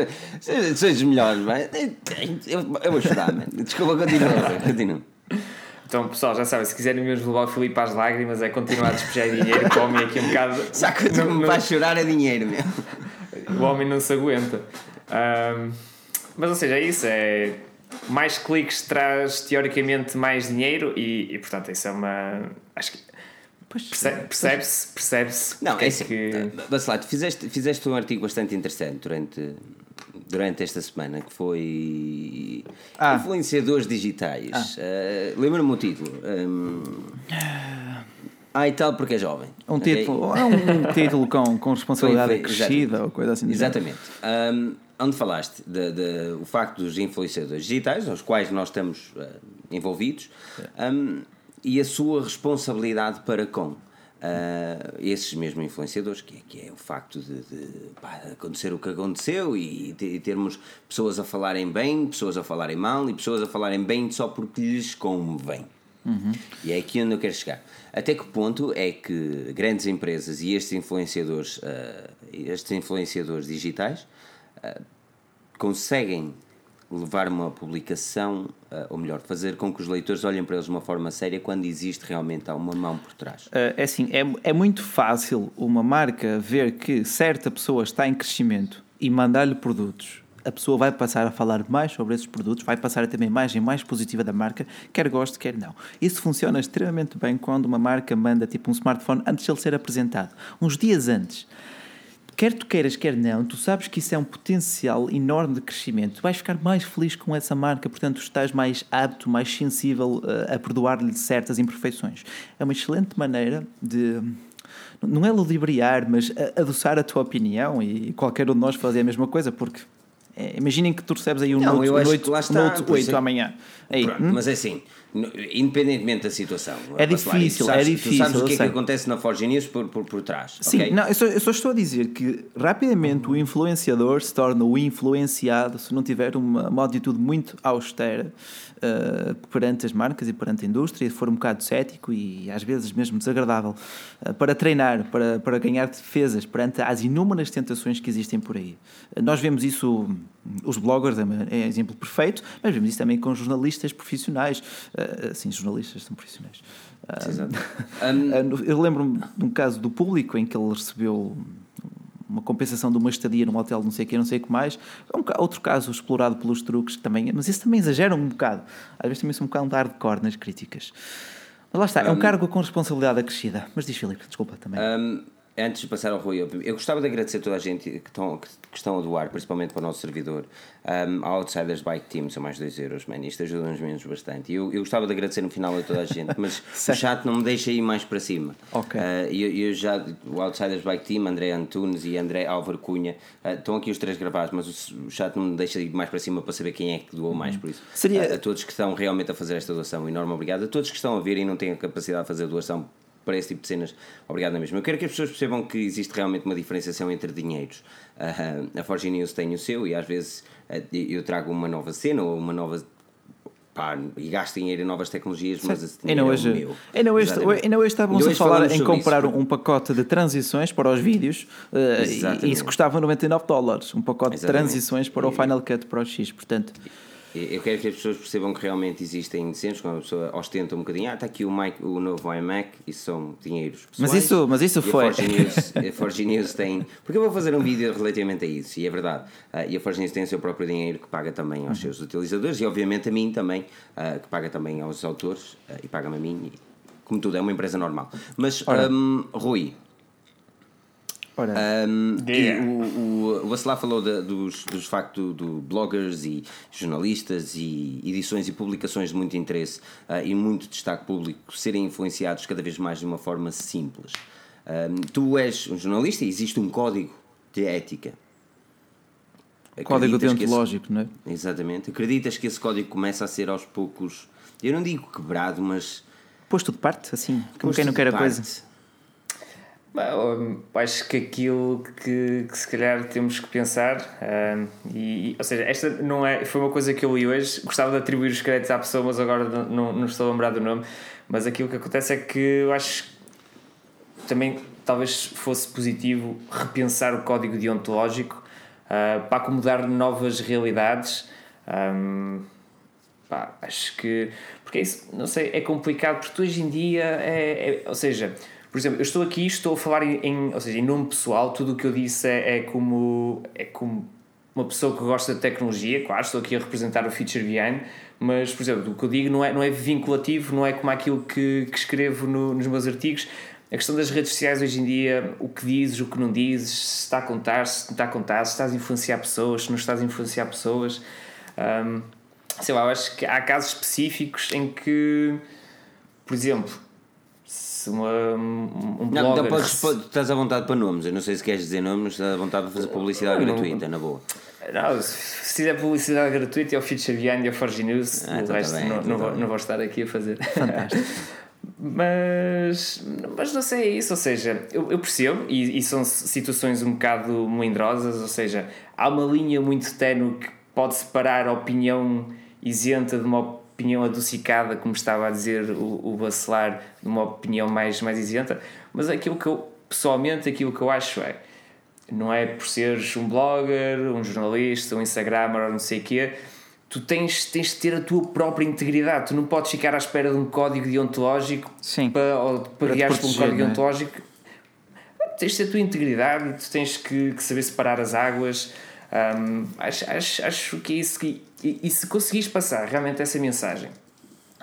S1: São os melhores, man. Eu, eu vou chorar, man. Desculpa, continua, continua.
S3: Então, pessoal, já sabem, se quiserem mesmo levar o Filipe às lágrimas, é continuar a despejar dinheiro, o homem aqui um bocado. [laughs]
S1: Sabe que me faz chorar é dinheiro, meu.
S3: O homem não se aguenta. Um, mas, ou seja, é isso. É, mais cliques traz teoricamente mais dinheiro e, e portanto, isso é uma. Acho que. Percebe-se, percebe-se.
S1: Não, é assim. Que... Bacelar, fizeste, fizeste um artigo bastante interessante durante durante esta semana, que foi ah. Influenciadores Digitais. Ah. Uh, Lembra-me o título. Um, ah, e tal, porque é jovem.
S2: Um okay? título, é um [laughs] título com, com responsabilidade foi, foi, crescida ou coisa assim.
S1: Exatamente. Um, onde falaste de, de, o facto dos influenciadores digitais, aos quais nós estamos uh, envolvidos, um, e a sua responsabilidade para com uh, esses mesmos influenciadores, que é, que é o facto de, de pá, acontecer o que aconteceu e, e, termos pessoas a falarem bem, pessoas a falarem mal e pessoas a falarem bem só porque lhes convém. Uhum. E é aqui onde eu quero chegar. Até que ponto é que grandes empresas e estes influenciadores, uh, estes influenciadores digitais uh, conseguem levar uma publicação, uh, ou melhor, fazer com que os leitores olhem para eles de uma forma séria quando existe realmente uma mão por trás?
S2: Uh, é assim, é, é muito fácil uma marca ver que certa pessoa está em crescimento e mandar-lhe produtos. A pessoa vai passar a falar mais sobre esses produtos, vai passar a ter uma imagem mais positiva da marca, quer goste, quer não. Isso funciona extremamente bem quando uma marca manda tipo um smartphone antes de ele ser apresentado, uns dias antes quer tu queiras, quer não, tu sabes que isso é um potencial enorme de crescimento. Tu vais ficar mais feliz com essa marca, portanto, estás mais apto, mais sensível uh, a perdoar-lhe certas imperfeições. É uma excelente maneira de. Não é ludibriar, mas adoçar a tua opinião e qualquer um de nós fazer a mesma coisa, porque É, imaginem que tu recebes aí um
S1: Não,
S2: Note,
S1: eu
S2: um
S1: acho
S2: Note,
S1: que lá
S2: um
S1: está,
S2: Note
S1: por
S2: 8
S1: isso é-
S2: amanhã. Aí,
S1: Pronto,
S2: hum?
S1: Mas é assim, independentemente da situação.
S2: É
S1: tu
S2: difícil,
S1: sabes-
S2: é difícil,
S1: sabes o que é que acontece na Forge News por, por, por trás.
S2: Sim,
S1: ok?
S2: não, eu, só, eu só estou a dizer que rapidamente o influenciador se torna o influenciado se não tiver uma, uma atitude muito austera uh, perante as marcas e perante a indústria, for um bocado cético e às vezes mesmo desagradável uh, para treinar, para, para ganhar defesas perante as inúmeras tentações que existem por aí. Uh, nós vemos isso, os bloggers é, é exemplo perfeito, mas vemos isso também com jornalistas profissionais. Uh, sim, jornalistas são profissionais. [laughs]
S1: Um,
S2: ah, no- Eu lembro-me de um caso do público em que ele recebeu uma compensação de uma estadia num hotel, não sei o que, não sei o que mais. É Um, outro caso explorado pelos truques que também, mas esse também exagera um bocado. Às vezes também são um bocado de hardcore nas críticas. Mas lá está, é um cargo com responsabilidade acrescida. Mas diz Filipe, desculpa também.
S1: Um, antes de passar ao Rui, eu, gostava de agradecer a toda a gente que estão, que, estão a doar, principalmente para o nosso servidor, um, ao Outsiders Bike Team, são mais 2 euros, man, isto ajuda-nos menos bastante. Eu, eu gostava de agradecer no final a toda a gente, mas [laughs] o chat não me deixa ir mais para cima.
S2: Ok.
S1: Uh, eu, eu já, o Outsiders Bike Team, André Antunes e André Álvaro Cunha, uh, estão aqui os três gravados, mas o, chat não me deixa ir mais para cima para saber quem é que doou mais, por isso.
S2: Seria-
S1: uh, a todos que estão realmente a fazer esta doação, enorme obrigado. A todos que estão a ver e não têm a capacidade de fazer a doação para esse tipo de cenas, obrigado na mesma. Eu quero que as pessoas percebam que existe realmente uma diferenciação entre dinheiros. Ah, a Forge News tem o seu e às vezes ah, eu trago uma nova cena ou uma nova. Pá, e gasto dinheiro em novas tecnologias, mas esse dinheiro
S2: hoje,
S1: é o meu.
S2: ainda hoje, ainda hoje estávamos a falar em comprar
S1: isso.
S2: um pacote de transições para os vídeos eh, e, isso custava 99 dólares. Um pacote de
S1: Exatamente.
S2: transições para o Final Cut Pro X. Portanto,
S1: Eu quero que as pessoas percebam que realmente existem cenas, quando a pessoa ostenta um bocadinho, ah, está aqui o, mic, o novo iMac, isso são dinheiros pessoais.
S2: Mas isso- mas isso
S1: E a
S2: foi.
S1: Forge News, [laughs] a Forge News tem. Porque eu vou fazer um vídeo relativamente a isso, e é verdade. Ah, e a Forge News tem o seu próprio dinheiro que paga também aos seus utilizadores e, obviamente, a mim também, ah, que paga também aos autores ah, e paga-me a mim. E, como tudo, é uma empresa normal. Mas, hum, Rui,
S2: ora,
S1: um, e
S3: Yeah.
S1: o, o, o Bacelar falou da- dos, dos factos do bloggers e jornalistas e edições e publicações de muito interesse ah, e muito destaque público serem influenciados cada vez mais de uma forma simples. Um, tu és um jornalista e existe um código de ética.
S2: código
S1: que esse-
S2: deontológico, não é?
S1: Exatamente. Acreditas que esse código começa a ser aos poucos, eu não digo quebrado, mas.
S2: Posto de parte, assim, como quem não
S1: de
S2: quer a
S1: parte.
S2: coisa.
S3: Eu acho que aquilo que, que se calhar temos que pensar, e, e- ou seja, esta não é, foi uma coisa que eu li hoje, gostava de atribuir os créditos à pessoa, mas agora não, não, estou a lembrar do nome. Mas aquilo que acontece é que eu acho que também talvez fosse positivo repensar o código deontológico ah, para acomodar novas realidades. Ahm, pá, acho que. Porque é isso, não sei, é complicado, porque hoje em dia é, é- Ou seja, por exemplo, eu estou aqui, estou a falar em, ou seja, em nome pessoal, tudo o que eu disse é, é como. É como uma pessoa que gosta de tecnologia, claro, estou aqui a representar o Feature Behind, mas, por exemplo, o que eu digo não é, não é vinculativo, não é como aquilo que, que escrevo no- nos meus artigos. A questão das redes sociais hoje em dia, o que dizes, o que não dizes, se está a contar, se não está a contar, se estás a influenciar pessoas, se não estás a influenciar pessoas. Ahm, sei lá, eu acho que há casos específicos em que, por exemplo, se uma, um
S1: Não,
S3: blogger...
S1: então podes, podes- estás à vontade para nomes. Eu não sei se queres dizer nomes, mas estás à vontade para fazer publicidade
S3: Não, não-
S1: gratuita, na boa.
S3: Não, se se fizer publicidade gratuita é o Feature Behind e a Forge News,
S1: Ah,
S3: o
S1: então tá
S3: resto
S1: bem,
S3: não,
S1: então
S3: não,
S1: tá
S3: vou, não vou estar aqui a fazer. [laughs] mas, mas não sei, é isso, ou seja, eu, eu percebo, e, e são situações um bocado melindrosas, ou seja, há uma linha muito ténue que pode separar a opinião isenta de uma opinião adocicada, como estava a dizer o, o Bacelar, de uma opinião mais, mais isenta, mas aquilo que eu, pessoalmente, aquilo que eu acho é, não é por seres um blogger, um jornalista, um Instagramer ou não sei o quê, tu tens, tens de ter a tua própria integridade. Tu não podes ficar à espera de um código deontológico
S2: Sim.
S3: para, ou para,
S2: Para
S3: guiares por um código
S2: é?
S3: deontológico. Tens de ter a tua integridade, tu tens que, que saber separar as águas. Hum, acho, acho, acho que é isso que. E, e se conseguires passar realmente essa mensagem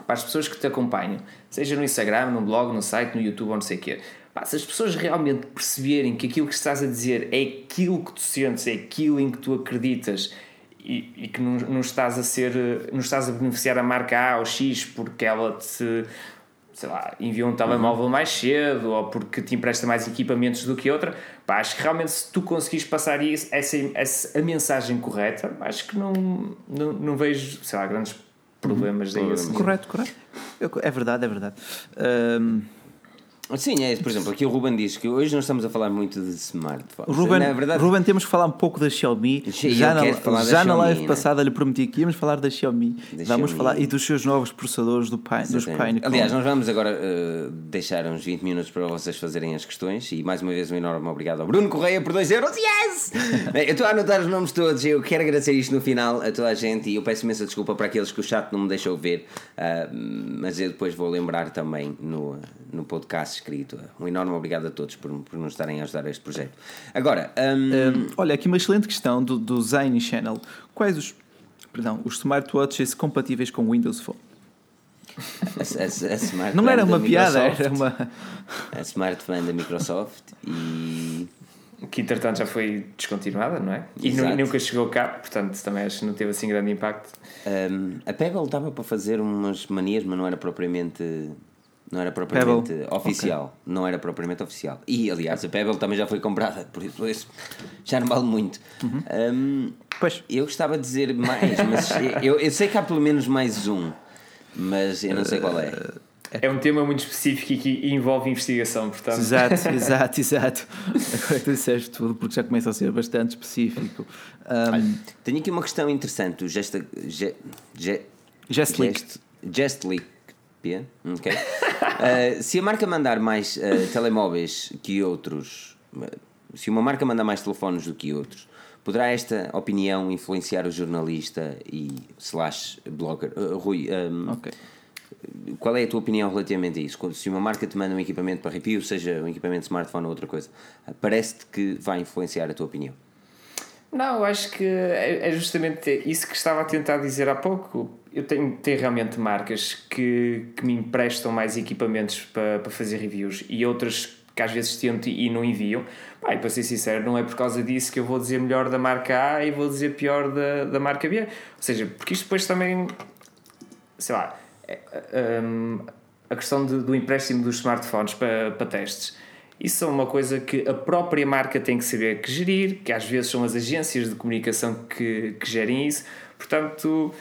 S3: para as pessoas que te acompanham, seja no Instagram, no blog, no site, no YouTube ou não sei o quê, pá, se as pessoas realmente perceberem que aquilo que estás a dizer é aquilo que tu sentes, é aquilo em que tu acreditas e, e que não, não estás a ser, não estás a beneficiar a marca A ou X porque ela te sei lá, enviou um telemóvel mais cedo ou porque te empresta mais equipamentos do que outra. Pá, acho que realmente se tu conseguires passar isso, essa, essa, a mensagem correta, acho que não, não, não vejo, sei lá, grandes problemas daí assim.
S2: Correto, correto. Eu- é verdade, é verdade. Ahm,
S1: Sim, é, por exemplo, aqui o Ruben diz que hoje nós estamos a falar muito de smartphones.
S2: Ruben,
S1: Na verdade,
S2: Ruben, temos que falar um pouco da Xiaomi.
S1: Sim,
S2: já
S1: eu
S2: na, já na live
S1: né?
S2: passada lhe prometi que íamos falar da Xiaomi.
S1: Da
S2: vamos
S1: Xiaomi.
S2: falar e dos seus novos processadores do Pine, dos. Pinecone.
S1: Aliás, nós vamos agora uh, deixar uns 20 minutos para vocês fazerem as questões e mais uma vez um enorme obrigado ao Bruno Correia por 2 euros. Yes! [laughs] Eu estou a anotar os nomes todos eu quero agradecer isto no final a toda a gente e eu peço imensa desculpa para aqueles que o chat não me deixou ver, uh, mas eu depois vou lembrar também no, no podcast escrito. Um enorme obrigado a todos por, por nos estarem a ajudar a este projeto. Agora, um,
S2: Hum, olha, aqui uma excelente questão do, do Zane Channel. Quais os, perdão, os smartwatches compatíveis com Windows Phone?
S1: a, a- a smart
S2: Não era uma piada,
S1: Microsoft,
S2: era uma.
S1: A smart fan da Microsoft e.
S3: Que entretanto já foi descontinuada, não é? E
S1: Exato.
S3: nunca chegou cá, portanto também acho que não teve assim grande impacto.
S1: Um, a Pebble estava para fazer umas manias, mas não era propriamente. Não era propriamente
S2: Pebble.
S1: oficial. Não era propriamente oficial. E aliás, a Pebble também já foi comprada, por isso, por isso já não vale muito.
S2: Uhum.
S1: Um,
S2: Pois.
S1: eu gostava de dizer mais, mas [laughs] eu, eu sei que há pelo menos mais um, mas eu não sei qual é.
S3: É um tema muito específico e que envolve investigação, portanto.
S2: Exato, [laughs] exato, exato. Agora tu disseste tudo porque já começa a ser bastante específico. Um,
S1: Tenho aqui uma questão interessante. O gesta, ge, ge. Gest- Jestlick. P? Ok. Uh, [laughs] se a marca mandar mais uh, telemóveis que outros, uh, se uma marca mandar mais telefones do que outros, poderá esta opinião influenciar o jornalista e slash blogger? Uh, Rui, um,
S2: ok.
S1: qual é a tua opinião relativamente a isso? Se uma marca te manda um equipamento para review, seja um equipamento de smartphone ou outra coisa, parece-te que vai influenciar a tua opinião?
S3: Não, acho que é é justamente isso que estava a tentar dizer há pouco. Eu tenho, tenho realmente marcas que, que me emprestam mais equipamentos para, para fazer reviews e outras que às vezes tento e não enviam. E para ser sincero, não é por causa disso que eu vou dizer melhor da marca A e vou dizer pior da, da marca B. Ou seja, porque isto depois também, sei lá, é, hum, a questão de- do empréstimo dos smartphones para, para testes. Isso é uma coisa que a própria marca tem que saber que gerir, que às vezes são as agências de comunicação que, que gerem isso. Portanto,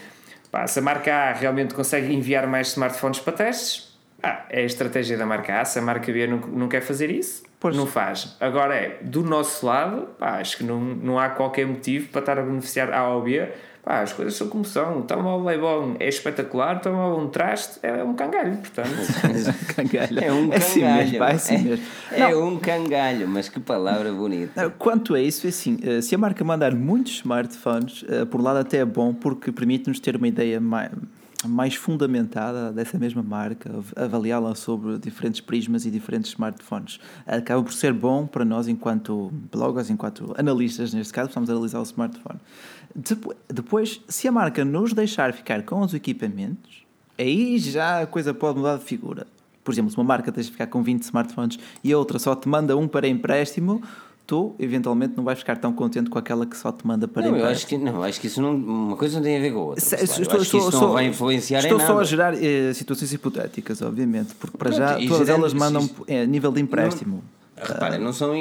S3: pá, se a marca A realmente consegue enviar mais smartphones para testes, ah, é a estratégia da marca A. Se a marca B não, não quer fazer isso,
S2: Pois.
S3: não faz. Agora é, do nosso lado, pá, acho que não, não há qualquer motivo para estar a beneficiar A ou B. Pá, as coisas são como são. O telemóvel é bom, é espetacular. O telemóvel é um traste, é um cangalho, portanto. [laughs]
S2: Cangalha.
S1: É um
S2: É assim
S1: cangalho.
S2: mesmo, é assim mesmo.
S1: É um cangalho, mas que palavra bonita.
S2: Quanto a isso, é assim, eh, se a marca mandar muitos smartphones, eh, por lado até é bom porque permite-nos ter uma ideia mais, mais fundamentada dessa mesma marca, av- avaliá-la sobre diferentes prismas e diferentes smartphones. Acaba por ser bom para nós enquanto bloggers, enquanto analistas, neste caso, estamos a analisar o smartphone. Depo- Depois, se a marca nos deixar ficar com os equipamentos, aí já a coisa pode mudar de figura. Por exemplo, se uma marca tens de ficar com 20 smartphones e a outra só te manda um para empréstimo, tu eventualmente não vais ficar tão contente com aquela que só te manda para
S1: Não, eu
S2: empréstimo.
S1: acho que, não, acho que isso não, uma coisa não tem a ver com a outra.
S2: Se-.
S1: Eu
S2: estou-
S1: acho que isso
S2: estou-
S1: não
S2: só-
S1: vai influenciar
S2: Estou só a gerar eh, situações hipotéticas, obviamente, porque para
S1: Pronto,
S2: já todas elas mandam
S1: se-
S2: eh, nível de empréstimo.
S1: Repara, não são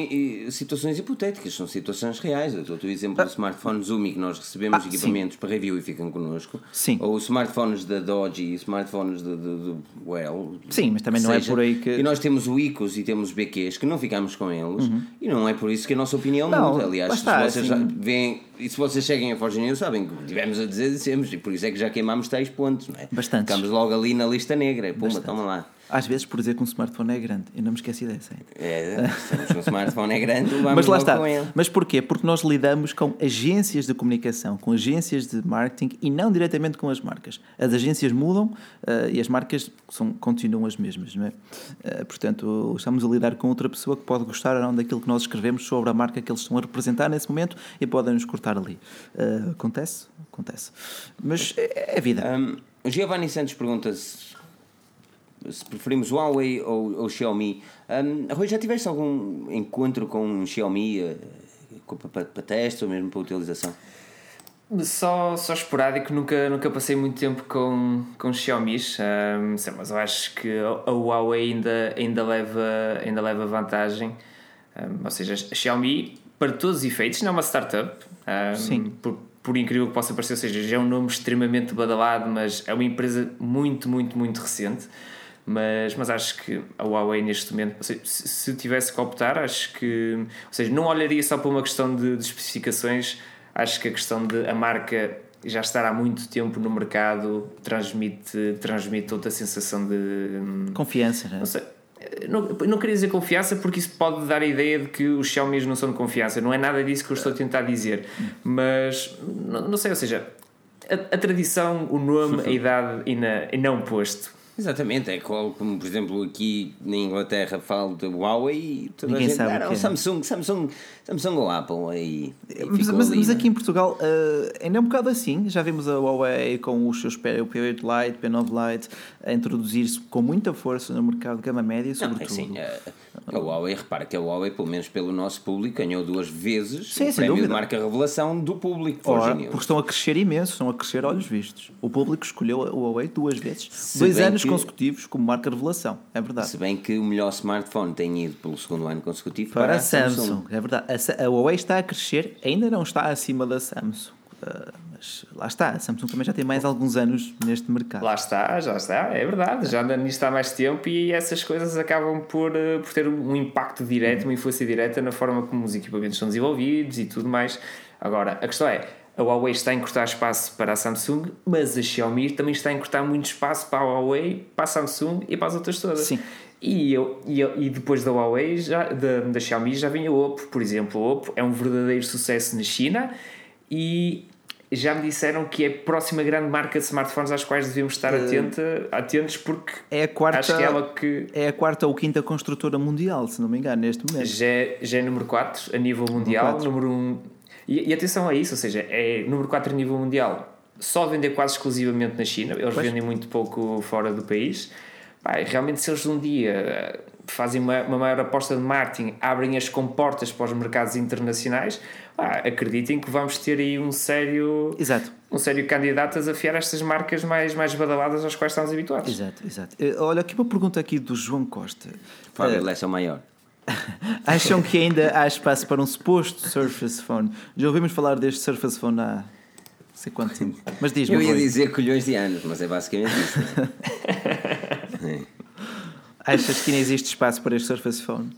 S1: situações hipotéticas, são situações reais. Eu dou o exemplo do smartphone Zumi que nós recebemos
S2: Ah,
S1: equipamentos para review e ficam connosco.
S2: Sim.
S1: Ou os smartphones da Dodge e os smartphones do, Well.
S2: Sim, mas também não é
S1: seja.
S2: por aí que-
S1: E nós temos o ICOs e temos BQs que não ficamos com eles e não é por isso que a nossa opinião
S2: Uhum. Não,
S1: muda. Aliás,
S2: está,
S1: se vocês
S2: assim-
S1: veem, e se vocês seguem a Forge News, sabem que tivemos a dizer, dissemos, e por isso é que já queimámos 6 pontos, não é?
S2: Bastantes.
S1: Ficamos logo ali na lista negra. Pumba, toma lá.
S2: Às vezes por dizer que um smartphone é grande, eu não me esqueci dessa. ainda.
S1: É, se um smartphone é grande, [laughs] vamos
S2: Mas lá está.
S1: com ele.
S2: Mas porquê? Porque nós lidamos com agências de comunicação, com agências de marketing e não diretamente com as marcas. As agências mudam eh, e as marcas são, continuam as mesmas, não é? Eh, portanto, estamos a lidar com outra pessoa que pode gostar ou não daquilo que nós escrevemos sobre a marca que eles estão a representar nesse momento e podem nos cortar ali. Eh, acontece? Acontece. Mas é, é vida.
S1: Um, Giovanni Santos pergunta se, preferimos Huawei ou, ou Xiaomi. Um, Rui, já tiveste algum encontro com um Xiaomi eh, com- para, para teste ou mesmo para utilização?
S3: Só, só esporádico, nunca, nunca passei muito tempo com, com Xiaomi, um, sei, mas eu acho que a Huawei ainda, ainda, leva, ainda leva vantagem. Um, ou seja, a Xiaomi, para todos os efeitos, não é uma startup, um,
S2: Sim.
S3: Por, por incrível que possa parecer, ou seja, já é um nome extremamente badalado, mas é uma empresa muito, muito, muito recente. Mas, mas acho que a Huawei neste momento, seja, se, se tivesse que optar, acho que, ou seja, não olharia só para uma questão de, de especificações acho que a questão de a marca já estar há muito tempo no mercado transmite, transmite outra sensação de hum,
S2: confiança, né?
S3: não sei. Não, não queria dizer confiança porque isso pode dar a ideia de que os Xiaomi não são de confiança. Não é nada disso que eu estou a tentar dizer. Mas não, não sei, ou seja, a, a, tradição, o nome, a [laughs] idade e, na, e não posto.
S1: Exatamente, é como, como por exemplo aqui na Inglaterra falo de Huawei e toda
S2: Ninguém
S1: a gente
S2: sabe
S1: era
S2: o
S1: o
S2: que é.
S1: Samsung, Samsung, Samsung ou Apple aí.
S2: Mas, mas, mas aqui em Portugal uh, ainda é um bocado assim. Já vimos a Huawei com os seus P, o P8 Lite, P9 Lite a introduzir-se com muita força no mercado de gama média, sobretudo.
S1: Não, é assim, a, a Huawei, repara que a Huawei, pelo menos pelo nosso público, ganhou duas vezes
S2: Sim,
S1: o prémio
S2: dúvida.
S1: de marca revelação do público.
S2: Ora, porque estão a crescer imenso, estão a crescer olhos vistos. O público escolheu a Huawei duas vezes,
S1: Se
S2: dois anos
S1: que-
S2: consecutivos como marca revelação, é verdade.
S1: Se bem que o melhor smartphone tem ido pelo segundo ano consecutivo
S2: Para,
S1: para,
S2: a Samsung, é verdade. A, Huawei está a crescer, ainda não está acima da Samsung. Uh, mas lá está, a Samsung também já tem mais alguns anos neste mercado.
S3: Lá está, já está, é verdade. Já anda nisto há mais tempo e essas coisas acabam por, eh, por ter um impacto direto, uma influência direta na forma como os equipamentos são desenvolvidos e tudo mais. Agora, a questão é. A Huawei está a encurtar espaço para a Samsung, mas a Xiaomi também está a encurtar muito espaço para a Huawei, para a Samsung e para as outras todas.
S2: Sim.
S3: E, eu, e, eu- e depois da Huawei, já, da, da Xiaomi, já vem a Oppo. Por exemplo, a Oppo é um verdadeiro sucesso na China e já me disseram que é a próxima grande marca de smartphones às quais devemos estar atenta, atentos porque
S2: É a quarta,
S3: acho que é ela que
S2: é a quarta ou quinta construtora mundial, se não me engano, neste momento.
S3: já é, já é número 4 a nível mundial, número 1. Um, e, e atenção a isso, ou seja, é número 4 a nível mundial. Só vender quase exclusivamente na China, eles
S2: Pois.
S3: vendem muito pouco fora do país. Pá, realmente, se eles um dia eh, fazem uma, uma maior aposta de marketing, abrem as comportas para os mercados internacionais, pá, acreditem que vamos ter aí um sério,
S2: Exato,
S3: um sério candidato a desafiar estas marcas mais, mais badaladas às quais estamos habituados.
S2: exato, exato. Eh, Olha, aqui uma pergunta aqui do João Costa.
S1: Fábio Lessa é o maior. [laughs]
S2: acham que ainda há espaço para um suposto Surface Phone? Já ouvimos falar deste Surface Phone há não sei quanto tempo. Mas diz-me,
S1: Eu ia
S2: Rui,
S1: dizer colhões de anos, mas é basicamente isso. [laughs] não é?
S2: achas que ainda existe espaço para este Surface Phone?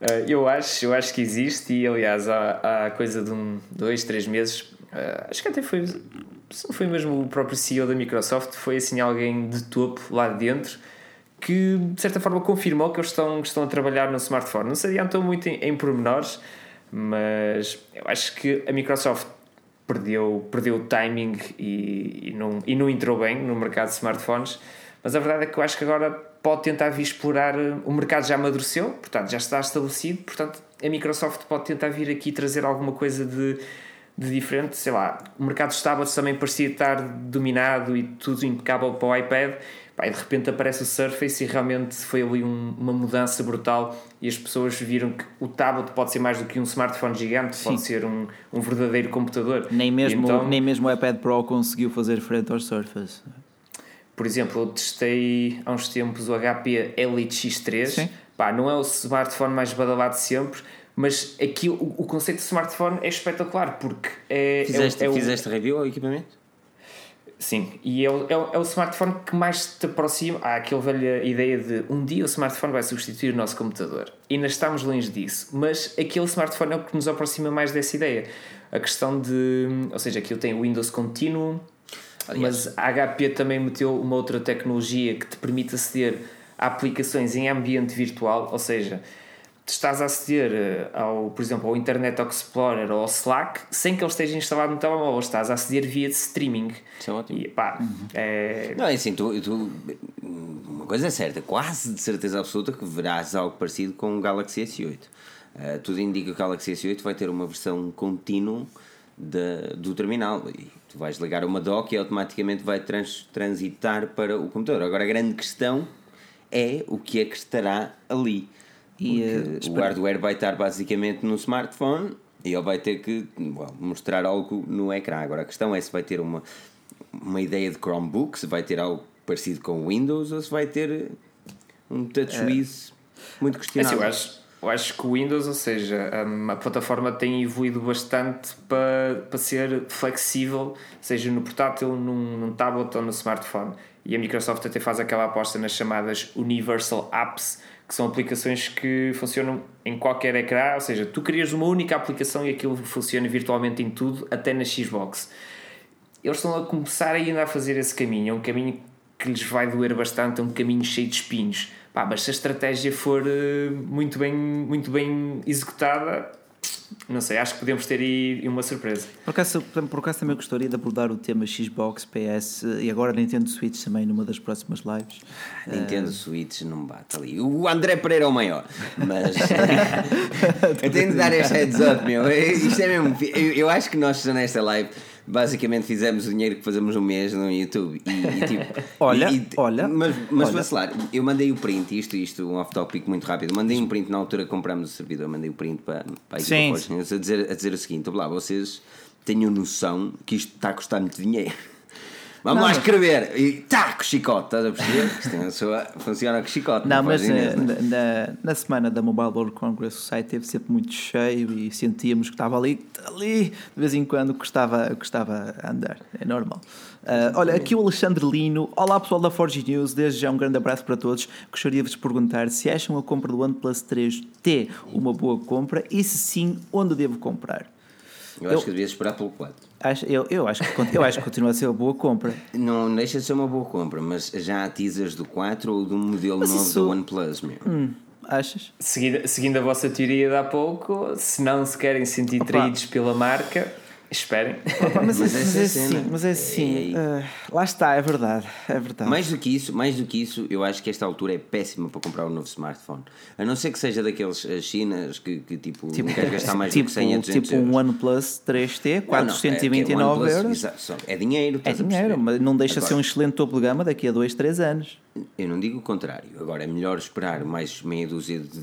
S3: Uh, eu acho, eu acho que existe e aliás há, há coisa de um, dois, três meses, uh, acho que até foi, se não foi mesmo o próprio CEO da Microsoft, foi assim alguém de topo lá dentro que de certa forma confirmou que eles estão, estão a trabalhar no smartphone. Não se adiantou muito em, em pormenores, mas eu acho que a Microsoft perdeu, perdeu o timing e, e, não, e não entrou bem no mercado de smartphones. Mas a verdade é que eu acho que agora pode tentar vir explorar. O mercado já amadureceu, portanto já está estabelecido. Portanto, a Microsoft pode tentar vir aqui trazer alguma coisa de, de diferente. Sei lá, o mercado dos tablets também parecia estar dominado e tudo impecável para o iPad. Pá, e de repente aparece o Surface e realmente foi ali um- uma mudança brutal. E as pessoas viram que o tablet pode ser mais do que um smartphone gigante, pode ser um, um verdadeiro computador.
S2: Nem mesmo,
S3: então-
S2: nem mesmo o iPad Pro conseguiu fazer frente ao Surface.
S3: Por exemplo, eu testei há uns tempos o HP Elite X3.
S2: Sim.
S3: Pá, não é o smartphone mais badalado de sempre, mas aqui o, o conceito de smartphone é espetacular porque é,
S1: Fizeste,
S3: é, o- é o-
S1: fizeste review ao equipamento?
S3: Sim, e é o, é, o, é o smartphone que mais te aproxima. Há aquela velha ideia de um dia o smartphone vai substituir o nosso computador. E ainda estamos longe disso, mas aquele smartphone é o que nos aproxima mais dessa ideia. A questão de. Ou seja, aquilo tem o Windows Continuum, mas a HP também meteu uma outra tecnologia que te permite aceder a aplicações em ambiente virtual, ou seja, estás a aceder eh, ao, por exemplo, ao Internet Explorer ou ao Slack sem que ele esteja instalado no telemóvel, estás a aceder via de streaming.
S1: Isso é ótimo.
S3: E pá, é,
S1: Não, é assim, tu, tu- uma coisa é certa, quase de certeza absoluta que verás algo parecido com o Galaxy S8. Uh, tudo indica que o Galaxy S8 vai ter uma versão contínua da- do terminal e tu vais ligar uma dock e automaticamente vai trans- transitar para o computador. Agora a grande questão é o que é que estará ali.
S2: E, eh,
S1: o hardware vai estar basicamente no smartphone E ele vai ter que well, mostrar algo no ecrã. Agora a questão é se vai ter uma, uma ideia de Chromebook, se vai ter algo parecido com o Windows ou se vai ter um TouchWiz é. muito questionável.
S3: É assim, eu, acho, eu acho que o Windows, ou seja, a plataforma tem evoluído bastante para, para ser flexível, seja no portátil, num, num tablet ou no smartphone. E a Microsoft até faz aquela aposta nas chamadas Universal Apps, que são aplicações que funcionam em qualquer ecrã, ou seja, tu crias uma única aplicação e aquilo funciona virtualmente em tudo, até na Xbox. Eles estão a começar ainda a fazer esse caminho, é um caminho que lhes vai doer bastante, é um caminho cheio de espinhos. Pá, mas se a estratégia for uh, muito, bem, muito bem executada, não sei, acho que podemos ter aí uma surpresa.
S2: Por acaso, por acaso também gostaria de abordar o tema Xbox, PS e agora Nintendo Switch também numa das próximas lives.
S1: Nintendo uh... Switch não bate ali. O André Pereira é o maior, mas [laughs] eu tenho de dar este heads up, meu. Isto é mesmo. Eu, eu acho que nós nesta live basicamente fizemos o dinheiro que fazemos um mês no YouTube. E, e tipo, [laughs]
S2: olha,
S1: e,
S2: olha.
S1: Mas, mas vacilar, eu mandei o print, isto, isto, um off-topic muito rápido. Mandei um print na altura que comprámos o servidor, mandei o print para, para a equipa a dizer, a dizer o seguinte: lá, vocês tenham noção que isto está a custar muito dinheiro. Vamos não, lá escrever. E tá, com chicote, estás a perceber? É sua, funciona com chicote.
S2: Não, mas eh, na, na, na, semana da Mobile World Congress o site esteve sempre muito cheio e sentíamos que estava ali, ali, de vez em quando custava, custava andar. É normal. Uh, olha, aqui o Alexandre Lino. Olá pessoal da Forge News, desde já um grande abraço para todos. Gostaria de vos perguntar se acham a compra do OnePlus 3T uma boa compra e se sim, onde devo comprar?
S1: Eu, eu acho que devias esperar pelo 4.
S2: Acho, eu, eu, acho que, eu acho que continua a ser uma boa compra.
S1: Não deixa de ser uma boa compra, mas já há teasers do 4 ou do modelo mas novo isso... do OnePlus, meu.
S2: Hum, achas?
S3: Seguindo, seguindo a vossa teoria de há pouco, se não se querem sentir Opa. traídos pela marca Esperem.
S2: mas, mas, é, assim, mas é assim. Uh, lá está, é verdade, é verdade.
S1: Mais do que isso, mais do que isso, eu acho que esta altura é péssima para comprar um novo smartphone. A não ser que seja daqueles uh, chinas que, que tipo, tipo, não quer gastar mais
S2: tipo,
S1: do que 100 a 200
S2: Tipo um OnePlus 3T, 429 não, não, é, é euros.
S1: Exato, é dinheiro.
S2: É dinheiro, mas não deixa Agora, ser um excelente topo de gama daqui a 2, 3 anos.
S1: Eu não digo o contrário. Agora é melhor esperar mais meia dúzia de.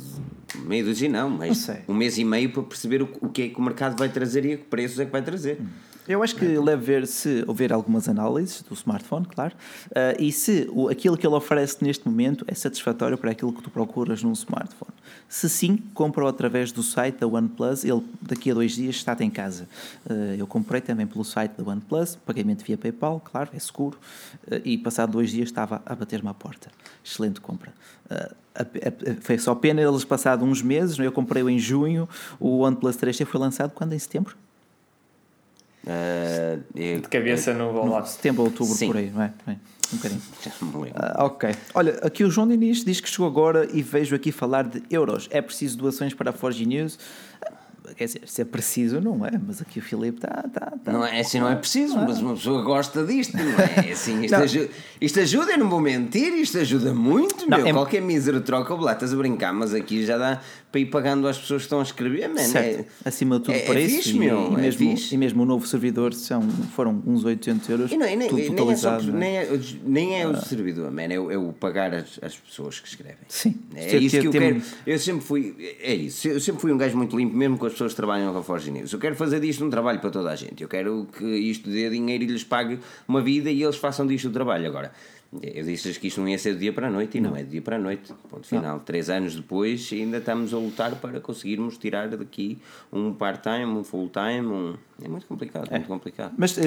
S1: Meia dúzia não, mas um mês e meio para perceber o, o que é que o mercado vai trazer e a que preços é que vai trazer.
S2: Eu acho que leve ver se houver algumas análises do smartphone, claro, uh, e se o, aquilo que ele oferece neste momento é satisfatório para aquilo que tu procuras num smartphone. Se sim, compra através do site da OnePlus, ele daqui a dois dias está em casa. Uh, eu comprei também pelo site da OnePlus, pagamento via PayPal, claro, é seguro, uh, e passado dois dias estava a bater-me à porta. Excelente compra. foi só pena eles passado uns meses, eu comprei-o em junho, o OnePlus 3T foi lançado quando? Em setembro?
S1: Uh,
S3: eu, de cabeça no vou lá.
S2: Setembro, outubro, Sim. por aí, não é? Bem, um bocadinho. [laughs] Uh, ok. Olha, aqui o João Diniz diz que chegou agora e vejo aqui falar de euros. É preciso doações para a Forge News? Quer dizer, se é preciso, não é? Mas aqui o Filipe está. Tá, tá,
S1: não é assim, não é preciso, mas uma pessoa gosta disto, não é? é assim, isto, ajuda, isto ajuda, eu não vou mentir, isto ajuda muito, não, meu. É... Qualquer mísero troca o estás a brincar, mas aqui já dá para ir pagando às pessoas que estão a escrever, man, é,
S2: Acima de tudo,
S1: é,
S2: para
S1: é
S2: isso.
S1: Fixe, meu,
S2: e,
S1: é
S2: mesmo,
S1: fixe.
S2: e mesmo o novo servidor são, foram uns 800 euros.
S1: E não, e nem, tudo nem, é só, nem, é, nem é o servidor, man, é, o, é o pagar as, as pessoas que escrevem.
S2: Sim.
S1: É, isso que eu quero. Eu sempre fui. É isso. Eu sempre fui um gajo muito limpo, mesmo com as pessoas que trabalham na Forge News. Eu quero fazer disto um trabalho para toda a gente. Eu quero que isto dê dinheiro e lhes pague uma vida e eles façam disto o trabalho. Agora, eu disse-lhes que isto não ia ser do dia para a noite e não, não é do dia para a noite. Ponto final. Não. Três anos depois ainda estamos a lutar para conseguirmos tirar daqui um part-time, um full-time, um é muito complicado, é. muito complicado.
S2: Mas uh,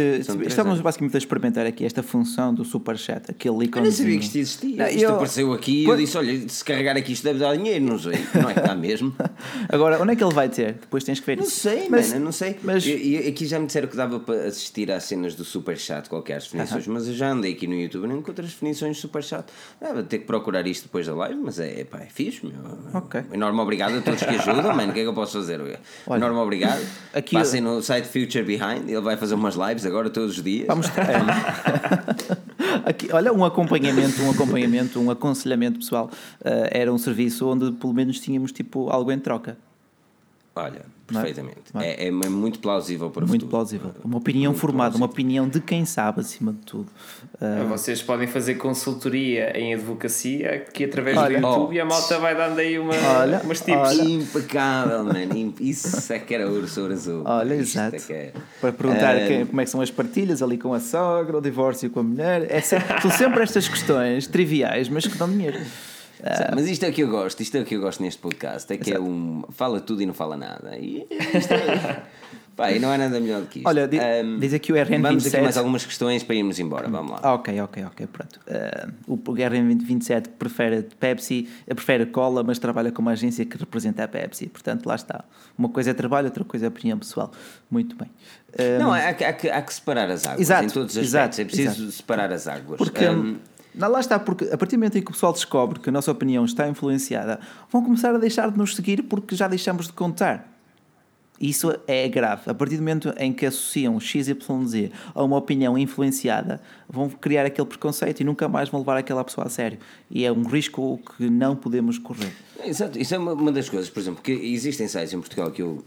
S2: estamos basicamente a experimentar aqui esta função do Superchat, aquele ícone.
S1: Eu não sabia que isto existia. Não, isto eu... apareceu aqui e eu disse: olha, se carregar aqui isto deve dar dinheiro, não sei. Não é que está mesmo. [laughs]
S2: Agora, onde é que ele vai ter? Depois tens que ver
S1: não
S2: isso.
S1: Sei, mas, não sei, mas E aqui já me disseram que dava para assistir às cenas do Superchat, qualquer as definições, uh -huh. mas eu já andei aqui no YouTube e não encontro as definições do Superchat. Ah, vou ter que procurar isto depois da live, mas é, pá, é fixe, meu.
S2: Ok.
S1: Enorme obrigado a todos que ajudam, mano. O que é que eu posso fazer? Olha, Enorme obrigado. Aqui Passem no site Future Behind ele vai fazer umas lives agora todos os dias.
S2: Vamos [laughs] [laughs] Aqui, olha, um acompanhamento, um acompanhamento, um aconselhamento pessoal. Uh, era um serviço onde pelo menos tínhamos tipo algo em troca.
S1: Olha, perfeitamente. É, é muito plausível para o
S2: Muito
S1: futuro.
S2: plausível. Uma opinião formada, uma opinião de quem sabe, acima de tudo. Ah,
S3: Vocês podem fazer consultoria em advocacia que através do
S2: Olha.
S3: YouTube
S1: Oh.
S3: e a malta vai dando aí uma,
S2: Olha,
S3: umas tips.
S2: olha.
S1: Impecável, mano. Isso é que era urso azul.
S2: Olha,
S1: Isto
S2: exato.
S1: É que é.
S2: Para perguntar
S1: Ah,
S2: quem- como é que são as partilhas ali com a sogra, o divórcio com a mulher. É sempre- são sempre estas questões triviais, mas que dão dinheiro.
S1: Mas isto é o que eu gosto, isto é o que eu gosto neste podcast, é que é um fala tudo e não fala nada. E isto é, [laughs] pá, e não há nada melhor do que isto.
S2: Olha, di-
S1: Ahm,
S2: diz aqui o RN27.
S1: Vamos aqui mais algumas questões para irmos embora, vamos lá.
S2: Ok, ok, ok, pronto. Ah, o GR27 prefere Pepsi, eh, prefere cola, mas trabalha com uma agência que representa a Pepsi. Portanto, lá está. Uma coisa é trabalho, outra coisa é opinião pessoal. Muito bem. Ah,
S1: Não, há, que- há que, há que separar as águas
S2: Exato,
S1: em todos os
S2: exato,
S1: aspectos. é preciso
S2: exato.
S1: separar as águas.
S2: Porque. Não, lá está, porque a partir do momento em que o pessoal descobre que a nossa opinião está influenciada, vão começar a deixar de nos seguir porque já deixamos de contar. Isso é grave. A partir do momento em que associam XYZ a uma opinião influenciada, vão criar aquele preconceito e nunca mais vão levar aquela pessoa a sério. E é um risco que não podemos correr.
S1: Exato, isso é uma, uma das coisas, por exemplo, que existem sites em Portugal que eu,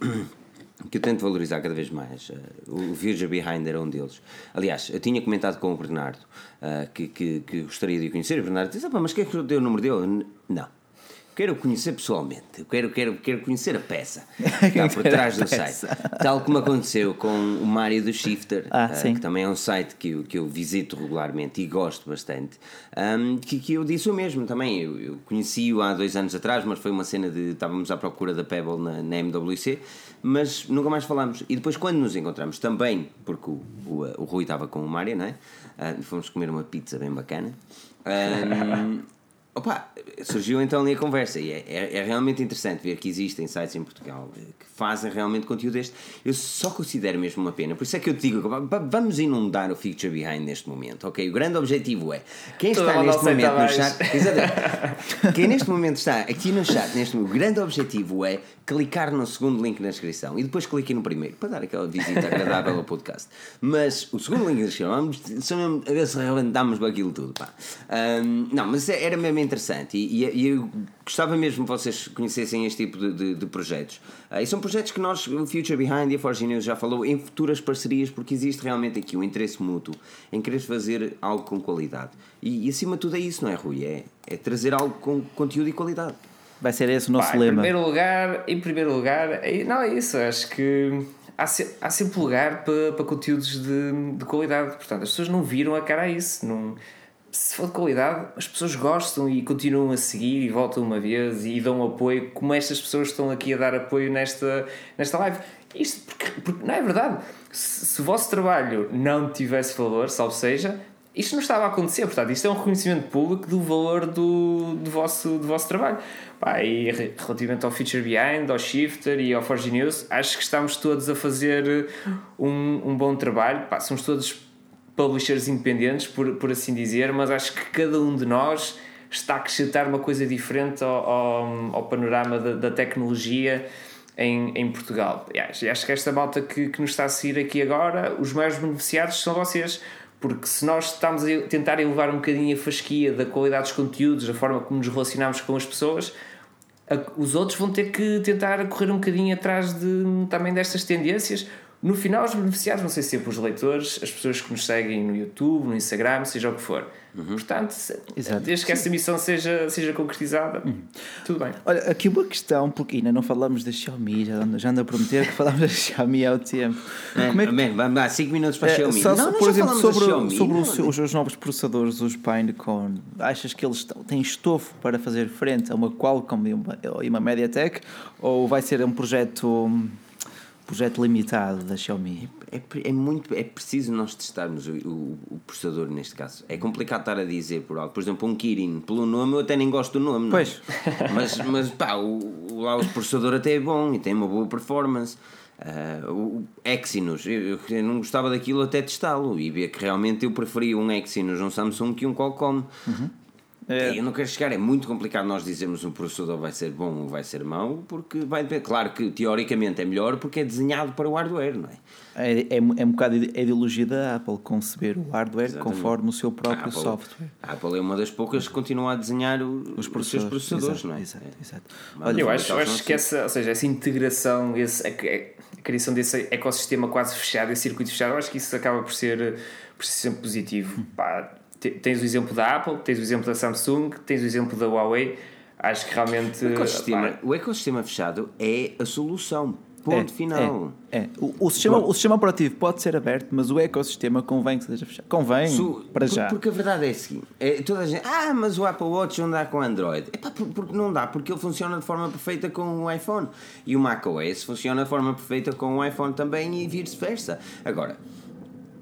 S1: que eu tento valorizar cada vez mais. Uh, o Future Behind era um deles. Aliás, eu tinha comentado com o Bernardo uh, que, que, que gostaria de o conhecer. O Bernardo disse: "Ah, pá, Mas quer que eu dê o número dele? Não. Quero conhecer pessoalmente, eu quero, quero, quero conhecer a peça [laughs] que está por trás do site. Tal como aconteceu com o Mário do Shifter,
S2: Ah,
S1: uh, que também é um site que eu, que eu visito regularmente e gosto bastante, um, que, que eu disse o mesmo também. Eu, eu conheci-o há dois anos atrás, mas foi uma cena de estávamos à procura da Pebble na, na MWC, mas nunca mais falámos. E depois, quando nos encontramos, também, porque o, o, o Rui estava com o Mário, não é? Ah, fomos comer uma pizza bem bacana. Um, [laughs] Opa, surgiu então ali a conversa e é, é, é realmente interessante ver que existem sites em Portugal que fazem realmente conteúdo deste. Eu só considero mesmo uma pena, por isso é que eu te digo: va- va- vamos inundar o Future Behind neste momento, ok? O grande objetivo é quem
S3: Toda
S1: está neste momento no chat, exatamente, [laughs] quem neste momento está aqui no chat, neste momento, o grande objetivo é clicar no segundo link na descrição e depois cliquem no primeiro para dar aquela visita agradável ao podcast. Mas o segundo link na descrição, vamos a ver se realmente damos aquilo tudo. Pá. Ahm, não, mas era mesmo interessante e, e- e eu gostava mesmo que vocês conhecessem este tipo de, de- de projetos. Ah, e são projetos que nós, o Future Behind e a Forge News já falou em futuras parcerias, porque existe realmente aqui um interesse mútuo em querer fazer algo com qualidade. E, e acima de tudo é isso, não é, Rui? É, é trazer algo com conteúdo e qualidade.
S2: Vai ser esse o nosso
S3: Pá, em
S2: lema.
S3: primeiro lugar, em primeiro lugar, não é isso, acho que há, se- há sempre lugar para, para conteúdos de, de qualidade. Portanto, as pessoas não viram a cara a isso. Não, se for de qualidade, as pessoas gostam e continuam a seguir e voltam uma vez e dão apoio, como estas pessoas estão aqui a dar apoio nesta, nesta live. Isto porque, porque não é verdade. Se, se o vosso trabalho não tivesse valor, salvo seja, isto não estava a acontecer. Portanto, isto é um reconhecimento público do valor do, do, vosso, do vosso trabalho. Pá, e re- relativamente ao Feature Behind, ao Shifter e ao Forge News, acho que estamos todos a fazer um, um bom trabalho. Pá, somos todos publishers independentes, por, por assim dizer, mas acho que cada um de nós está a acrescentar uma coisa diferente ao, ao, ao panorama da, da tecnologia em, em Portugal. E acho, que esta malta que, que nos está a seguir aqui agora, os maiores beneficiados são vocês. Porque se nós estamos a tentar elevar um bocadinho a fasquia da qualidade dos conteúdos, da forma como nos relacionamos com as pessoas, os outros vão ter que tentar correr um bocadinho atrás de, também destas tendências. No final, os beneficiados vão ser sempre os leitores, as pessoas que nos seguem no YouTube, no Instagram, seja o que for. Portanto, se-
S2: Exato.
S3: desde que essa missão seja, seja concretizada, tudo bem.
S2: Olha, aqui uma questão, porque ainda não falamos da Xiaomi, já ando, já ando a prometer que falamos da Xiaomi há o tempo. Como é que
S1: Man, vamos dar 5 minutos para a
S2: É,
S1: Xiaomi.
S2: só-
S1: Não,
S2: por exemplo, sobre,
S1: Xiaomi.
S2: sobre
S1: Não,
S2: os, os, os novos processadores, os Pinecone, achas que eles têm estofo para fazer frente a uma Qualcomm e uma, e uma MediaTek ou vai ser um projeto, um projeto limitado da Xiaomi?
S1: É, pre- é muito é preciso nós testarmos o, o, o processador neste caso. É complicado estar a dizer por algo. Por exemplo, um Kirin, pelo nome eu até nem gosto do nome. não é?
S2: Pois. [laughs]
S1: Mas, mas pá, o, lá o processador até é bom e tem uma boa performance. Ah, o Exynos, eu, eu não gostava daquilo até testá-lo e ver que realmente eu preferia um Exynos, um Samsung que um Qualcomm.
S2: É.
S1: Eu não quero chegar, é muito complicado nós dizermos um processador vai ser bom ou vai ser mau, porque vai depender. Claro que teoricamente é melhor porque é desenhado para o hardware, não é?
S2: É, é, é um bocado a ideologia da Apple conceber o hardware
S1: Exatamente.
S2: conforme o seu próprio
S1: A Apple-
S2: software.
S1: A Apple é uma das poucas que continua a desenhar o- os, seus processadores,
S2: exato,
S1: não é?
S2: Exato, exato.
S1: Mas
S2: Olha,
S3: Eu acho, eu acho que essa, ou seja, essa integração, esse, a, a criação desse ecossistema quase fechado, esse circuito fechado, eu acho que isso acaba por ser, por ser sempre positivo. Pá, te- tens o exemplo da Apple, tens o exemplo da Samsung, tens o exemplo da Huawei. Acho que realmente.
S1: O ecossistema,
S3: pá,
S1: o ecossistema fechado é a solução. Ponto final.
S2: É, é. O, o sistema, o sistema operativo pode ser aberto, mas o ecossistema convém que seja fechado. Convém,
S1: Su-
S2: para
S1: por-
S2: já.
S1: Porque a verdade é assim: é, toda a gente, ah, mas o Apple Watch não dá com Android. Epá, por- porque não dá, porque ele funciona de forma perfeita com o iPhone. E o macOS funciona de forma perfeita com o iPhone também e vice-versa. Agora,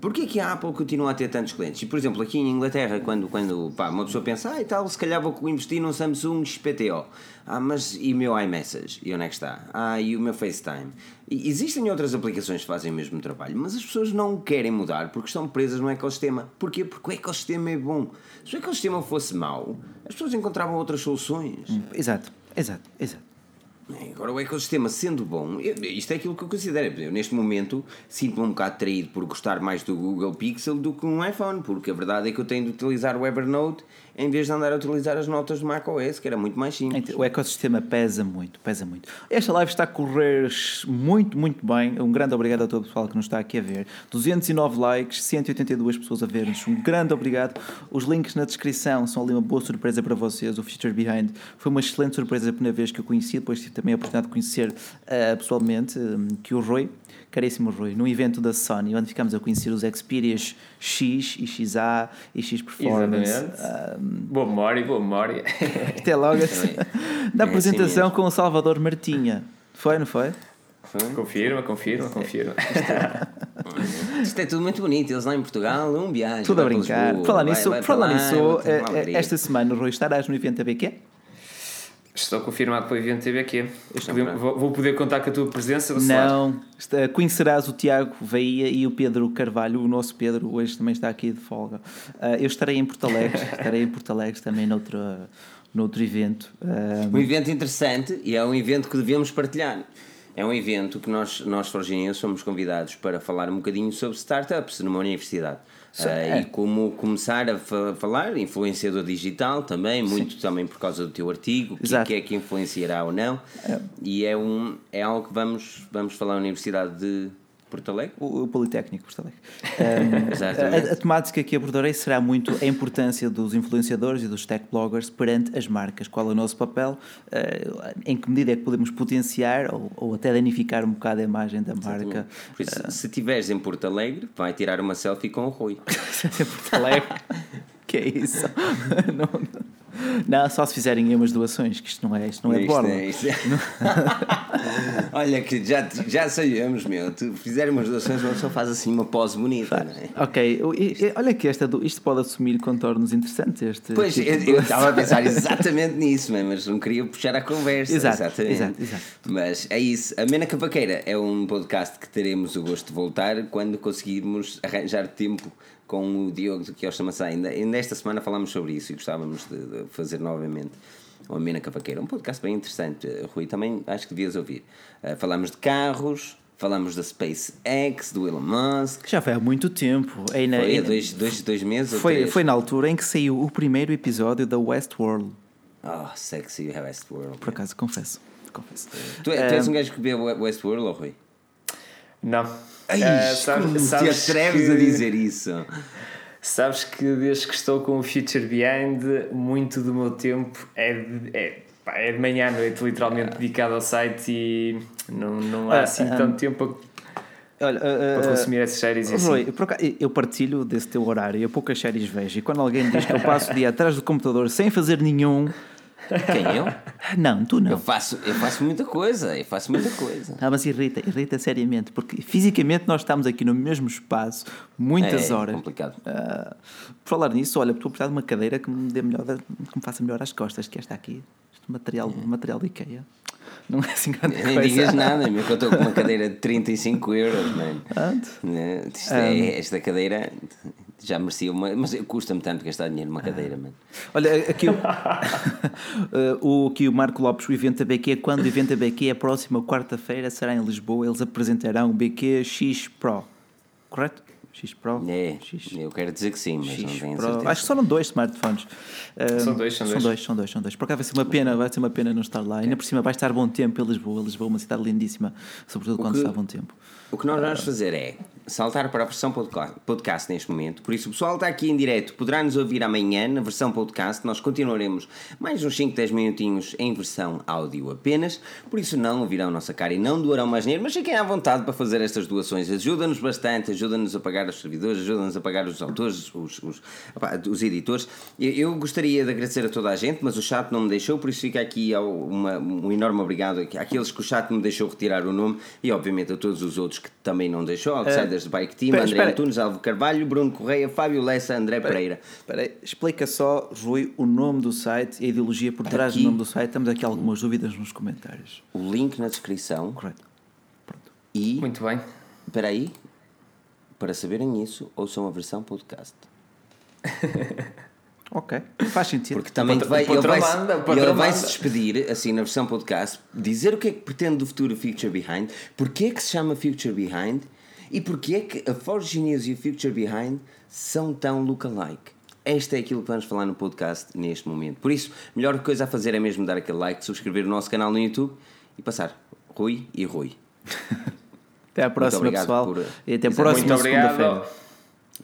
S1: Porquê que a Apple continua a ter tantos clientes? E, por exemplo, aqui em Inglaterra, quando, quando pá, uma pessoa pensa, ah, e tal, se calhar vou investir num Samsung XPTO. Ah, mas e o meu iMessage? E onde é que está? Ah, e o meu FaceTime? E existem outras aplicações que fazem o mesmo trabalho, mas as pessoas não querem mudar porque estão presas no ecossistema. Porquê? Porque o ecossistema é bom. Se o ecossistema fosse mau, as pessoas encontravam outras soluções.
S2: Exato, exato, exato.
S1: Agora, o ecossistema sendo bom, isto é aquilo que eu considero. Eu, neste momento, sinto-me um bocado traído por gostar mais do Google Pixel do que um iPhone, porque a verdade é que eu tenho de utilizar o Evernote em vez de andar a utilizar as notas do macOS, que era muito mais simples.
S2: O ecossistema pesa muito, pesa muito. Esta live está a correr muito, muito bem. Um grande obrigado a todo o pessoal que nos está aqui a ver. 209 likes, 182 pessoas a ver-nos. Um grande obrigado. Os links na descrição são ali uma boa surpresa para vocês. O Future Behind foi uma excelente surpresa a primeira vez que eu conheci. Depois tive também a oportunidade de conhecer eh, pessoalmente um, que o Rui, caríssimo Rui, num evento da Sony, onde ficámos a conhecer os Xperia X e XA e X Performance.
S3: Exatamente.
S2: Ah,
S3: Boa memória, boa memória.
S2: até logo. [laughs]
S1: É
S2: na
S1: assim
S2: apresentação
S1: mesmo.
S2: com o Salvador Martinha. Foi, não foi?
S3: confirma, confirma, confirma. [laughs]
S1: Isto é tudo muito bonito. Eles lá em Portugal, um viagem.
S2: Tudo a brincar. Falar nisso, falar
S1: lá,
S2: nisso eh, eh, esta semana, Rui, estarás no evento ABQ?
S3: Estou confirmado para o evento TBQ. Podem-
S1: pronto.
S3: Vou, vou poder contar com a tua presença, Bacelar?
S2: Não. Está- Conhecerás o Tiago Veia e o Pedro Carvalho, o nosso Pedro, hoje também está aqui de folga. Ah, eu estarei em Porto Alegre, [laughs] estarei em Porto Alegre também noutro, noutro evento. Ah,
S1: Um evento interessante e é um evento que devemos partilhar. É um evento que nós, nós Forginenses, somos convidados para falar um bocadinho sobre startups numa universidade.
S2: Sim,
S1: Ah,
S2: é.
S1: E como começar a fa- falar, influenciador digital também, muito também por causa do teu artigo, o que,
S2: Exato.
S1: que é que influenciará ou não. E é, um, é algo que vamos, vamos falar na Universidade de Porto Alegre.
S2: o, o Politécnico, Porto Alegre. [laughs]
S1: Exatamente.
S2: a, a temática que abordarei será muito a importância dos influenciadores e dos tech bloggers perante as marcas. Qual é o nosso papel? Ah, em que medida é que podemos potenciar ou, ou até danificar um bocado a imagem da marca?
S1: Isso, se estiveres em Porto Alegre, vai tirar uma selfie com o Rui. [laughs]
S2: em Porto Alegre. [laughs] que é isso? não, não. Não, só se fizerem umas doações, que isto não é, isto não é
S1: Isto
S2: borla.
S1: é- isto é- [laughs] Olha que já, já sabemos, meu. Tu fizer umas doações, uma pessoa faz assim uma pose bonita, é?
S2: Ok, olha que esta, isto pode assumir contornos interessantes. Este
S1: Pois,
S2: tipo
S1: eu eu estava a pensar [laughs] exatamente nisso, man, mas não queria puxar a conversa.
S2: Exato,
S1: exatamente.
S2: exato, exato.
S1: Mas é isso. A Mena Cavaqueira é um podcast que teremos o gosto de voltar quando conseguirmos arranjar tempo com o Diogo do Kiosta Maçã. Ainda, ainda esta semana falámos sobre isso e gostávamos de, de fazer novamente. O A Mena Cavaqueira, um podcast bem interessante, Rui, também acho que devias ouvir. Uh, falamos de carros, falamos da SpaceX, do Elon Musk.
S2: Já foi há muito tempo. Ainda,
S1: Foi há dois, dois, dois meses ou
S2: foi, foi na altura em que saiu o primeiro episódio da Westworld.
S1: Oh, sexy Westworld.
S2: Por acaso, confesso. confesso.
S1: Tu, é- tu és um gajo que vê Westworld, ou Rui?
S3: Não.
S1: Ai,
S3: Eh, sabes-
S1: como te
S3: sabes
S1: atreves
S3: que-
S1: a dizer isso?
S3: Sabes que desde que estou com o Future Behind, muito do meu tempo é de, é, pá, é de manhã à noite, literalmente dedicado ao site e não, não há
S2: Ah,
S3: assim
S2: ah,
S3: tanto tempo
S2: Olha,
S3: para,
S2: ah,
S3: para
S2: ah,
S3: consumir essas séries e assim.
S2: Eu partilho desse teu horário, eu poucas séries vejo, e quando alguém diz que eu passo o dia atrás do computador sem fazer nenhum.
S1: Quem eu? [laughs]
S2: Não, tu
S1: Eu
S2: não.
S1: faço, eu faço muita coisa, eu faço muita coisa.
S2: Ah, mas irrita, irrita seriamente, porque fisicamente nós estamos aqui no mesmo espaço, muitas
S1: é
S2: horas.
S1: complicado.
S2: Ah, por falar nisso, olha, estou a precisar de uma cadeira que me, dê melhor, que me faça melhor às costas, que esta aqui, este material, material de Ikea. Não é assim grande
S1: Nem
S2: coisa.
S1: digas nada, meu, que eu estou com uma [laughs] cadeira de 35 euros, mano. Né? Isto é- esta cadeira já merecia uma. Mas custa-me tanto gastar dinheiro numa cadeira, mano.
S2: Olha, aqui o, Eh, [laughs] o, aqui o Marco Lopes, o evento da BQ, quando o evento da BQ é próxima quarta-feira, será em Lisboa, eles apresentarão o BQ X Pro. Correto? X Pro?
S1: É,
S2: X,
S1: eu quero dizer que sim, mas não
S2: X
S1: tenho
S2: Pro.
S1: certeza.
S2: Acho que são dois smartphones. Eh,
S3: São dois, são
S2: são
S3: dois.
S2: dois. São dois, são dois. Por acaso vai ser uma pena, vai ser uma pena não estar lá. Ainda por cima vai estar bom tempo em Lisboa. Lisboa é uma cidade lindíssima, sobretudo quando
S1: que-
S2: está bom tempo.
S1: O que nós vamos fazer é saltar para a versão podca- podcast neste momento. Por isso, o pessoal está aqui em direto, poderá nos ouvir amanhã na versão podcast. Nós continuaremos mais uns 5, 10 minutinhos em versão áudio apenas. Por isso, não ouvirão a nossa cara e não doarão mais dinheiro, mas fiquem à vontade para fazer estas doações. Ajuda-nos bastante, ajuda-nos a pagar os servidores, ajuda-nos a pagar os autores, os, os, opá, os editores. Eu, eu gostaria de agradecer a toda a gente, mas o chat não me deixou, por isso fica aqui uma- um enorme obrigado àqueles que o chat me deixou retirar o nome e, obviamente, a todos os outros que também não deixou. Outsiders do Bike Team,
S2: espera,
S1: André
S2: espera.
S1: Antunes, Alvo Carvalho, Bruno Correia, Fábio Lessa, André Pereira.
S2: Espera aí, explica só, Rui, o nome do site e a ideologia por trás
S1: Aqui.
S2: do nome do site. Temos aqui algumas dúvidas nos comentários.
S1: O link na descrição
S2: Correto. Pronto.
S1: e,
S3: Muito bem.
S1: espera aí, para saberem isso, ouçam a versão podcast. [laughs]
S2: Ok, faz sentido.
S1: Porque também
S3: patro-
S1: vai, ele vai,
S3: manda, o
S1: ele vai se despedir, assim, na versão podcast, dizer o que é que pretende do futuro Future Behind, porque é que se chama Future Behind e porque é que a Forge News e o Future Behind são tão lookalike. Esta é aquilo que vamos falar no podcast neste momento. Por isso, a melhor coisa a fazer é mesmo dar aquele like, subscrever o nosso canal no YouTube e passar Rui e Rui.
S2: Até à próxima,
S1: obrigado
S2: pessoal.
S1: por-
S2: E até a
S1: Muito
S2: próxima
S3: obrigado.
S2: segunda-feira.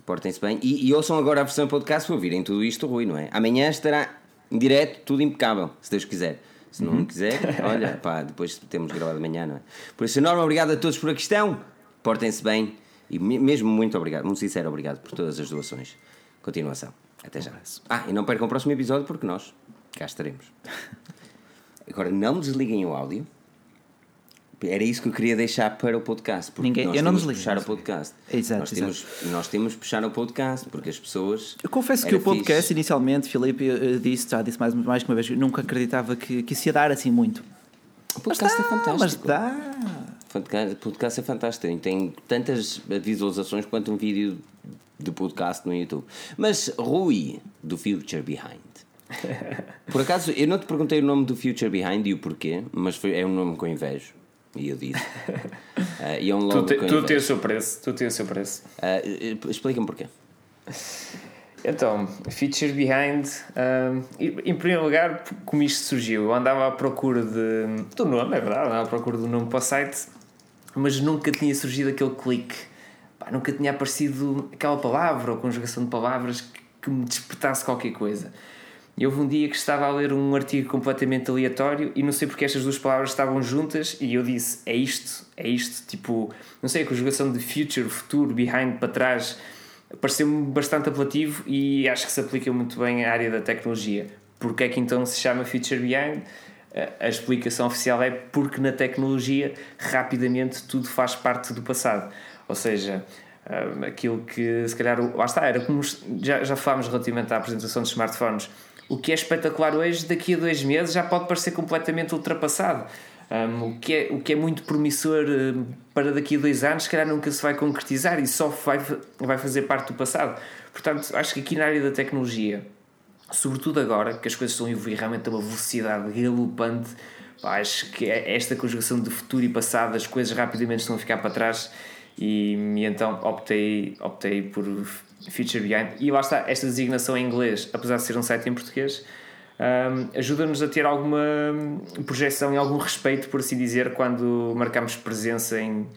S1: Portem-se bem. E, e ouçam agora a versão podcast para ouvirem tudo isto, Rui, não é? Amanhã estará em direto, tudo impecável, se Deus quiser. Se não
S2: Uhum.
S1: quiser, olha, pá, depois temos gravado amanhã, não é? Por isso, enorme obrigado a todos por aqui estão. Portem-se bem. E me- mesmo muito obrigado, muito sincero obrigado por todas as doações. Continuação. Até já. Ah, e não percam o próximo episódio porque nós cá estaremos. [laughs] Agora, não desliguem o áudio. Era isso que eu queria deixar para o podcast. Porque
S2: Ninguém-
S1: nós
S2: eu não
S1: temos de
S2: desliguei,
S1: puxar o podcast.
S2: Exato,
S1: nós, temos, nós temos puxar o podcast porque as pessoas.
S2: Eu confesso que o podcast,
S1: fixe.
S2: inicialmente, Filipe eh, disse, já disse mais, mais que uma vez, nunca acreditava que, que isso ia dar assim muito.
S1: O podcast é
S2: Mas
S1: fantástico.
S2: dá.
S1: O podcast é fantástico. Tem tantas visualizações quanto um vídeo de podcast no YouTube. Mas Rui, do Future Behind. [laughs] Por acaso, eu não te perguntei o nome do Future Behind e o porquê, mas foi, é um nome com invejo. E eu disse. [laughs] Ah, e é um
S3: Tu, te, tu tens o seu preço. Tu tens o seu preço.
S1: Ah, Explica-me porquê.
S3: Então, Feature Behind, um, em primeiro lugar, como isto surgiu, eu andava à procura de, do nome, é verdade, andava à procura do nome para o site, mas nunca tinha surgido aquele clique, Pá, nunca tinha aparecido aquela palavra ou conjugação de palavras que, que me despertasse qualquer coisa. E houve um dia que estava a ler um artigo completamente aleatório e não sei porque estas duas palavras estavam juntas e eu disse: é isto, é isto. Tipo, não sei, a conjugação de future, futuro, behind, para trás, pareceu-me bastante apelativo e acho que se aplica muito bem à área da tecnologia. Porque é que então se chama Future Behind? A- explicação oficial é porque na tecnologia rapidamente tudo faz parte do passado. Ou seja, hum, aquilo que se calhar, lá está, era como já, já falámos relativamente à apresentação dos smartphones. O que é espetacular hoje, daqui a dois meses já pode parecer completamente ultrapassado. Um, o, que é, o que é muito promissor um, para daqui a dois anos, se calhar nunca se vai concretizar e só vai, vai fazer parte do passado. Portanto, acho que aqui na área da tecnologia, sobretudo agora que as coisas estão a evoluir realmente a uma velocidade galopante, pá, acho que é esta conjugação de futuro e passado, as coisas rapidamente estão a ficar para trás e, e então optei, optei por Future Behind. E lá está, esta designação em inglês, apesar de ser um site em português, um, ajuda-nos a ter alguma projeção e algum respeito, por assim dizer, quando marcamos presença em,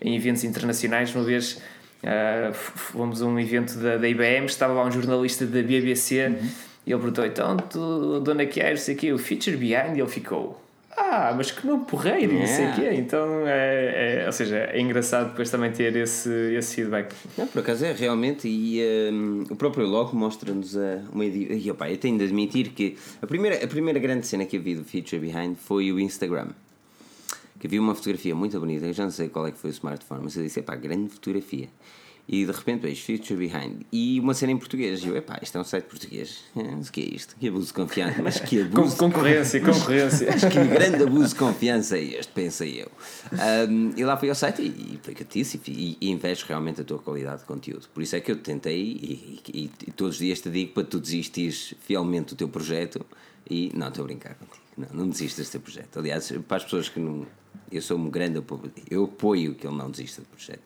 S3: em eventos internacionais. Uma vez uh, fomos a um evento da, da IBM, estava lá um jornalista da BBC e ele perguntou: Então, tu, de onde é? Sei que o Feature Behind, e ele ficou. Ah, mas que nome porreiro, não sei o quê. Então, é, é, ou seja, é engraçado depois também ter esse, esse feedback.
S1: Não, por acaso é realmente, e um, o próprio logo mostra-nos uma. E, opa, eu tenho de admitir que a primeira, a primeira grande cena que eu vi do Future Behind foi o Instagram. Que vi uma fotografia muito bonita, eu já não sei qual é que foi o smartphone, mas eu disse: pá, grande fotografia. E de repente vejo Future Behind e uma cena em português. E eu, epá, isto é um site português. Mas [laughs] o que é isto? Que abuso de confiança. Mas que abuso.
S3: Con concorrência, concorrência.
S1: Mas que grande abuso de confiança é este, pensei eu. Um, e lá fui ao site e, e foi que eu disse, e, e invejo realmente a tua qualidade de conteúdo. Por isso é que eu tentei e, e, e todos os dias te digo para tu desistires fielmente do teu projeto. E não, estou a brincar contigo. Não, não desistas deste projeto. Aliás, para as pessoas que não. Eu sou um grande apoio, eu apoio que ele não desista do projeto.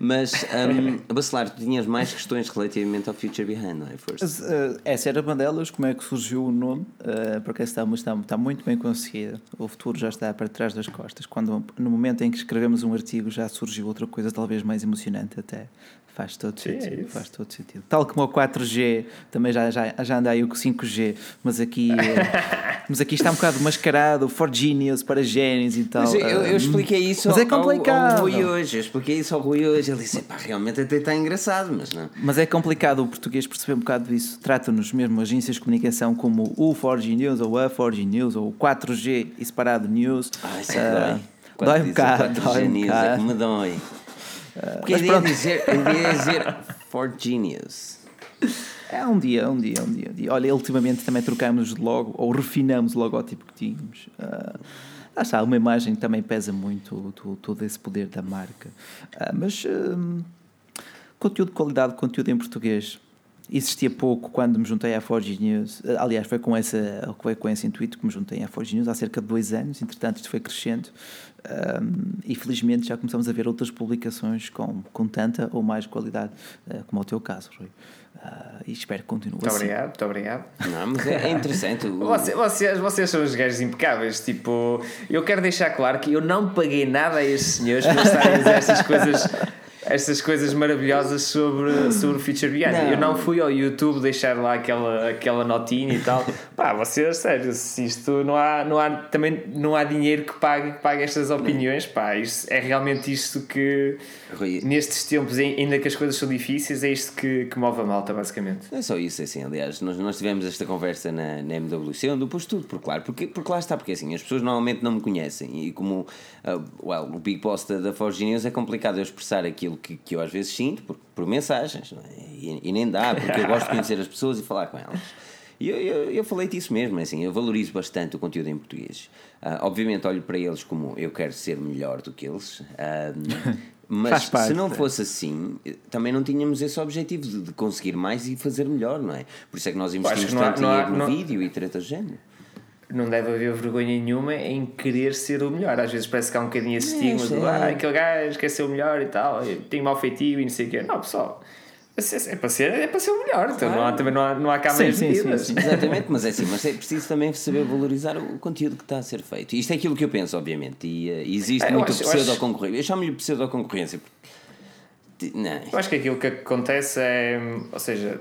S1: Mas, um, Bacelar, tu tinhas mais questões relativamente ao Future Behind, não é? First?
S2: Uh, essa era uma delas, como é que surgiu o nome, uh, porque está, está, está muito bem conseguida. O futuro já está para trás das costas. Quando, no momento em que escrevemos um artigo, já surgiu outra coisa, talvez mais emocionante até. Faz todo
S3: Sim, é
S2: sentido.
S3: isso.
S2: faz todo sentido. Tal como o 4G, também já, já, já anda aí o 5G, mas aqui, [laughs] eh, mas aqui está um bocado mascarado, for genius para gênios e tal.
S1: Mas eu, eu
S2: eh,
S1: expliquei isso
S2: mas
S1: ao,
S2: é complicado.
S1: ao Rui hoje. Eu expliquei isso ao Rui hoje. Ele disse: pá, realmente até está engraçado, mas não.
S2: Mas é complicado o português perceber um bocado disso. Trata-nos mesmo agências de comunicação como o 4G News ou a 4G News ou o 4G e separado News.
S1: Ah, isso é que
S2: Ah,
S1: dói.
S2: dói um bocado,
S1: 4G
S2: dói um
S1: News, É
S2: bocado.
S1: que me dói. Porque
S2: mas pronto.
S1: é dizer, é dizer for genius.
S2: É um dia, um dia, um dia. um dia. Olha, ultimamente também trocámos logo, ou refinamos o logótipo que tínhamos. Ah, lá está, uma imagem também pesa muito todo, todo esse poder da marca. Ah, mas hum, conteúdo de qualidade, conteúdo em português. Existia pouco quando me juntei à Forge News. Aliás, foi com, essa, foi com esse intuito que me juntei à Forge News há cerca de dois anos. Entretanto, isto foi crescendo. Um, e felizmente já começamos a ver outras publicações com, com tanta ou mais qualidade, ah, como é o teu caso, Rui. Ah, e espero que continue
S3: Muito
S2: assim.
S3: obrigado, muito obrigado.
S1: Não, mas é, é interessante.
S3: Você- vocês, vocês são os gajos impecáveis. Tipo, eu quero deixar claro que eu não paguei nada a estes senhores por estarem a dizer estas coisas, estas coisas maravilhosas sobre, sobre o Future Behind. Eu não fui ao YouTube deixar lá aquela, aquela notinha e tal. Pá, vocês, sério, se isto não há, não há, também não há dinheiro que pague, que pague estas opiniões, pá, isto, é realmente isto que,
S1: Rui,
S3: nestes tempos, em- ainda que as coisas são difíceis, é isto que, que move a malta, basicamente.
S1: Não é só isso, é assim, aliás, nós, nós tivemos esta conversa na, na MWC, onde eu pus tudo, por claro, porque, porque lá está, porque assim, as pessoas normalmente não me conhecem e como ah, well, o Big Boss da, da Forge News é complicado eu expressar aquilo que, que eu às vezes sinto por, por mensagens, é? e, e nem dá, porque eu gosto de conhecer as pessoas e falar com elas. E eu, eu, eu falei disso mesmo, é assim, eu valorizo bastante o conteúdo em português. Ah, obviamente olho para eles como eu quero ser melhor do que eles, ah, [laughs] mas
S2: parte,
S1: se não
S2: é.
S1: fosse assim, também não tínhamos esse objetivo de, de conseguir mais e fazer melhor, não é? Por isso é que nós investimos
S3: que não
S1: tanto
S3: não
S1: dinheiro no
S3: não-
S1: vídeo e treta do género.
S3: não deve haver vergonha nenhuma em querer ser o melhor. Às vezes parece que há um bocadinho esse estigma
S1: sei.
S3: de ah, aquele gajo quer ser o melhor e tal, tenho mau feitio e não sei o quê. Não, pessoal, é para ser, é para ser o melhor. Então não há, também não há, não há cá
S2: Sim, sim, sim, sim.
S1: Exatamente, mas é assim, mas é preciso também saber valorizar o conteúdo que está a ser feito. Isto é aquilo que eu penso, obviamente, e eh, existe
S3: É, eu
S1: muito
S3: acho- eu acho-
S1: pseudo-concorrência. Eu chamo-lhe pseudo-concorrência. porque- Não.
S3: Eu acho que aquilo que acontece é, ou seja,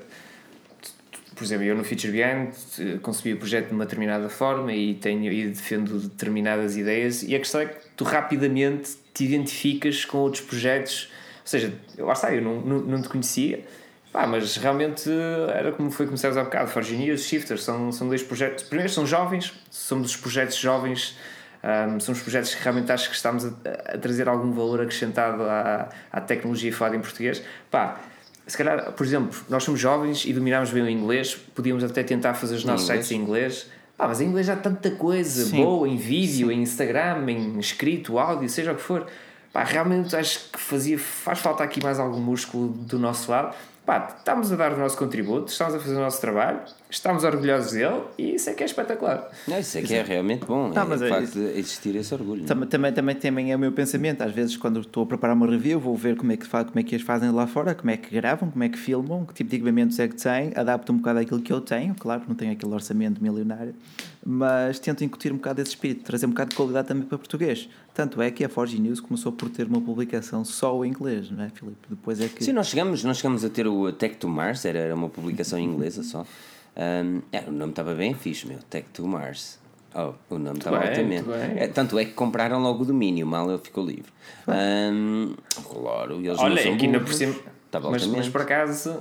S3: por exemplo, eu no Feature Behind eh, concebi o projeto de uma determinada forma e tenho e defendo determinadas ideias e a questão é que tu rapidamente te identificas com outros projetos, seja, lá está, eu não, não, não te conhecia, pá, mas realmente era como foi começarmos há bocado, Forge News, Shifters, são, são dois projetos, primeiro são jovens, somos os projetos jovens um, são os projetos que realmente acho que estamos a, a trazer algum valor acrescentado à, à tecnologia falada em português. Pá, se calhar, por exemplo, nós somos jovens e dominamos bem o inglês, podíamos até tentar fazer os nossos
S1: inglês?
S3: sites em inglês. Pá, mas em inglês há tanta coisa
S2: Sim.
S3: boa em vídeo, em Instagram, em escrito, áudio, seja o que for. Pá, realmente acho que fazia, faz falta aqui mais algum músculo do nosso lado. Pá, estamos a dar o nosso contributo, estamos a fazer o nosso trabalho, estamos orgulhosos dele e isso é que é espetacular.
S1: Não, isso é que é realmente bom.
S2: Tá,
S1: é,
S2: mas
S1: de
S2: é
S1: facto
S2: isso.
S1: existir esse orgulho. não é?
S2: Também, também, também, também é o meu pensamento. Às vezes, quando estou a preparar uma review, vou ver como é, que, como é que as fazem lá fora, como é que gravam, como é que filmam, que tipo de equipamentos é que têm, adapto um bocado àquilo que eu tenho. Claro, não tenho aquele orçamento milionário, mas tento incutir um bocado esse espírito, trazer um bocado de qualidade também para português. Tanto é que a Forge News começou por ter uma publicação só em inglês, não é, Filipe? Depois é que.
S1: Sim, nós chegamos, nós chegamos a ter o Tech to Mars, era, era uma publicação inglesa só. Um, é, o nome estava bem fixe, meu, Tech to Mars. Oh, o nome estava altamente. É, tanto é que compraram logo o domínio, mal ele ficou livre. Um, claro, eles não
S3: Olha,
S1: são
S3: aqui ainda por cima. Mas, mas por acaso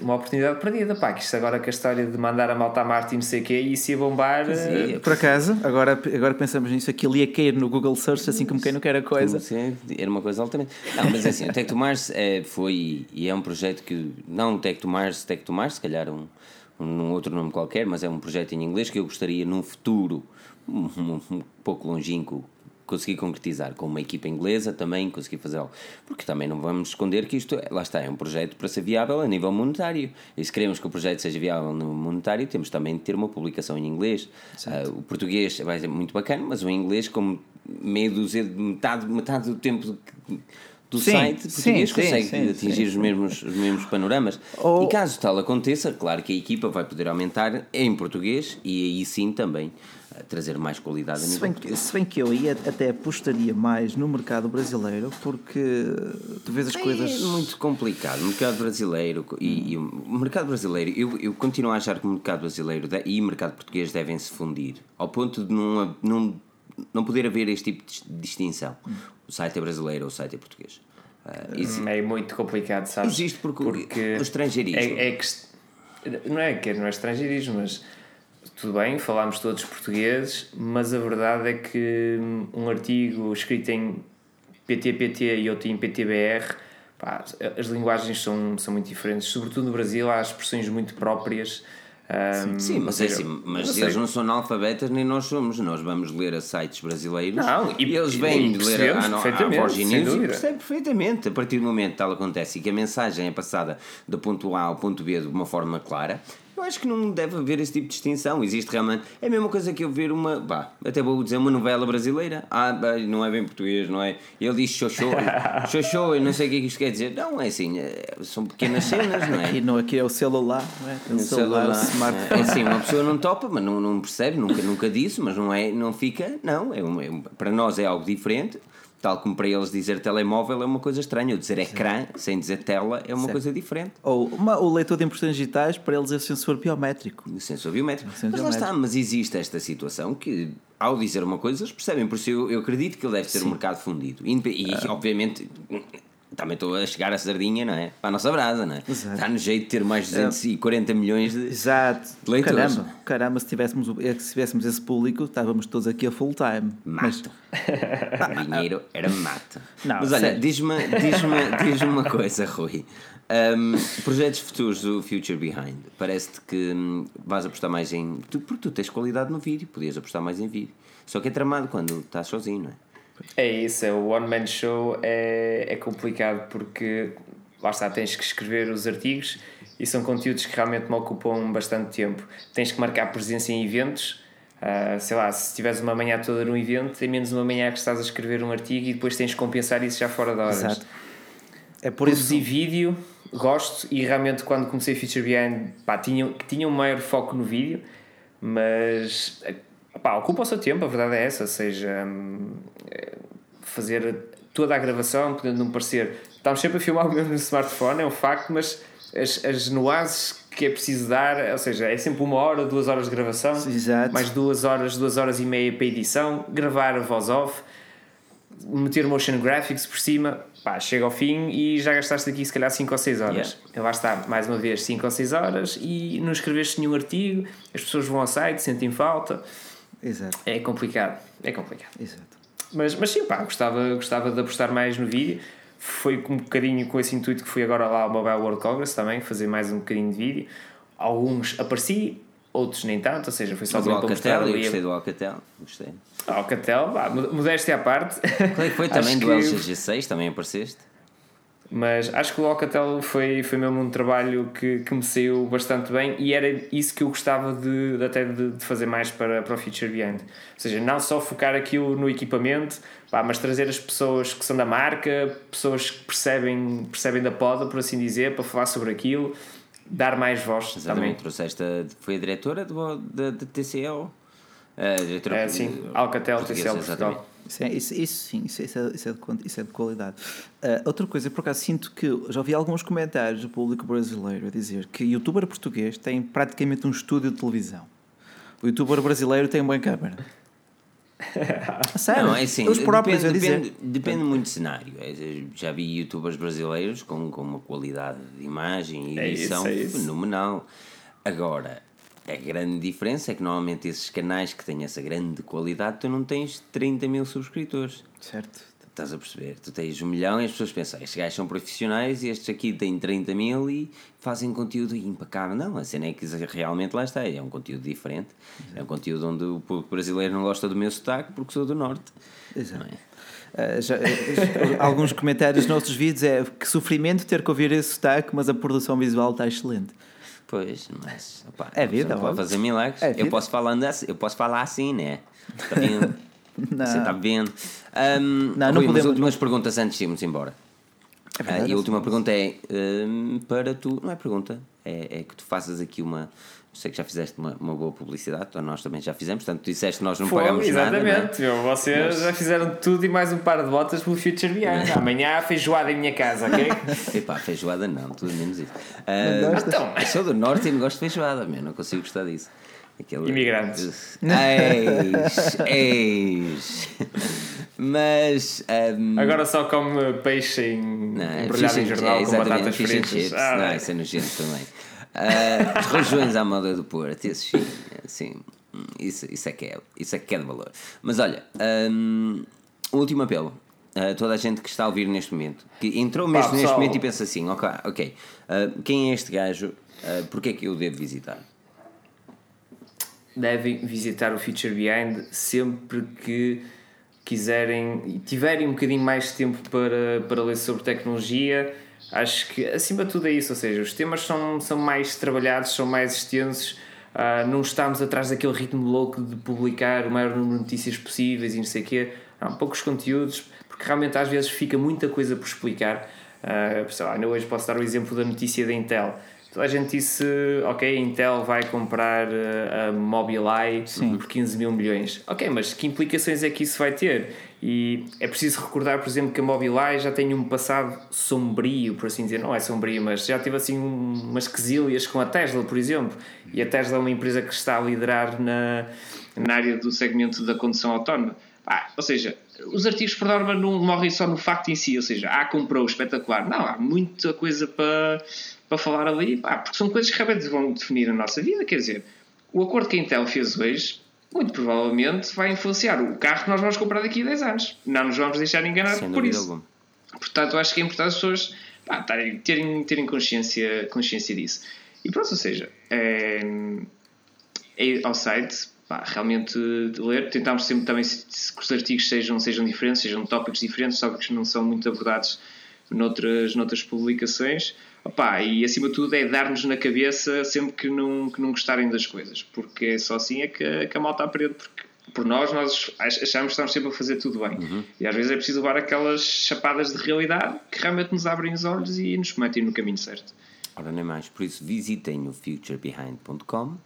S3: uma oportunidade perdida, pá, que isto agora com a história de mandar a malta a Marte e não sei o quê, isso ia bombar. eh,
S2: Por acaso, agora, agora pensamos nisso, aquilo ia cair no Google Search assim como quem não quer a coisa.
S1: Sim, era uma coisa altamente. Não, mas é assim, o Tech to Mars é, foi e é um projeto que, não o Tech to Mars, Tech to Mars, se calhar um, um outro nome qualquer, mas é um projeto em inglês que eu gostaria num futuro um, um- pouco longínquo conseguir concretizar com uma equipa inglesa também conseguir fazê-lo porque também não vamos esconder que isto é- lá está é um projeto para ser viável a nível monetário. E se queremos que o projeto seja viável no monetário temos também de ter uma publicação em inglês. Ah, o português vai ser muito bacana mas o inglês como meio dúzia de metade, metade do tempo do,
S2: Sim,
S1: site português
S2: sim,
S1: consegue
S2: sim,
S1: atingir os, mesmos, os mesmos panoramas
S2: Ou-
S1: e caso tal aconteça claro que a equipa vai poder aumentar em português e aí sim também ah, trazer mais qualidade
S2: Se bem, que, se bem que eu aí até apostaria mais no mercado brasileiro, porque tu vês as coisas.
S1: É muito complicado. O mercado brasileiro e, e o mercado brasileiro, eu, eu continuo a achar que o mercado brasileiro e o mercado português devem se fundir ao ponto de não, não, não poder haver este tipo de distinção. O site é brasileiro ou o site é português. Ah, isso-
S3: É muito complicado, sabes?
S1: Existe porque o estrangeirismo.
S3: É, é que, não é que não é estrangeirismo, mas tudo bem, falamos todos portugueses, mas a verdade é que um artigo escrito em PTPT e outro em PTBR, pá, as linguagens são, são muito diferentes. Sobretudo no Brasil há expressões muito próprias. Ahm,
S1: Sim, mas é assim, mas
S3: não
S1: eles não são analfabetas nem nós somos. Nós vamos ler a sites brasileiros
S3: Não, e-
S1: e, eles vêm
S3: e
S1: ler a, a, a Virgin News e
S3: dúvida.
S1: percebe perfeitamente. A partir do momento que tal acontece e que a mensagem é passada do ponto A ao ponto B de uma forma clara, eu acho que não deve haver esse tipo de distinção. Existe realmente. É a mesma coisa que eu ver uma. Bah, até vou dizer uma novela brasileira. Ah, bah, não é bem português, não é? Ele diz xoxô, [laughs] xoxô, eu não sei o que é que isto quer dizer. Não, é assim, é- são pequenas cenas, não é?
S2: Aqui, no, aqui é o celular, não é? O celular, o
S1: celular.
S2: smartphone.
S1: É assim, uma pessoa não topa, mas não, não percebe, nunca, nunca disse, mas não, é, não fica, não. É é para nós é algo diferente, tal como para eles dizer telemóvel é uma coisa estranha, ou dizer ecrã sem dizer tela é uma
S2: Certo.
S1: coisa diferente.
S2: Ou uma- o leitor de impressões digitais, para eles é sensor biométrico.
S1: O sensor biométrico.
S2: sensor
S1: Mas lá está,
S2: biométrico.
S1: mas existe esta situação que, ao dizer uma coisa, eles percebem, por isso eu, eu acredito que ele deve ser um mercado fundido. E, e,
S2: Ah.
S1: obviamente. Também estou a chegar a sardinha, não é? Para a nossa brasa, não é?
S2: Exato.
S1: Está no jeito de ter mais de 240 milhões de.
S2: Exato.
S1: Leitores.
S2: Caramba, caramba, se tivéssemos, o- se tivéssemos esse público, estávamos todos aqui a full time. Mas,
S1: Mato. Dinheiro era mato.
S2: Não,
S1: Mas olha, diz-me diz diz uma coisa, Rui. Um, projetos futuros do Future Behind. Parece-te que hum, vais apostar mais em. Tu, porque tu tens qualidade no vídeo, podias apostar mais em vídeo. Só que é tramado quando estás sozinho, não é?
S3: É isso, é, o One Man Show é, é complicado porque lá está, tens que escrever os artigos e são conteúdos que realmente me ocupam bastante tempo. Tens que marcar presença em eventos. ah, sei lá, se tiveres uma manhã toda num evento, tem menos uma manhã que estás a escrever um artigo e depois tens que compensar isso já fora de horas.
S2: exato. É por isso.
S3: Produzir vídeo, gosto e realmente quando comecei Feature Behind pá, tinha, tinha um maior foco no vídeo, mas pá, ocupa o seu tempo, a verdade é essa, ou seja, hum, eh, fazer toda a gravação, podendo não parecer. Estamos sempre a filmar o mesmo no smartphone, é um facto, mas as, as nuances que é preciso dar, ou seja, é sempre uma hora, duas horas de gravação,
S2: Exato.
S3: mais duas horas, duas horas e meia para edição, gravar a voz off meter motion graphics por cima, pá, chega ao fim e já gastaste aqui se calhar 5 ou 6 horas.
S1: Yeah.
S3: Então lá está, mais uma vez, 5 ou 6 horas e não escreveste nenhum artigo, as pessoas vão ao site, sentem falta.
S2: Exato,
S3: É complicado, é complicado.
S2: exato.
S3: Mas, mas sim, pá, gostava, gostava de apostar mais no vídeo. Foi com um bocadinho com esse intuito que fui agora lá ao Mobile World Congress também, fazer mais um bocadinho de vídeo. Alguns apareci, outros nem tanto, ou seja, foi só
S1: do Alcatel, eu gostei do Alcatel. Gostei.
S3: a- Alcatel, pá, modéstia à parte.
S1: Qual é que foi [laughs] também do
S3: que-
S1: LG G6? Também apareceste?
S3: Mas acho que o Alcatel foi, foi mesmo um trabalho que, que me saiu bastante bem e era isso que eu gostava de, de até de, de fazer mais para, para o Future Behind. Ou seja, não só focar aquilo no equipamento, pá, mas trazer as pessoas que são da marca, pessoas que percebem, percebem da poda, por assim dizer, para falar sobre aquilo, dar mais voz também.
S1: Exatamente, trouxeste a, foi a diretora do, da, da TCL. A diretora
S3: É, sim, Alcatel, TCL Portugal.
S2: Isso, é, isso, isso sim, isso, isso é, isso, é de, isso é de qualidade. Ah, outra coisa, por acaso sinto que já ouvi alguns comentários do público brasileiro a dizer que o youtuber português tem praticamente um estúdio de televisão. O youtuber brasileiro tem uma câmera. [laughs] Sério?
S1: Não, é assim,
S2: Os próprios
S1: depende,
S2: a dizer.
S1: depende, depende muito do cenário. É, Já vi youtubers brasileiros com, com uma qualidade de imagem e
S3: É isso,
S1: edição
S3: é isso.
S1: fenomenal. Agora, a grande diferença é que normalmente esses canais que têm essa grande qualidade, tu não tens 30 mil subscritores.
S2: Certo.
S1: Estás a perceber? Tu tens um milhão e as pessoas pensam, estes gajos são profissionais e estes aqui têm 30 mil e fazem conteúdo impecável. Não, a cena é que realmente lá está, é um conteúdo diferente. É um conteúdo onde o público brasileiro não gosta do meu sotaque porque sou do Norte.
S2: Exato.
S1: É?
S2: Uh, já- eh, [laughs] alguns comentários nos nossos vídeos é que sofrimento ter que ouvir esse sotaque, mas a produção visual está excelente.
S1: Pois, mas opá,
S2: É vida,
S1: não pode
S2: óbvio.
S1: fazer milagres.
S2: É
S1: eu posso falar assim, eu posso falar assim, né? Tá [laughs] vendo?
S2: Não.
S1: Você está vendo? Ahm,
S2: Não, não
S1: Rui,
S2: podemos-
S1: últimas perguntas antes de irmos embora.
S2: É verdade,
S1: Ah, e a última pergunta é ahm, para tu, não é pergunta, é, é que tu faças aqui uma. Sei que já fizeste uma, uma boa publicidade, então nós também já fizemos, portanto tu disseste que nós não
S3: Fomos,
S1: pagamos nada. não é?
S3: exatamente. meu, vocês já fizeram tudo e mais um par de botas pelo Future Beyond. Amanhã há feijoada em minha casa, ok? [laughs]
S1: Epá, feijoada não, tudo menos isso.
S2: Gostas?
S3: então,
S1: eu sou do norte e não gosto de feijoada, meu, não consigo gostar disso. Aquele...
S3: Imigrantes.
S1: Eis, [laughs] eis. Mas. ahm,
S3: agora só come peixe em,
S1: não, é
S3: em jornal
S1: é,
S3: com
S1: exatamente,
S3: batatas fritas.
S1: chips.
S3: Ah,
S1: não, isso é nojento também. Ah, os rojões à moda do Porto, esses sim, hum, isso, isso, é que é, isso é que é de valor. Mas olha, hum, último apelo. a toda a gente que está a ouvir neste momento, que entrou mesmo neste
S3: pessoal.
S1: momento e pensa assim: ok, ah, quem é este gajo? Uh, Porquê é que eu devo visitar?
S3: devem visitar o Future Behind sempre que quiserem e tiverem um bocadinho mais de tempo para, para ler sobre tecnologia. Acho que acima de tudo é isso, ou seja, os temas são, são mais trabalhados, são mais extensos. ah, não estamos atrás daquele ritmo louco de publicar o maior número de notícias possíveis e não sei o quê. Há poucos conteúdos, porque realmente às vezes fica muita coisa por explicar. Ah, sei lá, ainda hoje posso dar o exemplo da notícia da Intel. Toda a gente disse, ok, a Intel vai comprar uh, a Mobileye por 15 mil milhões. Ok, mas que implicações é que isso vai ter? E é preciso recordar, por exemplo, que a Mobileye já tem um passado sombrio, por assim dizer. Não é sombrio, mas já teve assim um- umas quesilhas com a Tesla, por exemplo. E a Tesla é uma empresa que está a liderar na, na área do segmento da condução autónoma. Ah, ou seja, os artigos por norma não morrem só no facto em si, ou seja, ah, comprou, espetacular. Não, há muita coisa para, para falar ali, pá, porque são coisas que realmente vão definir a nossa vida. Quer dizer, o acordo que a Intel fez hoje, muito provavelmente vai influenciar o carro que nós vamos comprar daqui a 10 anos. Não nos vamos deixar enganar
S1: Sem
S3: por isso.
S1: alguma.
S3: Portanto, acho que é importante as pessoas pá, terem, terem consciência, consciência disso. E pronto, ou seja, é, é ao site, pá, realmente ler. Tentámos sempre também que os artigos sejam, sejam diferentes, sejam tópicos diferentes, tópicos que não são muito abordados noutras, noutras publicações. Opá, e acima de tudo é dar-nos na cabeça sempre que não, que não gostarem das coisas, porque é só assim é que, a- que a malta aprende, porque por nós, nós ach- achamos que estamos sempre a fazer tudo bem. E às vezes é preciso levar aquelas chapadas de realidade que realmente nos abrem os olhos e nos metem no caminho certo.
S1: Ora, nem mais. Por isso, visitem o futurebehind.com,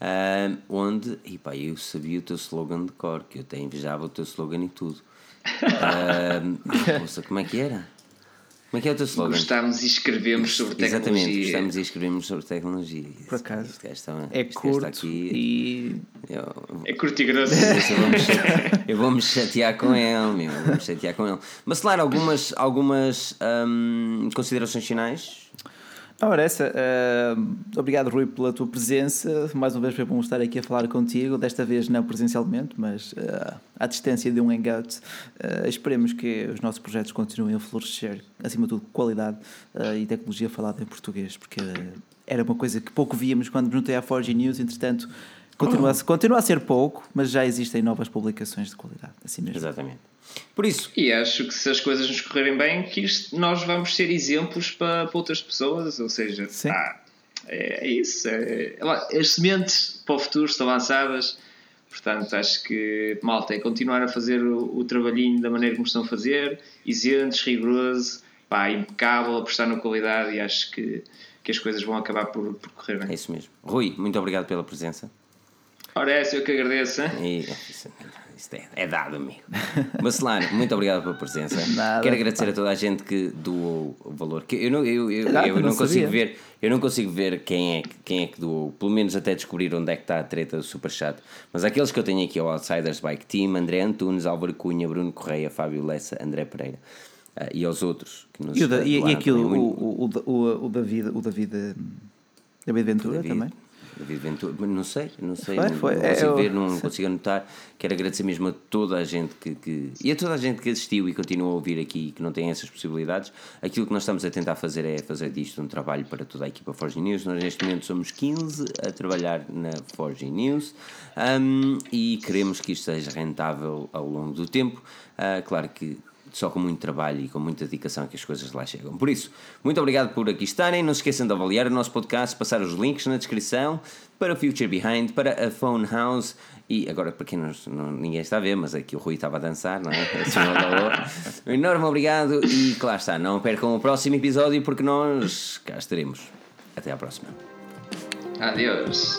S1: ah, onde, e pá, eu sabia o teu slogan de cor, que eu até invejava o teu slogan e tudo. [laughs] Ah, poxa, como é que era? Como é que é o teu slogan?
S3: Gostamos e escrevemos sobre
S1: Exatamente,
S3: tecnologia.
S1: gostamos e escrevemos sobre tecnologia.
S2: Por acaso.
S1: Este gajo está-
S2: É
S1: este
S2: curto
S1: aqui,
S2: e
S1: eu-
S3: É curto e grosso. [laughs]
S1: eu vou-me chatear, com ele, meu, eu vou-me chatear com ele. Mas, claro, algumas, algumas hum, considerações finais.
S2: Ora, essa, ah, obrigado Rui pela tua presença. Mais uma vez foi bom estar aqui a falar contigo. Desta vez não presencialmente, mas ah, à distância de um hangout. Ah, esperemos que os nossos projetos continuem a florescer, acima de tudo, qualidade ah, e tecnologia falada em português, porque ah, era uma coisa que pouco víamos quando juntei à Forge News. Entretanto, continua, a, continua a ser pouco, mas já existem novas publicações de qualidade. Assim mesmo.
S1: Exatamente. Por isso,
S3: E acho que se as coisas nos correrem bem, que isto- nós vamos ser exemplos para, para outras pessoas, ou seja, é, é isso. É, é as sementes para o futuro estão lançadas, portanto acho que malta é continuar a fazer o, o trabalhinho da maneira como estão a fazer, isentos, rigoroso, pá, impecável, apostar na qualidade e acho que, que as coisas vão acabar por, por correr
S1: é
S3: bem.
S1: isso mesmo. Rui, muito obrigado pela presença.
S3: Ora, é eu que agradeço.
S1: E, isso, isto é, é dado, amigo. Bacelar, muito obrigado pela presença. [laughs]
S2: Nada,
S1: Quero agradecer
S2: pá.
S1: a toda a gente que doou o valor. Que eu não, eu, eu, eu não
S2: não
S1: consigo ver, eu não consigo ver quem é, que- quem é que doou, pelo menos até descobrir onde é que está a treta do Superchat. Mas aqueles que eu tenho aqui, é o Outsiders Bike Team, André Antunes, Álvaro Cunha, Bruno Correia, Fábio Lessa, André Pereira. Ah, e aos outros que nos
S2: E, o, da- e, e aquilo, o, o, o, o David, o David, hum, David Ventura
S1: David,
S2: também.
S1: David Ventura, não sei, não sei,
S2: Foi, foi.
S1: não
S2: É,
S1: consigo
S2: eu-
S1: ver, não [laughs] consigo anotar. Quero agradecer mesmo a toda a gente que, que- e a toda a gente que assistiu e continua a ouvir aqui e que não tem essas possibilidades. Aquilo que nós estamos a tentar fazer é fazer disto um trabalho para toda a equipa Forge News. Nós neste momento somos 15 a trabalhar na Forge News hum, e queremos que isto seja rentável ao longo do tempo. Ah, claro que só com muito trabalho e com muita dedicação que as coisas lá chegam. Por isso, muito obrigado por aqui estarem. Não se esqueçam de avaliar o nosso podcast, passar os links na descrição para o Future Behind, para a Phone House e agora para quem não, não- ninguém está a ver, mas aqui o Rui estava a dançar, não é? Assim, [laughs] Um enorme obrigado e lá está. Não percam o próximo episódio porque nós cá estaremos. Até à próxima.
S3: Adeus.